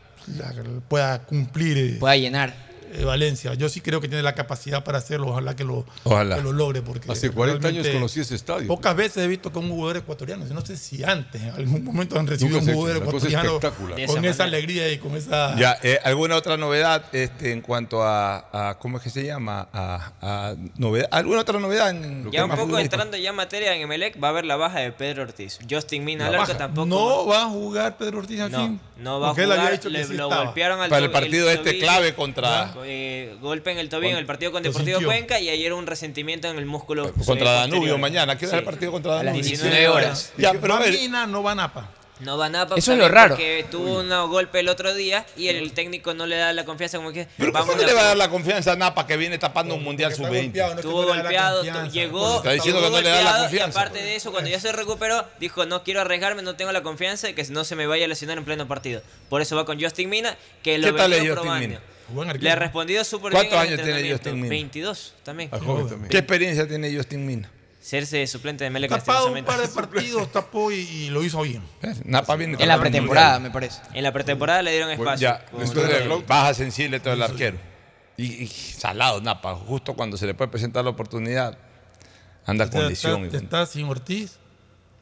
pueda cumplir eh, Pueda llenar. Eh, Valencia. Yo sí creo que tiene la capacidad para hacerlo. Ojalá que lo, Ojalá. que lo logre. Porque Hace 40 años conocí ese estadio. Pocas veces he visto que un jugador ecuatoriano, no sé si antes, en algún momento han recibido Nunca un jugador ecuatoriano con esa manera. alegría y con esa... Ya, eh, ¿alguna otra novedad este, en cuanto a, a- ¿cómo es que se llama? A, a novedad, ¿Alguna otra novedad? En Ya un poco entrando ya en materia en Emelec, va a haber la baja de Pedro Ortiz. Justin Mina al La arco baja. tampoco. No va a jugar Pedro Ortiz aquí. No, no va a jugar. había dicho que le, sí lo estaba. golpearon al Para el partido este tobillo, clave contra, eh, golpe en el tobillo en el partido con Deportivo sintió. Cuenca y ayer un resentimiento en el músculo. contra eh, Danubio posterior. mañana. ¿Qué hora es Sí. el partido contra A las Danubio? 19 horas. Ya, pero a ver, Mina no va a Napa. No va Napa Eso es lo raro. porque tuvo un golpe el otro día y el, el técnico no le da la confianza como que Pero ¿cómo vamos no le va a dar la confianza a Napa que viene tapando un Mundial Sub-20? Estuvo golpeado, llegó, Está diciendo que no le da la golpeado, confianza. Y aparte de eso, cuando ya se recuperó, dijo, no quiero arriesgarme, no tengo la confianza de que no se me vaya a lesionar en pleno partido. Por eso va con Justin Mina, que lo ¿Qué tal venía es Justin probando. Mina? Le ha respondido súper bien ¿Cuántos años tiene. Justin Mina? 22 también. ¿Qué experiencia tiene Justin Mina? Serse suplente de Melec Tapado un par de partidos, tapó y, y lo hizo bien. Napa viene En la pretemporada, me parece. En la pretemporada le dieron espacio. ya, baja sensible todo el arquero. Y, y salado, Napa, justo cuando se le puede presentar la oportunidad, anda con Está- lesión. está- está sin Ortiz.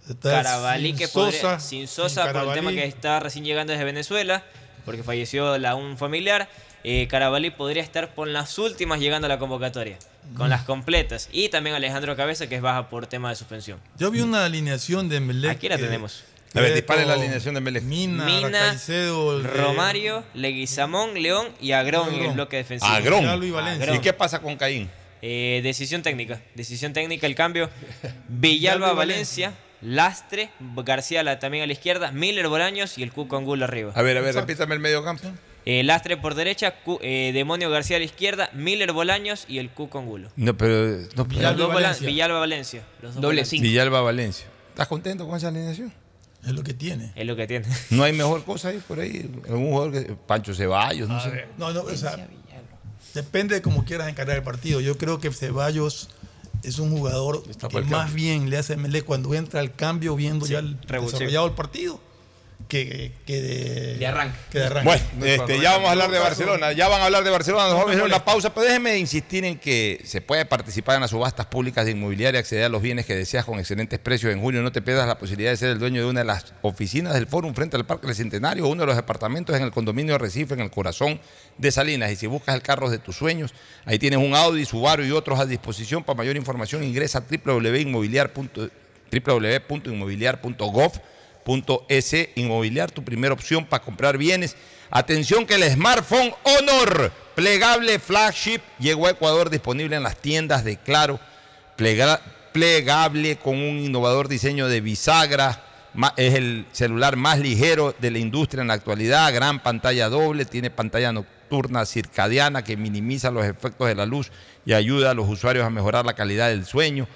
Está Carabalí sin que podría- Sosa, sin sin Sosa por el tema que está recién llegando desde Venezuela, porque falleció la, un familiar. Eh, Carabalí podría estar por las últimas llegando a la convocatoria, con las completas. Y también Alejandro Cabeza, que es baja por tema de suspensión. Yo vi una alineación de Melec. Aquí la que- tenemos. A ver, dispare la alineación de Melec. Mina, Mina, Caicedo, el de- Romario, Leguizamón, León y Agrón en el bloque defensivo. Agrón. Gonzalo y Valencia. Agrón. ¿Y qué pasa con Caín? Eh, decisión técnica. Decisión técnica, el cambio. Villalba, Valencia. Lastre, García la- también a la izquierda, Miller Bolaños y el Cuco Angulo arriba. A ver, a ver, repítame el medio campo. Eh, Lastre por derecha, Cu- eh, Demonio García a la izquierda, Miller Bolaños y el Cuco Angulo. No, pero. No, Villalba Valencia. Villalba Valencia. Los dos Doble cinco. Villalba Valencia. ¿Estás contento con esa alineación? Es lo que tiene. Es lo que tiene. No hay mejor cosa ahí por ahí. Algún jugador que. Pancho Ceballos, no sé. No, no, o sea, depende de cómo quieras encarar el partido. Yo creo que Ceballos es un jugador Está que más cambio. bien le hace Melec cuando entra al cambio viendo ya el desarrollado el partido que, que de, De arranque. que de arranque. Bueno, No es este, ya vamos a hablar de Barcelona. Ya van a hablar de Barcelona. Nos vamos a hacer una pausa, pero déjeme insistir en que se puede participar en las subastas públicas de inmobiliaria, acceder a los bienes que deseas con excelentes precios. En junio no te pierdas la posibilidad de ser el dueño de una de las oficinas del Fórum frente al Parque del Centenario o uno de los departamentos en el condominio Recife, en el corazón de Salinas. Y si buscas el carro de tus sueños, ahí tienes un Audi, Subaru y otros a disposición. Para mayor información ingresa a www.inmobiliar.com www.inmobiliar.gov.es Inmobiliar, tu primera opción para comprar bienes. Atención que el smartphone Honor plegable flagship llegó a Ecuador disponible en las tiendas de Claro. Plega- plegable con un innovador diseño de bisagra. Es el celular más ligero de la industria en la actualidad. Gran pantalla doble, tiene pantalla nocturna circadiana que minimiza los efectos de la luz y ayuda a los usuarios a mejorar la calidad del sueño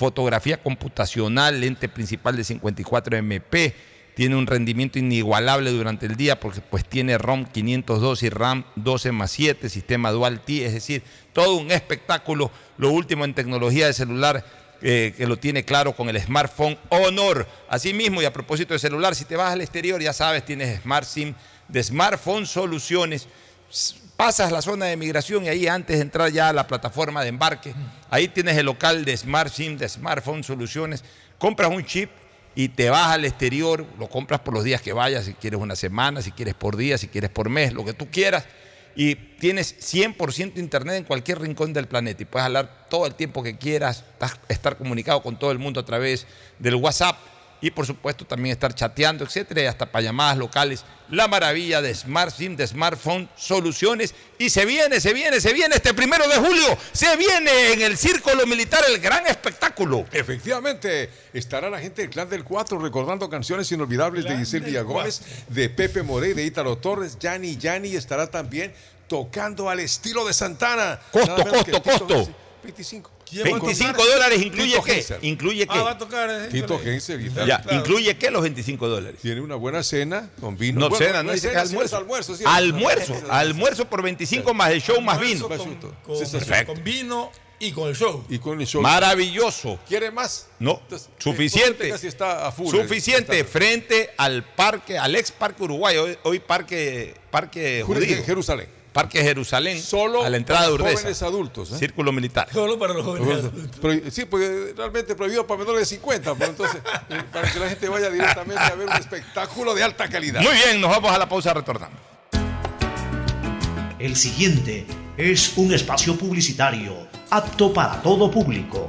fotografía computacional, lente principal de 54 MP, tiene un rendimiento inigualable durante el día porque pues tiene ROM 502 y RAM 12 más 7, sistema Dual T, es decir, todo un espectáculo, lo último en tecnología de celular eh, que lo tiene claro con el smartphone Honor. Asimismo, y a propósito de celular, si te vas al exterior, ya sabes, tienes Smart SIM de Smartphone Soluciones pasas la zona de migración y ahí antes de entrar ya a la plataforma de embarque, ahí tienes el local de Smart SIM, de Smartphone Soluciones, compras un chip y te vas al exterior, lo compras por los días que vayas, si quieres una semana, si quieres por día, si quieres por mes, lo que tú quieras, y tienes 100% internet en cualquier rincón del planeta y puedes hablar todo el tiempo que quieras, estar comunicado con todo el mundo a través del WhatsApp y por supuesto también estar chateando, etcétera, y hasta para llamadas locales. La maravilla de Smart SIM, de Smartphone Soluciones. Y se viene, se viene, se viene este primero de julio. Se viene en el Círculo Militar el gran espectáculo. Efectivamente, estará la gente del Clan del 4 recordando canciones inolvidables de Giselle Villagómez, de Pepe Morey, de Ítalo Torres, Yanni Yanni estará también tocando al estilo de Santana. Costo, costo, costo. Gense, 25. ¿Quién va a 25 tocar? dólares incluye Tito qué? Genser. ¿Incluye Ah, va a qué? tocar. eh, Tito híjole. Gense, guitarra. Ya, claro. ¿incluye qué los 25 dólares? Tiene una buena cena con vino. No, Bueno, cena, no cena, sí, almuerzo. almuerzo. sí, almuerzo, por 25 más el show más vino. Con, sí. Perfecto. con vino y con el show. Y con el show. Maravilloso. ¿Quiere más? No, Entonces, eh, suficiente. casi está a full. Suficiente Está- frente al parque, al ex parque Uruguay, hoy, hoy parque, parque Jer- judío, Jerusalén. Parque Jerusalén, Solo a la entrada de para Urdesa, jóvenes adultos. ¿eh? círculo militar. Solo para los jóvenes. Pro- sí, porque realmente prohibido para menores de 50, pero entonces, eh, para que la gente vaya directamente a ver un espectáculo de alta calidad. Muy bien, nos vamos a la pausa, retornamos. El siguiente es un espacio publicitario apto para todo público.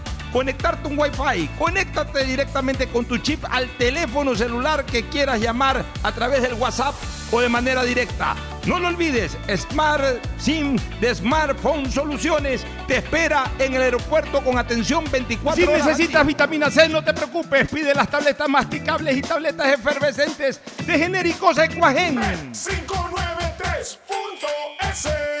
conectarte un Wi-Fi. Conéctate directamente con tu chip al teléfono celular que quieras llamar a través del WhatsApp o de manera directa. No lo olvides, Smart SIM de Smartphone Soluciones te espera en el aeropuerto con atención 24 Si horas. necesitas vitamina C, no te preocupes, pide las tabletas masticables y tabletas efervescentes de genéricos Equagen. 593.es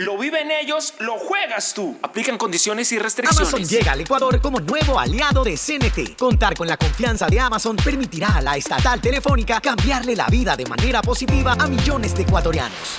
Lo viven ellos, lo juegas tú. Aplican condiciones y restricciones. Amazon llega al Ecuador como nuevo aliado de CNT. Contar con la confianza de Amazon permitirá a la estatal telefónica cambiarle la vida de manera positiva a millones de ecuatorianos.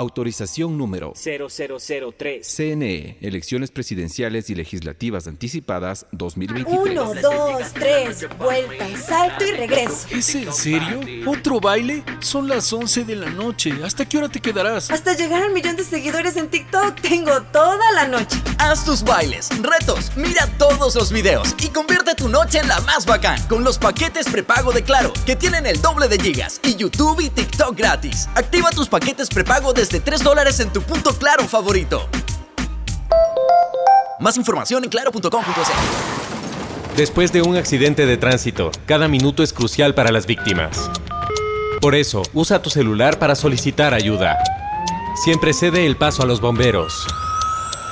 Autorización número 0003. CNE, Elecciones Presidenciales y Legislativas Anticipadas 2023. Uno, dos, tres, vuelta, salto y regreso. ¿Es en serio? ¿Otro baile? Son las 11 de la noche. ¿Hasta qué hora te quedarás? Hasta llegar al millón de seguidores en TikTok tengo toda la noche. Haz tus bailes, retos, mira todos los videos y convierte tu noche en la más bacán con los paquetes prepago de Claro, que tienen el doble de gigas y YouTube y TikTok gratis. Activa tus paquetes prepago desde 3 dólares en tu punto Claro favorito. Más información en claro.com.es. Después de un accidente de tránsito, cada minuto es crucial para las víctimas. Por eso, usa tu celular para solicitar ayuda. Siempre cede el paso a los bomberos.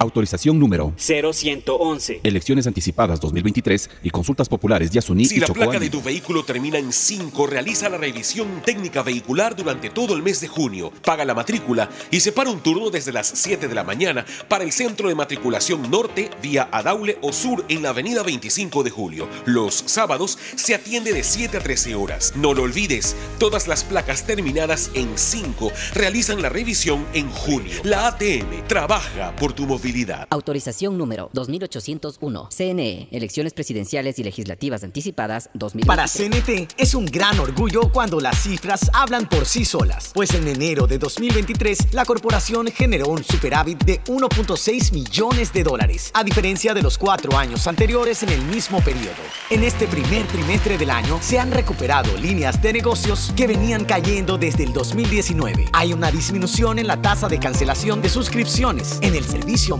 Autorización número 0111. Elecciones anticipadas 2023 y consultas populares Yasuní Si y la placa de tu vehículo termina en 5, realiza la revisión técnica vehicular durante todo el mes de junio. Paga la matrícula y separa un turno desde las 7 de la mañana para el centro de matriculación norte vía Adaule o sur en la avenida 25 de julio. Los sábados se atiende de 7 a 13 horas. No lo olvides, todas las placas terminadas en 5 realizan la revisión en junio. La ATM trabaja por tu movilidad. Autorización número 2801. CNE, Elecciones Presidenciales y Legislativas Anticipadas 2020. Para CNT es un gran orgullo cuando las cifras hablan por sí solas, pues en enero de 2023 la corporación generó un superávit de 1.6 millones de dólares, a diferencia de los cuatro años anteriores en el mismo periodo. En este primer trimestre del año se han recuperado líneas de negocios que venían cayendo desde el 2019. Hay una disminución en la tasa de cancelación de suscripciones en el servicio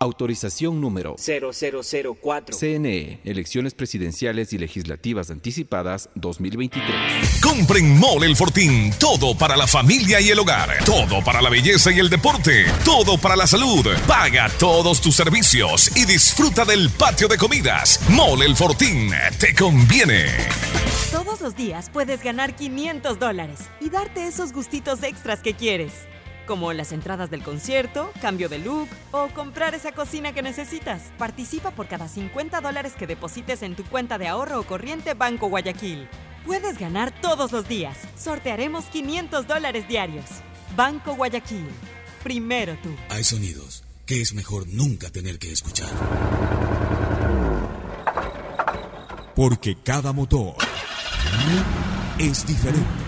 Autorización número 0004. CNE, Elecciones Presidenciales y Legislativas Anticipadas 2023. Compren Mole el Fortín. Todo para la familia y el hogar. Todo para la belleza y el deporte. Todo para la salud. Paga todos tus servicios y disfruta del patio de comidas. Mole el Fortín. Te conviene. Todos los días puedes ganar 500 dólares y darte esos gustitos extras que quieres. Como las entradas del concierto, cambio de look o comprar esa cocina que necesitas. Participa por cada 50 dólares que deposites en tu cuenta de ahorro o corriente Banco Guayaquil. Puedes ganar todos los días. Sortearemos 500 dólares diarios. Banco Guayaquil. Primero tú. Hay sonidos que es mejor nunca tener que escuchar. Porque cada motor es diferente.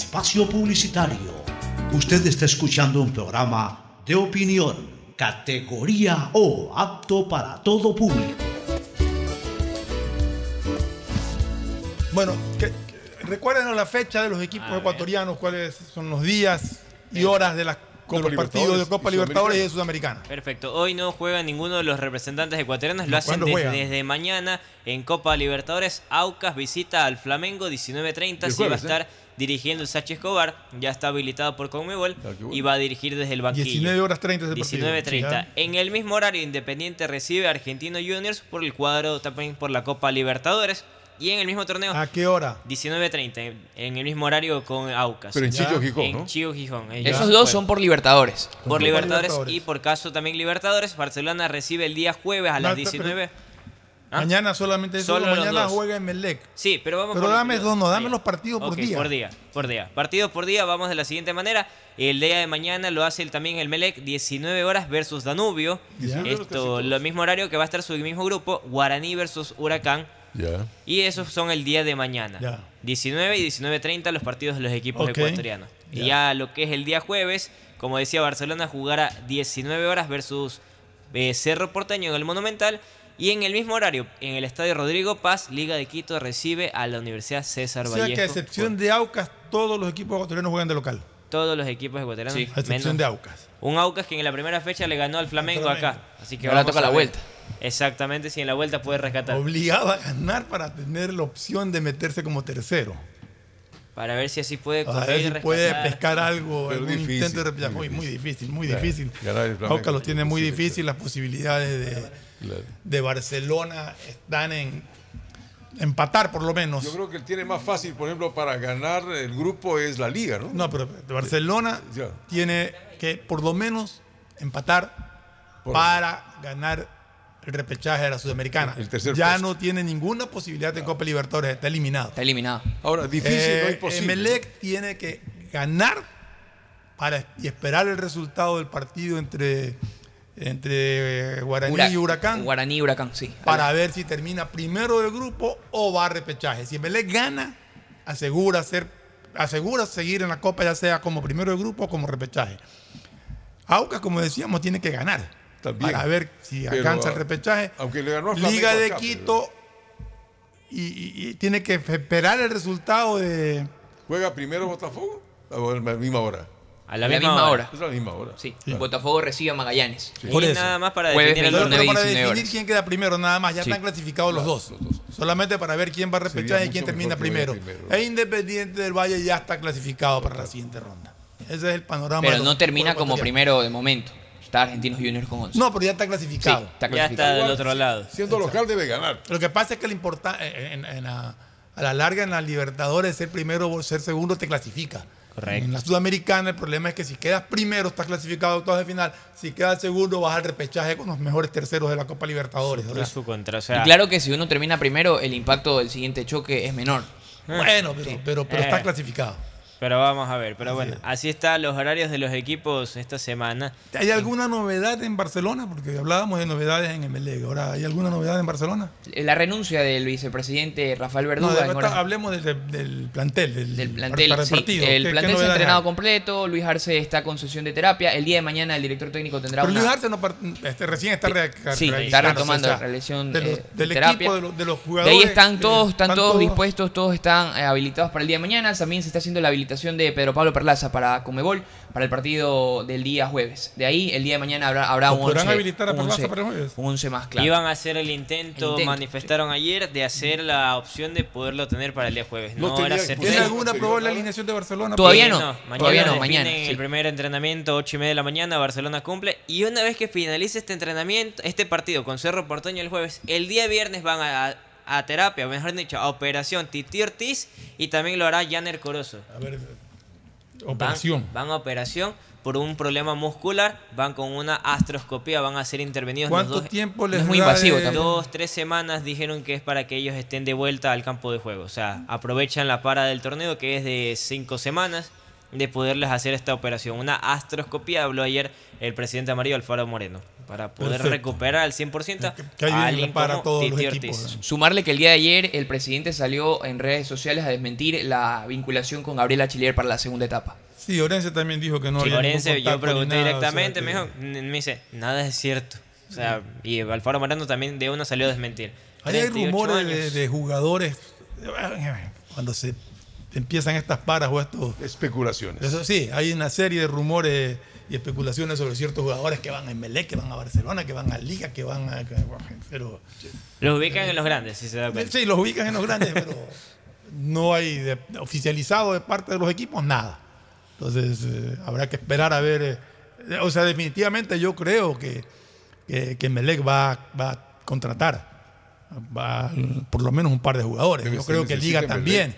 espacio publicitario. Usted está escuchando un programa de opinión, categoría O, apto para todo público. Bueno, que, que- recuérdenos la fecha de los equipos ecuatorianos, cuáles son los días y horas de, las- de los partidos de Copa Libertadores y de Sudamericana. Perfecto. Hoy no juega ninguno de los representantes ecuatorianos. Lo hacen ¿cuándo desde, mañana en Copa Libertadores. Aucas visita al Flamengo 19.30. El Sí va a ¿eh? Dirigiendo el Sachi Escobar. Ya está habilitado por Conmebol y va a dirigir desde el banquillo. 19 horas 30 es el partido. 19.30. Sí, En el mismo horario, Independiente recibe a Argentino Juniors por el cuadro también por la Copa Libertadores. Y en el mismo torneo. ¿A qué hora? 19.30. En el mismo horario con Aucas. Pero en Chillo, Gijón, En ¿no? Chillo, Gijón. Esos dos son por Libertadores. Por Por Libertadores, Libertadores. y por caso también Libertadores. Barcelona recibe el día jueves a las No, pero- 19. ¿Ah? Mañana solamente eso, Solo los mañana dos. juega Emelec. Sí, pero vamos Pero por- dame dos, no, dame los partidos por día. Por día, por día. Partidos por día, vamos de la siguiente manera. El día de mañana lo hace el- también el Melec, 19 horas versus Danubio. Esto, lo mismo horario que va a estar su mismo grupo, Guaraní versus Huracán. Ya. Y esos son el día de mañana. Ya. 19 y 19.30 los partidos de los equipos ecuatorianos. Y Ya. ya lo que es el día jueves, como decía Barcelona, jugará 19 horas versus eh, Cerro Porteño en el Monumental. Y en el mismo horario, en el Estadio Rodrigo Paz, Liga de Quito recibe a la Universidad César O sea Vallejo. que a excepción de Aucas, todos los equipos ecuatorianos juegan de local. Todos los equipos ecuatorianos. Sí. A excepción de Aucas. Un Aucas que en la primera fecha le ganó al Flamengo Flamengo. acá. Así que Ahora toca la vuelta. Exactamente, si en la vuelta puede rescatar. Obligado a ganar para tener la opción de meterse como tercero. Para ver si así puede A ver conseguir si puede pescar algo, Pero algún difícil, intento de repechaje. Muy, difícil. muy difícil, muy Claro, Aucas lo tiene muy difícil, las posibilidades de, de Barcelona están en empatar por lo menos. Yo creo que el tiene más fácil, por ejemplo, para ganar el grupo es la liga, ¿no? No, pero Barcelona tiene que por lo menos empatar Por- para ganar el repechaje de la Sudamericana. El tercer ya puesto. no tiene ninguna posibilidad en Copa Libertadores, está eliminado. Está eliminado. Ahora, difícil, no Eh, imposible. Emelec tiene que ganar para y esperar el resultado del partido entre, entre eh, Guaraní y Huracán Guaraní y Huracán, sí. para ver si termina primero del grupo o va a repechaje. Si Emelec gana, asegura ser, asegura seguir en la Copa, ya sea como primero del grupo o como repechaje. Aucas, como decíamos, tiene que ganar También. para ver si Pero, alcanza el repechaje. Aunque le ganó a Flamengo Liga de acá, Quito y, y- y tiene que esperar el resultado de. ¿Juega primero Botafogo? A la misma hora. A la misma hora. Es la misma hora. Sí. Botafogo recibe a Magallanes. Por eso. nada más para Jueves definir el 29 Pero y para 19 definir horas. quién queda primero, nada más. Ya Sí. están clasificados los dos. Solamente para ver quién va a repechaje y quién termina primero. primero. E Independiente del Valle ya está clasificado para la siguiente ronda. Ese es el panorama. Pero no termina como primero de momento. Está Argentinos Juniors con 11. No, pero ya está clasificado. Sí, está Ya clasificado. está del otro lado. Siendo local debe ganar. Lo que pasa es que lo importante en, en la- a la larga en la Libertadores ser primero o ser segundo te clasifica. Correcto. En la Sudamericana el problema es que si quedas primero estás clasificado a octavos de final, si quedas segundo vas al repechaje con los mejores terceros de la Copa Libertadores. Y su contra. O Y sea, claro que si uno termina primero, el impacto del siguiente choque es menor. Bueno, pero, pero, pero Eh. está clasificado. Pero vamos a ver. Pero bueno, así están los horarios de los equipos esta semana. ¿Hay alguna novedad en Barcelona? Porque hablábamos de novedades en Emelec. Ahora, ¿hay alguna novedad en Barcelona? La renuncia del vicepresidente Rafael No, Verduga. horas- hablemos del, del plantel, del, del plantel, para el sí. partido. El ¿Qué- qué plantel se ha entrenado hay? completo. Luis Arce está con sesión de terapia. El día de mañana el director técnico tendrá Pero una. Luis Arce no par- este, recién está re- Sí, está retomando o sea, la realización de los- eh, del terapia. equipo, de los, de los De jugadores. ahí están eh, todos, están están todos todos- dispuestos, todos están eh, habilitados para el día de mañana. También se está haciendo la habilitación de Pedro Pablo Perlaza para Comebol para el partido del día jueves. De ahí el día de mañana habrá, habrá ¿Lo un podrán 11, habilitar a Perlaza 11 para el jueves? un 11 más claro. Iban a hacer el intento, El intento, manifestaron ayer de hacer la opción de poderlo tener para el día jueves. No No, era. ¿Tiene alguna probable alineación de Barcelona? Todavía no, mañana todavía no, mañana, sí. El primer entrenamiento, 8 y media de la mañana, Barcelona cumple. Y una vez que finalice este entrenamiento, este partido con Cerro Porteño el jueves, el día viernes van a, a terapia, o mejor dicho, a operación Titi Ortiz y también lo hará Janer Corozo. A ver, Van- operación. Van, a operación por un problema muscular, van con una astroscopía, van a ser intervenidos los ¿Cuánto dos. tiempo No les es muy da invasivo de-. Dos, tres semanas dijeron que es para que ellos estén de vuelta al campo de juego. O sea, aprovechan la para del torneo que es de cinco semanas de poderles hacer esta operación. Una astroscopía, habló ayer el presidente amarillo Alfaro Moreno, para poder Perfecto. recuperar al 100% Que a alguien para como todos los equipos. Sumarle que el día de ayer el presidente salió en redes sociales a desmentir la vinculación con Gabriela Chilier para la segunda etapa. Sí, Orense también dijo que no Sí, había Orense, yo pregunté nada, o sea directamente, que- me, dijo, n- me dice, nada es cierto. O sea, y Alfaro Moreno también de una salió a desmentir. Ahí hay 38 rumores de, jugadores cuando se empiezan estas paras o estos Especulaciones. Eso sí, hay una serie de rumores y especulaciones sobre ciertos jugadores que van a Emelec, que van a Barcelona, que van a Liga, que van a. Pero, Los ubican en los grandes, si se da cuenta. sí, los ubican en los grandes, pero no hay de- oficializado de parte de los equipos nada. Entonces, eh, habrá que esperar a ver. eh, o sea, definitivamente yo creo que, que, que Emelec va, va a contratar va, por lo menos un par de jugadores. Yo creo que Liga Emelec. también.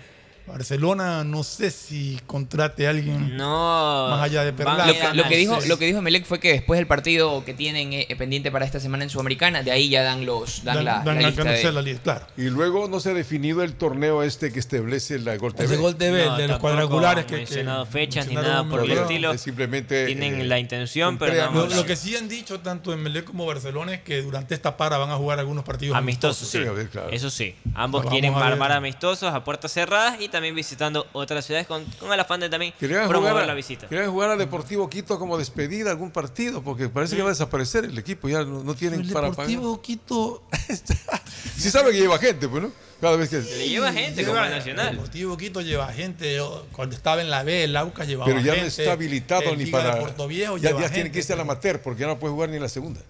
Barcelona no sé si contrate a alguien No. más allá de Perlaza. Lo, que- a lo que dijo, lo que dijo Melec fue que después del partido que tienen eh, pendiente para esta semana en Sudamericana, de ahí ya dan los dan, Dan- la, dan la a lista de- la lista, claro. Y luego no se ha definido el torneo este que establece la Gol TV. El de Gol TV, No, de los cuadrangulares han que. mencionado que fechas ni nada por el estilo. Es simplemente Tienen eh, la intención, pero no. Lo, lo que sí han dicho tanto en Melec como Barcelona es que durante esta para van a jugar algunos partidos Amistosos, sí. Sí, a ver, claro. Eso sí. Ambos quieren armar amistosos a puertas cerradas y también visitando otras ciudades con, con el afán de también Querían promover jugar, la a, visita. querían jugar a Deportivo Quito como despedida algún partido, porque parece que va a desaparecer el equipo, ya no, no tienen El para Deportivo Quito Sí sabe que lleva gente, pues, ¿no? Cada vez que... Le lleva gente como lleva- el Nacional. El Deportivo Quito lleva gente. yo, Cuando estaba en la B, el Aucas llevaba Pero ya gente. no está habilitado el ni Liga para... de Puerto Viejo ya lleva ya tiene gente, que irse al pero- amateur, porque ya no puede jugar ni en la segunda.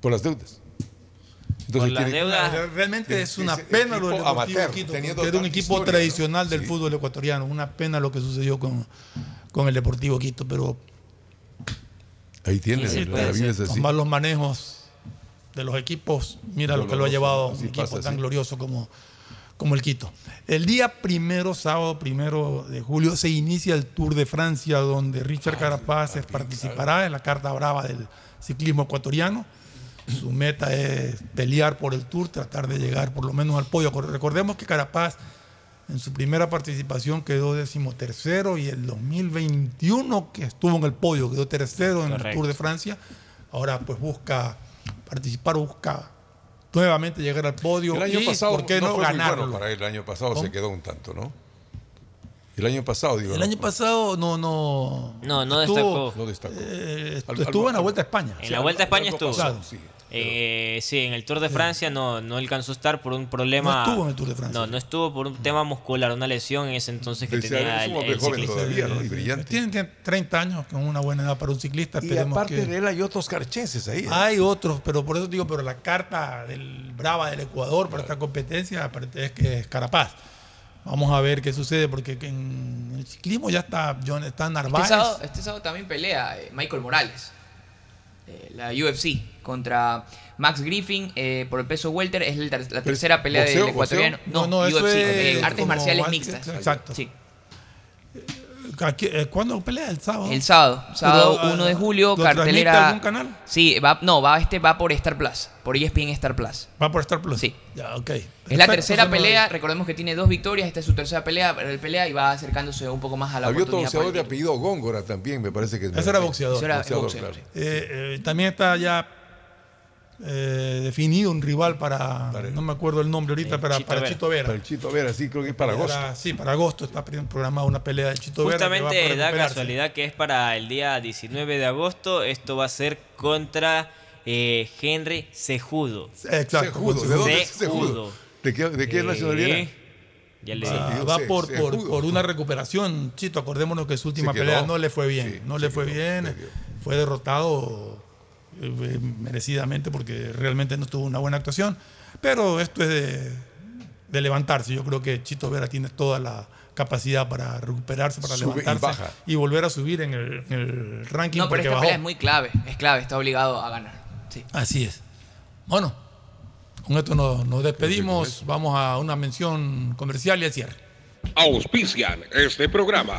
Por las deudas. Tiene- deudas. Re- Realmente es que una ser pena lo del amateur, Quito, porque era un equipo historia, tradicional ¿no? del Sí. fútbol ecuatoriano. Una pena lo que sucedió con, con el Deportivo Quito, pero Ahí tiene, Sí, la es los malos manejos de los equipos, mira lo que lo ha llevado un equipo pasa, tan sí. glorioso como, como el Quito. El día primero, sábado primero de julio, se inicia el Tour de Francia, donde Richard Carapaz participará en la carta brava del ciclismo ecuatoriano. Su meta es pelear por el Tour, tratar de llegar por lo menos al podio. Recordemos que Carapaz En su primera participación quedó decimotercero y el 2021 que estuvo en el podio quedó tercero en el. Tour de Francia. Ahora pues busca participar, busca nuevamente llegar al podio El año y pasado ¿por qué no, fue muy ganarlo? bueno para él. El año pasado ¿Cómo? se quedó un tanto, ¿no? El año pasado, digo. El ¿no? año pasado no no No, no estuvo, destacó. No destacó. eh, estuvo en la Vuelta a España. En la Vuelta a España estuvo. sí. Eh, sí, en el Tour de Francia no, no alcanzó a estar por un problema. No estuvo en el Tour de Francia. No, no estuvo por un tema muscular, una lesión en ese entonces que tenía el, el ciclista. todavía, ¿no? Y brillante. Tiene, tiene 30 años, con una buena edad para un ciclista. Y aparte que- de él hay otros carchenses ahí. ¿eh? Hay otros, pero por eso digo, pero la carta del Brava del Ecuador para esta competencia aparte es que es Carapaz. Vamos a ver qué sucede, porque que en el ciclismo ya está John, está Este Narváez. sábado, este sábado también pelea eh, Michael Morales. eh, la UFC contra Max Griffin eh, por el peso welter. Es el ter- la tercera pelea boxeo, del ecuatoriano. boxeo? No, No, no, eso UFC, es eh, artes marciales mixtas. exacto. Sí. Eh, ¿Cuándo pelea? ¿El sábado? El sábado, sábado Pero, 1 de ah, julio, ¿lo cartelera. algún canal? Sí, va, no, va este va por Star Plus, por ESPN Star Plus. Va por Star Plus. Sí. Ya, ok. Es la tercera pelea, recordemos que tiene dos victorias, esta es su tercera pelea, el pelea y va acercándose un poco más a la Había otro boxeador de apellido Góngora también, me parece que es. Ese era boxeador. Ese era Boxeador, boxeador, claro. Eh, eh, también está ya eh, definido un rival para, no me acuerdo el nombre ahorita, para, Chito para Vera. Chito Vera. Para el Chito Vera, sí, creo que es para agosto. Para- sí, para agosto está programada una pelea de Chito Vera. que va Justamente da casualidad que es para el día 19 de agosto. Esto va a ser contra eh, Henry Sejudo. Exacto. Sejudo, ¿de dónde es Sejudo? Sejudo. ¿De qué, de qué Eh, nacionalidad? Ya le Va, por, por, una recuperación, Chito. Acordémonos que su última quedó. pelea no le fue bien. Sí, no le fue quedó, bien. Fue derrotado eh, merecidamente porque realmente no tuvo una buena actuación. Pero esto es de, de levantarse. Yo creo que Chito Vera tiene toda la capacidad para recuperarse, para Sube y levantarse baja. y, volver a subir en el, en el ranking. No, pero esta bajó. pelea es muy clave, es clave, está obligado a ganar. Sí. Así es. Bueno, con esto nos, nos despedimos. Vamos a una mención comercial y al cierre. Auspician este programa.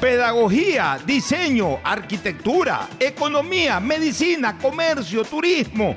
Pedagogía, diseño, arquitectura, economía, medicina, comercio, turismo,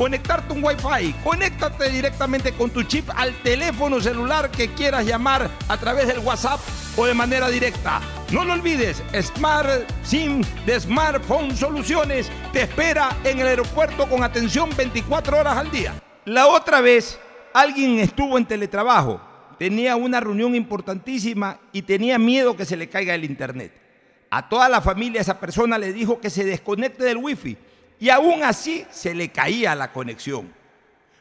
conectarte un Wi-Fi. Conéctate directamente con tu chip al teléfono celular que quieras llamar a través del WhatsApp o de manera directa. No lo olvides, Smart SIM de Smartphone Soluciones te espera en el aeropuerto con atención 24 horas al día. La otra vez, alguien estuvo en teletrabajo, tenía una reunión importantísima y tenía miedo que se le caiga el internet. A toda la familia esa persona le dijo que se desconecte del wifi y aún así se le caía la conexión.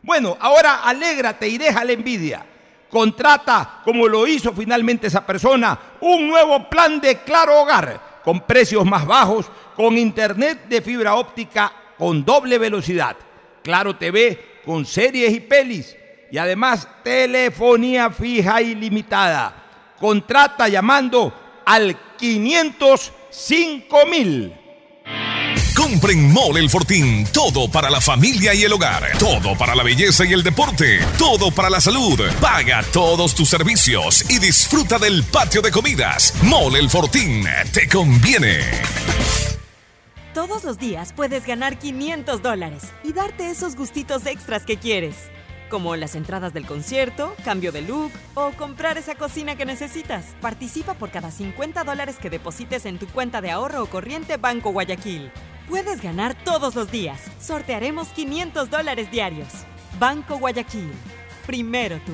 Bueno, ahora alégrate y deja la envidia. Contrata, como lo hizo finalmente esa persona, un nuevo plan de Claro Hogar con precios más bajos, con internet de fibra óptica con doble velocidad. Claro TV con series y pelis y además telefonía fija ilimitada. Contrata llamando al 505 mil. Compren Mole El Fortín. Todo para la familia y el hogar. Todo para la belleza y el deporte. Todo para la salud. Paga todos tus servicios y disfruta del patio de comidas. Mole El Fortín. Te conviene. Todos los días puedes ganar 500 dólares y darte esos gustitos extras que quieres. Como las entradas del concierto, cambio de look o comprar esa cocina que necesitas. Participa por cada 50 dólares que deposites en tu cuenta de ahorro o corriente Banco Guayaquil. Puedes ganar todos los días. Sortearemos 500 dólares diarios. Banco Guayaquil. Primero tú.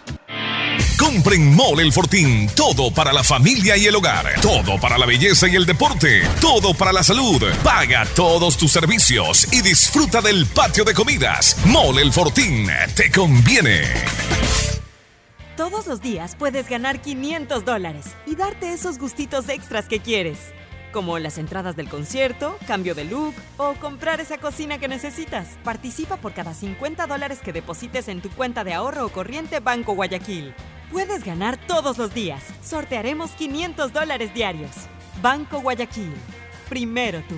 Compren Mole El Fortín. Todo para la familia y el hogar. Todo para la belleza y el deporte. Todo para la salud. Paga todos tus servicios y disfruta del patio de comidas. Mole El Fortín. Te conviene. Todos los días puedes ganar 500 dólares y darte esos gustitos extras que quieres. Como las entradas del concierto, cambio de look o comprar esa cocina que necesitas. Participa por cada 50 dólares que deposites en tu cuenta de ahorro o corriente Banco Guayaquil. Puedes ganar todos los días. Sortearemos 500 dólares diarios. Banco Guayaquil. Primero tú.